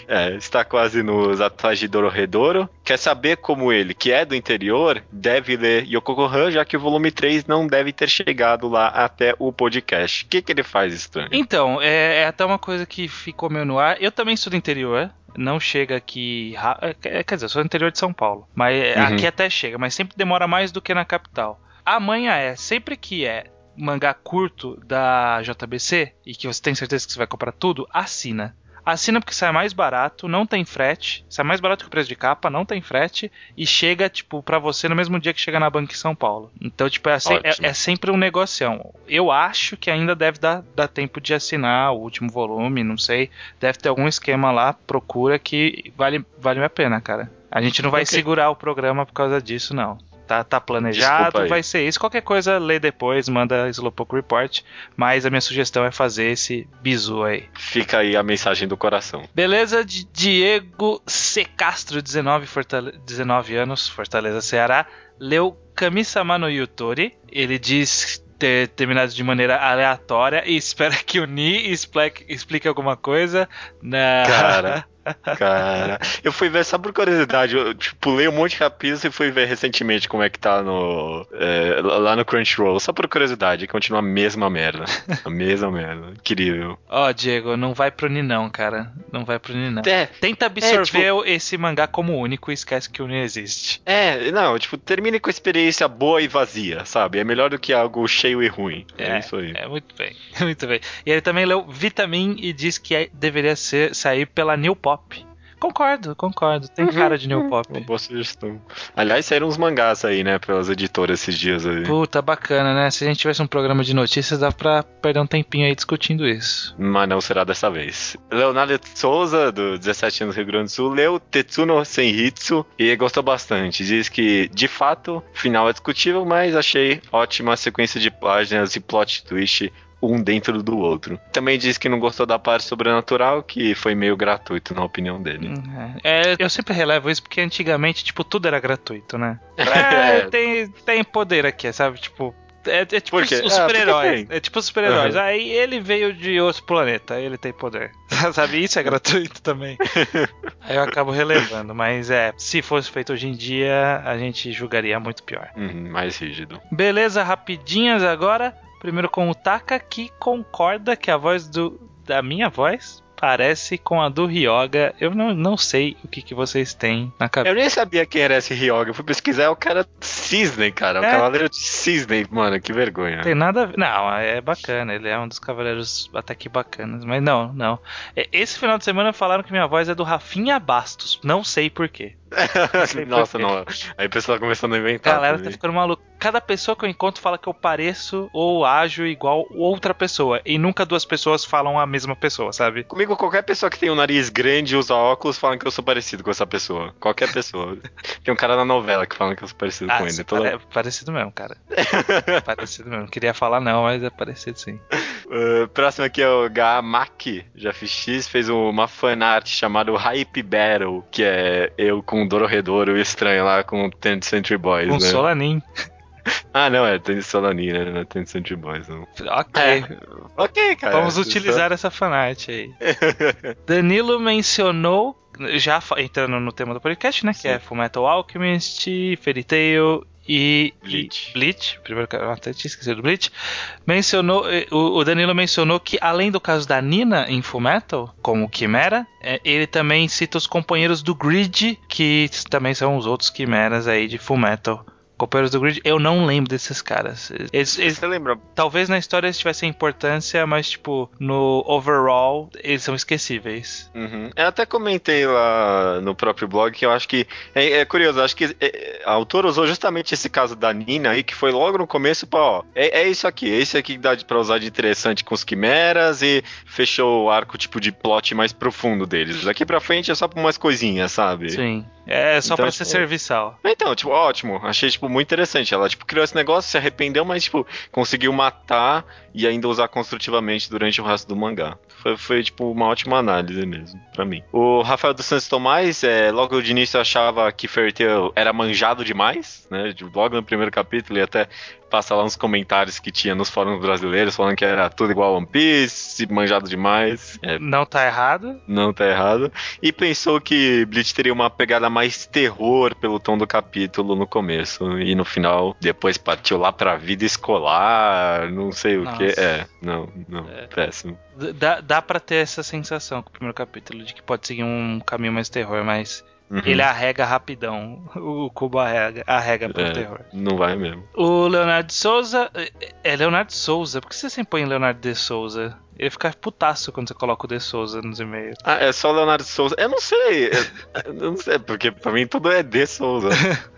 É, está quase nos atrás de Dororedoro. Quer saber como ele, que é do interior, deve ler Yokokohan, já que o volume 3 não deve ter chegado lá até o podcast. O que, que ele faz estranho? Então, é, é até uma coisa que ficou meio no ar. Eu também sou do interior, não chega aqui. É, quer dizer, eu sou do interior de São Paulo. Mas uhum. aqui até chega, mas sempre demora mais do que na capital. A manha é, sempre que é mangá curto da JBC e que você tem certeza que você vai comprar tudo, assina. Assina porque sai mais barato, não tem frete, sai mais barato que o preço de capa, não tem frete e chega, tipo, para você no mesmo dia que chega na banca em São Paulo. Então, tipo, é, assim, é, é, sempre um negocião. Eu acho que ainda deve dar, dar tempo de assinar o último volume, não sei. Deve ter algum esquema lá, procura que vale, vale a pena, cara. A gente não vai okay. segurar o programa por causa disso, não tá, tá planejado, vai ser isso. Qualquer coisa, lê depois, manda Slowpoke Report. Mas a minha sugestão é fazer esse bizu aí. Fica aí a mensagem do coração. Beleza, de Diego C. Castro, 19, Fortale 19 anos, Fortaleza, Ceará. Leu Kami-sama no Yutori. Ele diz ter terminado de maneira aleatória e [laughs] espera que o Ni explique, explique alguma coisa. Na... Cara, [laughs] Cara, eu fui ver só por curiosidade. Eu tipo, pulei um monte de capítulos e fui ver recentemente como é que tá no. É, lá no Crunchyroll. Só por curiosidade. Continua a mesma merda. A mesma merda. Incrível. Ó, oh, Diego, não vai pro Ninão, cara. Não vai pro Ninão. É, Tenta absorver é, tipo, esse mangá como único e esquece que o Nin existe. É, não, tipo, termine com experiência boa e vazia, sabe? É melhor do que algo cheio e ruim. É, é isso aí. É, muito bem. [laughs] Muito bem. E ele também leu Vitamin e diz que é, deveria ser, sair pela New Pop Pop. Concordo, concordo. Tem uhum, cara de New uhum. Pop. Uma boa sugestão. Aliás, saíram uns mangás aí, né, pelas editoras esses dias aí. Puta, bacana, né? Se a gente tivesse um programa de notícias, dá pra perder um tempinho aí discutindo isso. Mas não será dessa vez. Leonardo Souza, do 17 anos do Rio Grande do Sul, leu Tetsuno Senhitsu e gostou bastante. Diz que, de fato, o final é discutível, mas achei ótima a sequência de páginas e plot twist um dentro do outro. Também disse que não gostou da parte sobrenatural, que foi meio gratuito, na opinião dele. Hum, é, eu sempre relevo isso porque antigamente, tipo, tudo era gratuito, né? [laughs] É, tem, tem poder aqui, sabe? Tipo, é, é, tipo os, os ah, super-heróis. É tipo os super-heróis. Uhum. Aí ele veio de outro planeta, ele tem poder. [laughs] Sabe? Isso é gratuito [laughs] também. aí eu acabo relevando. Mas é, se fosse feito hoje em dia, a gente julgaria muito pior. Uhum, mais rígido. Beleza, rapidinhas agora. Primeiro com o Taka, que concorda que a voz do, da minha voz parece com a do Ryoga. Eu não, não sei o que, que vocês têm na cabeça. Eu nem sabia quem era esse Ryoga. Eu fui pesquisar, é o cara Cisne, cara. É. O cavaleiro de Cisne, mano, que vergonha. Tem nada a ver. Não, é bacana. Ele é um dos cavaleiros até que bacanas. Mas não, não. Esse final de semana falaram que minha voz é do Rafinha Bastos. Não sei porquê. [laughs] Nossa, não. Aí o pessoal começando a inventar. A galera também. tá ficando maluco. Cada pessoa que eu encontro fala que eu pareço ou ajo igual outra pessoa. E nunca duas pessoas falam a mesma pessoa, sabe? Comigo, qualquer pessoa que tem um nariz grande e usa óculos fala que eu sou parecido com essa pessoa. Qualquer pessoa. [laughs] tem um cara na novela que fala que eu sou parecido ah, com ele. Toda... É parecido mesmo, cara. parecido mesmo. Não queria falar não, mas é parecido sim. Uh, [laughs] próximo aqui é o Gamaki, já fiz X, fez uma fanart chamada Hype Battle, que é eu com um o estranho lá com o Ten Century Boys, com né? Solanin. [laughs] Ah, não, é Ten Solanin, né? Não é Ten Century Boys, não. Ok. É. Ok, cara. Vamos utilizar essa fanart aí. [laughs] Danilo mencionou já entrando no tema do podcast, né? Sim. Que é Fullmetal Alchemist, Fairy Tail e Bleach. E Bleach, primeiro que eu até tinha esquecido do Bleach, mencionou, eh, o Danilo mencionou que além do caso da Nina em Fullmetal, como Quimera, eh, ele também cita os companheiros do Grid, que também são os outros Quimeras aí de Fullmetal. Companheiros do Grid, eu não lembro desses caras. Eles, eles, Você lembra? Talvez na história eles tivessem importância, mas, tipo, no overall, eles são esquecíveis. Uhum. Eu até comentei lá no próprio blog que eu acho que. É, é curioso, acho que é, a autora usou justamente esse caso da Nina aí, que foi logo no começo, pra, ó, é, é isso aqui, é isso aqui que dá pra usar de interessante com os quimeras e fechou o arco, tipo, de plot mais profundo deles. Daqui pra frente é só pra umas coisinhas, sabe? Sim. É só então, pra ser tipo, serviçal. Então, tipo, ótimo. Achei, tipo, muito interessante. Ela, tipo, criou esse negócio, se arrependeu, mas, tipo, conseguiu matar e ainda usar construtivamente durante o resto do mangá. Foi, foi tipo, uma ótima análise mesmo, para mim. O Rafael dos Santos Tomás, é, logo de início achava que Fairy Tail era manjado demais, né? Logo no primeiro capítulo e até passa lá uns comentários que tinha nos fóruns brasileiros falando que era tudo igual One Piece, manjado demais. É, não tá errado. Não tá errado. E pensou que Bleach teria uma pegada mais terror pelo tom do capítulo no começo. E no final, depois partiu lá pra vida escolar, não sei o que. É, não, não, é. péssimo. Dá, dá pra ter essa sensação com o primeiro capítulo, de que pode seguir um caminho mais terror, mas Uhum. ele arrega rapidão. O Kubo arrega, arrega pro É. terror. Não vai mesmo. O Leonardo de Souza. É Leonardo de Souza. Por que você sempre põe Leonardo de Souza? Ele fica putaço quando você coloca o de Souza nos e-mails. Ah, é só o Leonardo Souza. Eu não sei. Eu, não sei, porque pra mim tudo é de Souza. [laughs]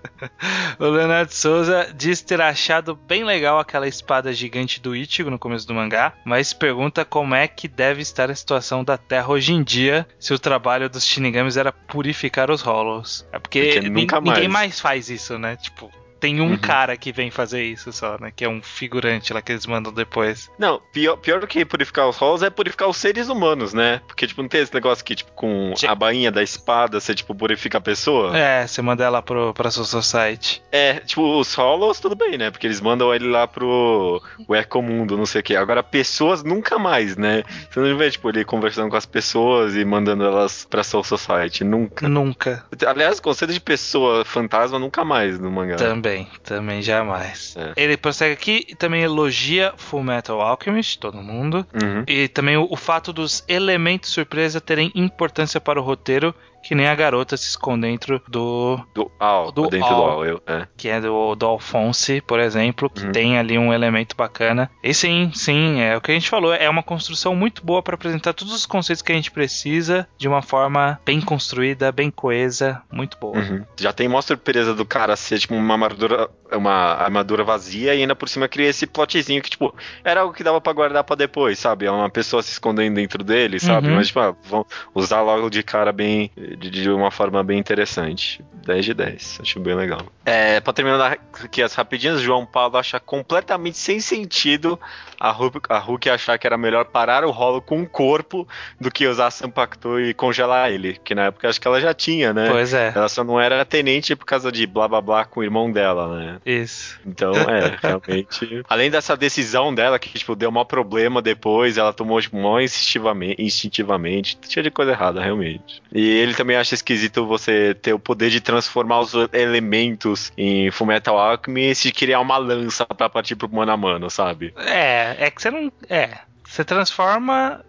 O Leonardo Souza diz ter achado bem legal aquela espada gigante do Ichigo no começo do mangá, mas pergunta como é que deve estar a situação da Terra hoje em dia se o trabalho dos Shinigamis era purificar os Hollows. É porque, Porque ninguém mais. mais faz isso, né? Tipo, tem um Uhum. cara que vem fazer isso só, né? Que é um figurante lá que eles mandam depois. Não, pior, pior do que purificar os halls é purificar os seres humanos, né? Porque, tipo, não tem esse negócio que, tipo, com Sim. a bainha da espada, você, tipo, purifica a pessoa? É, você manda ela pro, pra Soul Society. É, tipo, os Hollows, tudo bem, né? Porque eles mandam ele lá pro o Ecomundo, não sei o quê. Agora, pessoas nunca mais, né? Você não vê, tipo, ele conversando com as pessoas e mandando elas pra Soul Society. Nunca. Nunca. Aliás, o conceito de pessoa fantasma nunca mais no mangá. Também, também jamais. É. Ele prossegue aqui e também elogia Full Metal Alchemist, todo mundo. Uhum. E também o, o fato dos elementos surpresa terem importância para o roteiro, que nem a garota se esconde dentro do. Do Al, Do dentro Al. do Al, eu, é. que é do, do Alphonse, por exemplo, que Uhum. tem ali um elemento bacana. E sim, sim, é o que a gente falou, é uma construção muito boa para apresentar todos os conceitos que a gente precisa de uma forma bem construída, bem coesa, muito boa. Uhum. Já tem uma surpresa do cara ser, tipo, uma armadura, uma armadura vazia e ainda por cima cria esse plotzinho que, tipo, era algo que dava pra guardar pra depois, sabe? É uma pessoa se escondendo dentro dele, sabe? Uhum. Mas, tipo, ah, vão usar logo de cara bem, de, de uma forma bem interessante. 10 de 10, acho bem legal. É, pra terminar aqui as rapidinhas, João Paulo acha completamente sem sentido a Hulk, a Hulk achar que era melhor parar o rolo com o corpo do que usar Sampacto e congelar ele, que na época acho que ela já tinha, né? Pois é, Ela só não era tenente por causa de blá blá blá com o irmão dela, né? isso. Então, é, [laughs] realmente. Além dessa decisão dela, que, tipo, deu maior problema depois, ela tomou, tipo, mó instintivamente, instintivamente. Tinha de coisa errada, realmente. E ele também acha esquisito você ter o poder de transformar os elementos em Fullmetal Alchemist e criar uma lança pra partir pro mano a mano, sabe? É, é que você não. É. Você transforma.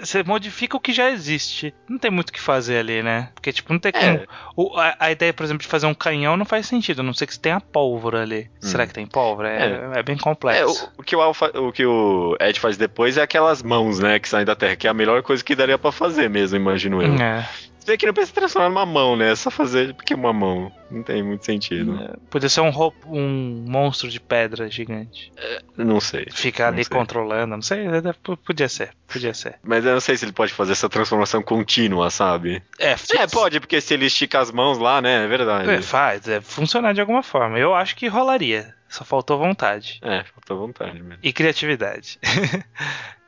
Você modifica o que já existe. Não tem muito o que fazer ali, né? Porque, tipo, não tem como. É. O- a, a ideia, por exemplo, de fazer um canhão não faz sentido, a não ser que você tenha pólvora ali. Será que tem pólvora? É, é bem É, complexo. o, o que o, Alpha- o que o Ed faz depois é aquelas mãos, né, que saem da Terra, que é a melhor coisa que daria pra fazer mesmo, imagino eu. É, Você que não precisa transformar numa mão, né? É só fazer porque é uma mão. Não tem muito sentido. Podia ser um, ro- um monstro de pedra gigante. Não sei. Ficar Não ali sei. controlando, não sei. é, p- Podia ser, podia ser. Mas eu não sei se ele pode fazer essa transformação contínua, sabe? É, É, pode, porque se ele estica as mãos lá, né? É verdade. É, faz, é funcionar de alguma forma. Eu acho que rolaria. Só faltou vontade. É, falta vontade mesmo. E criatividade. [laughs]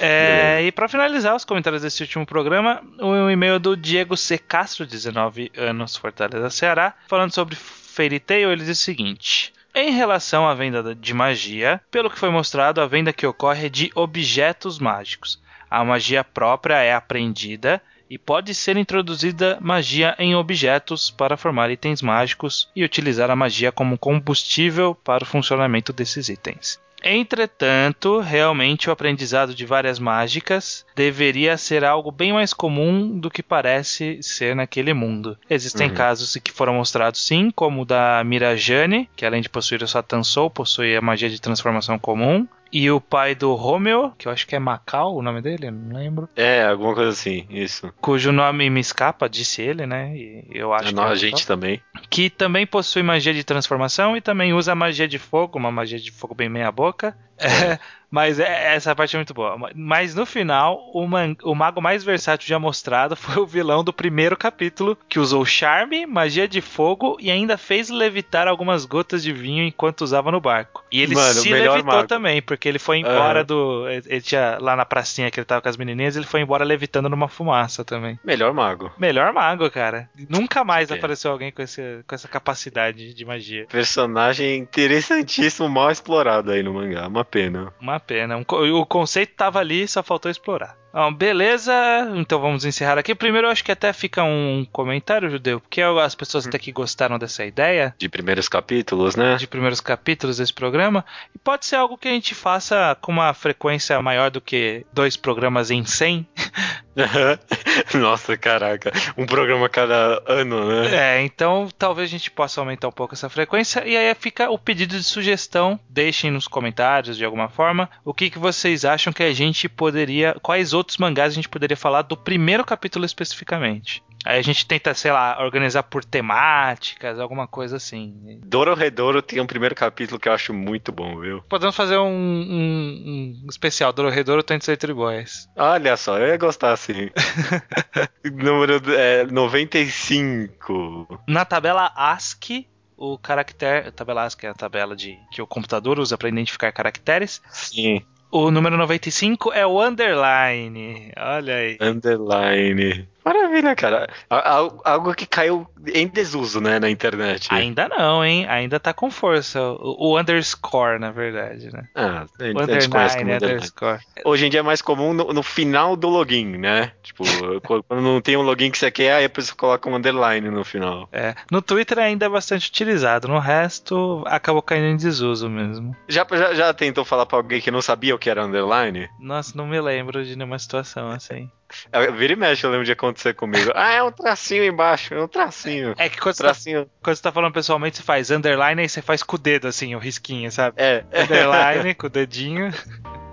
É, e para finalizar os comentários desse último programa, o e-mail do Diego C. Castro, 19 anos, Fortaleza, Ceará, falando sobre Fairy Tail, ele diz o seguinte. Em relação à venda de magia, pelo que foi mostrado, a venda que ocorre é de objetos mágicos. A magia própria é aprendida e pode ser introduzida magia em objetos para formar itens mágicos e utilizar a magia como combustível para o funcionamento desses itens. Entretanto, realmente o aprendizado de várias mágicas deveria ser algo bem mais comum do que parece ser naquele mundo. Existem Uhum. casos que foram mostrados sim, como o da Mirajane, que além de possuir o Satan Soul, possui a magia de transformação comum. E o pai do Romeo, que eu acho que é Macau o nome dele, não lembro. É, alguma coisa assim, isso. Cujo nome me escapa, disse ele, né? E eu acho É, que é a gente Macau também. que também possui magia de transformação e também usa magia de fogo, uma magia de fogo bem meia boca. É, mas é- essa parte é muito boa. Mas no final, o, man- o mago mais versátil já mostrado [laughs] foi o vilão do primeiro capítulo, que usou charme, magia de fogo e ainda fez levitar algumas gotas de vinho enquanto usava no barco. E ele Mano, se levitou mago. também, porque ele foi embora Aham. do. Ele tinha lá na pracinha que ele tava com as menininhas, ele foi embora levitando numa fumaça também. Melhor mago. Melhor mago, cara. Nunca mais É. apareceu alguém com, esse, com essa capacidade de magia. Personagem interessantíssimo, mal explorado aí no mangá. Uma pena. Uma pena. O conceito tava ali, só faltou explorar. Beleza, então vamos encerrar aqui. Primeiro, eu acho que até fica um comentário, Judeu, porque as pessoas até que gostaram dessa ideia De primeiros capítulos, né? de primeiros capítulos desse programa, e pode ser algo que a gente faça com uma frequência maior do que dois programas em 100. [laughs] Nossa, caraca. Um programa cada ano, né? É, então talvez a gente possa aumentar um pouco essa frequência. E aí fica o pedido de sugestão. Deixem nos comentários de alguma forma o que, que vocês acham que a gente poderia. Quais outros mangás a gente poderia falar do primeiro capítulo especificamente. Aí a gente tenta, sei lá, organizar por temáticas, alguma coisa assim. Dororedoro tem um primeiro capítulo que eu acho muito bom, viu? Podemos fazer um, um, um especial, Dororedoro Tensei Boys. Olha só, eu ia gostar assim. [laughs] Número é, 95. Na tabela ASCII, o caractere. A tabela ASCII é a tabela de, que o computador usa para identificar caracteres. Sim. O número 95 é o underline. Olha aí. Underline. Maravilha, cara. Algo que caiu em desuso, né, na internet. Ainda não, hein? Ainda tá com força. O, o underscore, na verdade, né? Ah, o underline, underscore. Hoje em dia é mais comum no, no, final do login, né? Tipo, [laughs] quando não tem um login que você quer, aí a pessoa coloca um underline no final. É. No Twitter ainda é bastante utilizado. No resto, acabou caindo em desuso mesmo. Já, já, já tentou falar pra alguém que não sabia o que era underline? Nossa, não me lembro de nenhuma situação assim. Vira e mexe, eu lembro de acontecer comigo. Ah, é um tracinho embaixo, é um tracinho. É que quando, tracinho. Você, tá, quando você tá falando pessoalmente, você faz underline e você faz com o dedo, assim, o risquinho, sabe? É. Underline com o dedinho. [laughs]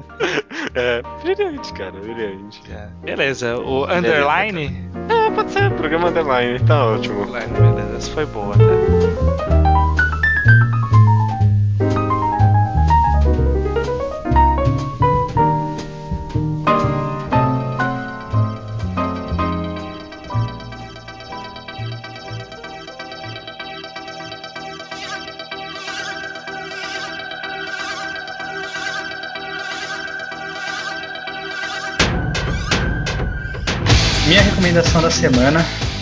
É, brilhante, cara, brilhante. É. Beleza, o underline. É, pode ser, programa underline, tá ótimo. Underline, beleza, essa foi boa, tá? Minha recomendação da semana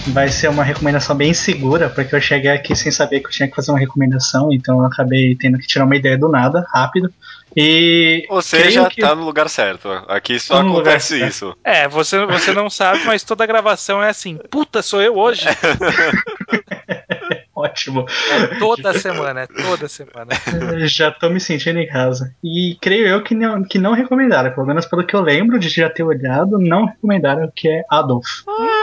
vai ser uma recomendação bem segura, porque eu cheguei aqui sem saber que eu tinha que fazer uma recomendação, então eu acabei tendo que tirar uma ideia do nada, rápido. E. Você já que... tá no lugar certo. Aqui só acontece isso. É, você, você não sabe, mas toda gravação é assim. Puta, sou eu hoje. [laughs] Ótimo. É toda semana, é toda semana. [laughs] já tô me sentindo em casa. E creio eu que não, que não recomendaram, pelo menos pelo que eu lembro de já ter olhado, não recomendaram o que é Adolf. Ah,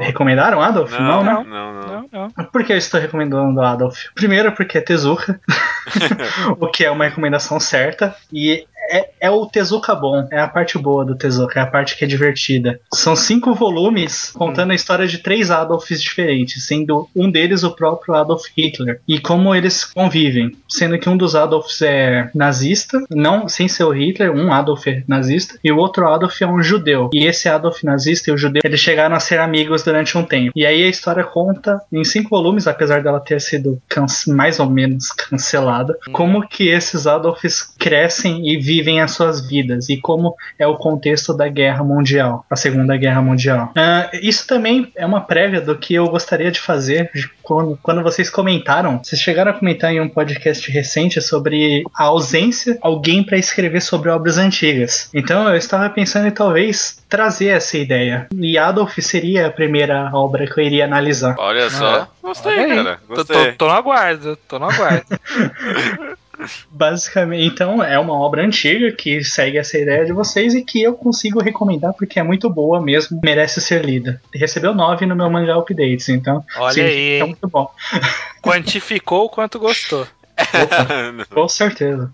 recomendaram Adolf? Não, não, né? Não, não, não. não. Por que eu estou recomendando Adolf? Primeiro, porque é Tezuka, [laughs] o que é uma recomendação certa. E é, é o Tezuka bom, é a parte boa do Tezuka, é a parte que é divertida. São cinco volumes contando a história de três Adolfs diferentes, sendo um deles o próprio Adolf Hitler, e como eles convivem, sendo que um dos Adolfs é nazista, não sem ser o Hitler, um Adolf é nazista, e o outro Adolf é um judeu. E esse Adolf nazista e o judeu, eles chegaram a ser amigos durante um tempo. E aí a história conta em cinco volumes, apesar dela ter sido mais ou menos cancelada, como que esses Adolfs crescem e vivem vivem as suas vidas e como é o contexto da Guerra Mundial, a Segunda Guerra Mundial. Uh, isso também é uma prévia do que eu gostaria de fazer quando, quando vocês comentaram. Vocês chegaram a comentar em um podcast recente sobre a ausência de alguém para escrever sobre obras antigas. Então eu estava pensando em talvez trazer essa ideia. E Adolf seria a primeira obra que eu iria analisar. Olha só, ah, gostei, olha cara. Gostei. Tô, tô, tô no aguardo, tô no aguardo. [laughs] Basicamente, então é uma obra antiga que segue essa ideia de vocês e que eu consigo recomendar porque é muito boa mesmo, merece ser lida. Recebeu 9 no meu mangá updates, então Olha sim, aí, é muito bom. [laughs] Quantificou o quanto gostou. Opa, [laughs] com certeza.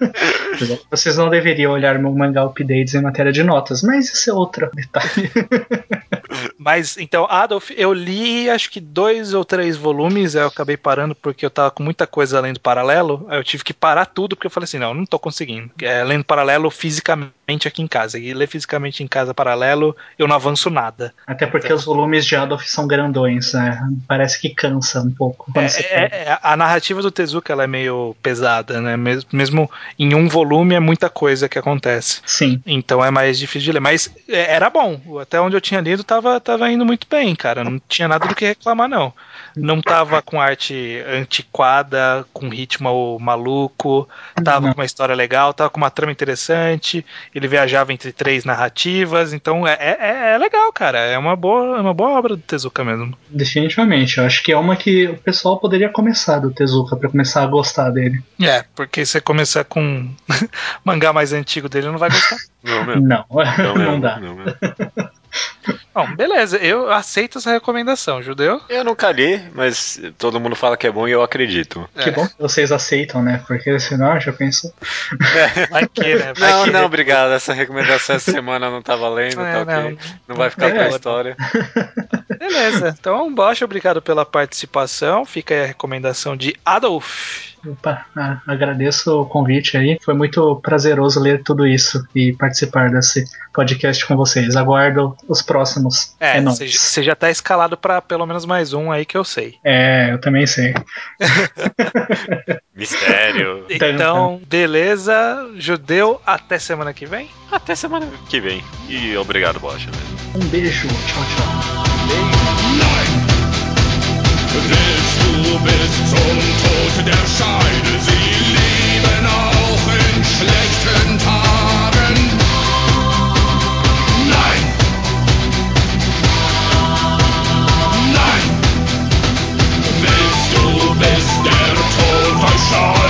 [laughs] Vocês não deveriam olhar meu mangá updates em matéria de notas, mas isso é outro detalhe. Mas então, Adolf, eu li acho que dois ou três volumes, eu acabei parando porque eu tava com muita coisa lendo paralelo, aí eu tive que parar tudo porque eu falei assim: não, não tô conseguindo. É, lendo paralelo fisicamente aqui em casa. E ler fisicamente em casa paralelo, eu não avanço nada. Até porque então, os volumes de Adolf são grandões, né? Parece que cansa um pouco. É, é, é, a narrativa do Tezuka ela é meio pesada, né? Mesmo, mesmo em um volume é muita coisa que acontece. Sim. Então é mais difícil de ler. Mas é, era bom. Até onde eu tinha lido tava, tava indo muito bem, cara. Não tinha nada do que reclamar, não. Não tava com arte antiquada, com ritmo maluco, tava não. com uma história legal, tava com uma trama interessante. Ele viajava entre três narrativas, então é, é, é legal, cara. É uma boa, é uma boa obra do Tezuka mesmo. Definitivamente. Eu acho que é uma que o pessoal poderia começar do Tezuka para começar a gostar dele. É, porque se você começar com [laughs] mangá mais antigo dele, não vai gostar. Não, mesmo. não, não, [laughs] não dá. Não Bom, beleza, eu aceito essa recomendação, judeu. Eu nunca li, mas todo mundo fala que é bom e eu acredito. Que É. bom que vocês aceitam, né? Porque senão já pensou. Vai que, né? Vai Não, que. não, obrigado. Essa recomendação essa semana não tá valendo, É, tá ok. não. Não, vai ficar pra É. história. Beleza. Então, Bosch, obrigado pela participação. Fica aí a recomendação de Adolf. Opa, agradeço o convite aí. Foi muito prazeroso ler tudo isso e participar desse podcast com vocês. Aguardo os próximos. É, você já tá escalado para pelo menos mais um aí que eu sei. É, eu também sei. [laughs] Mistério. Então, beleza, judeu, até semana que vem. Até semana que vem. E obrigado, Bosch. Um beijo, tchau, tchau. Du bist zum Tod der Scheide, sie lieben auch in schlechten song.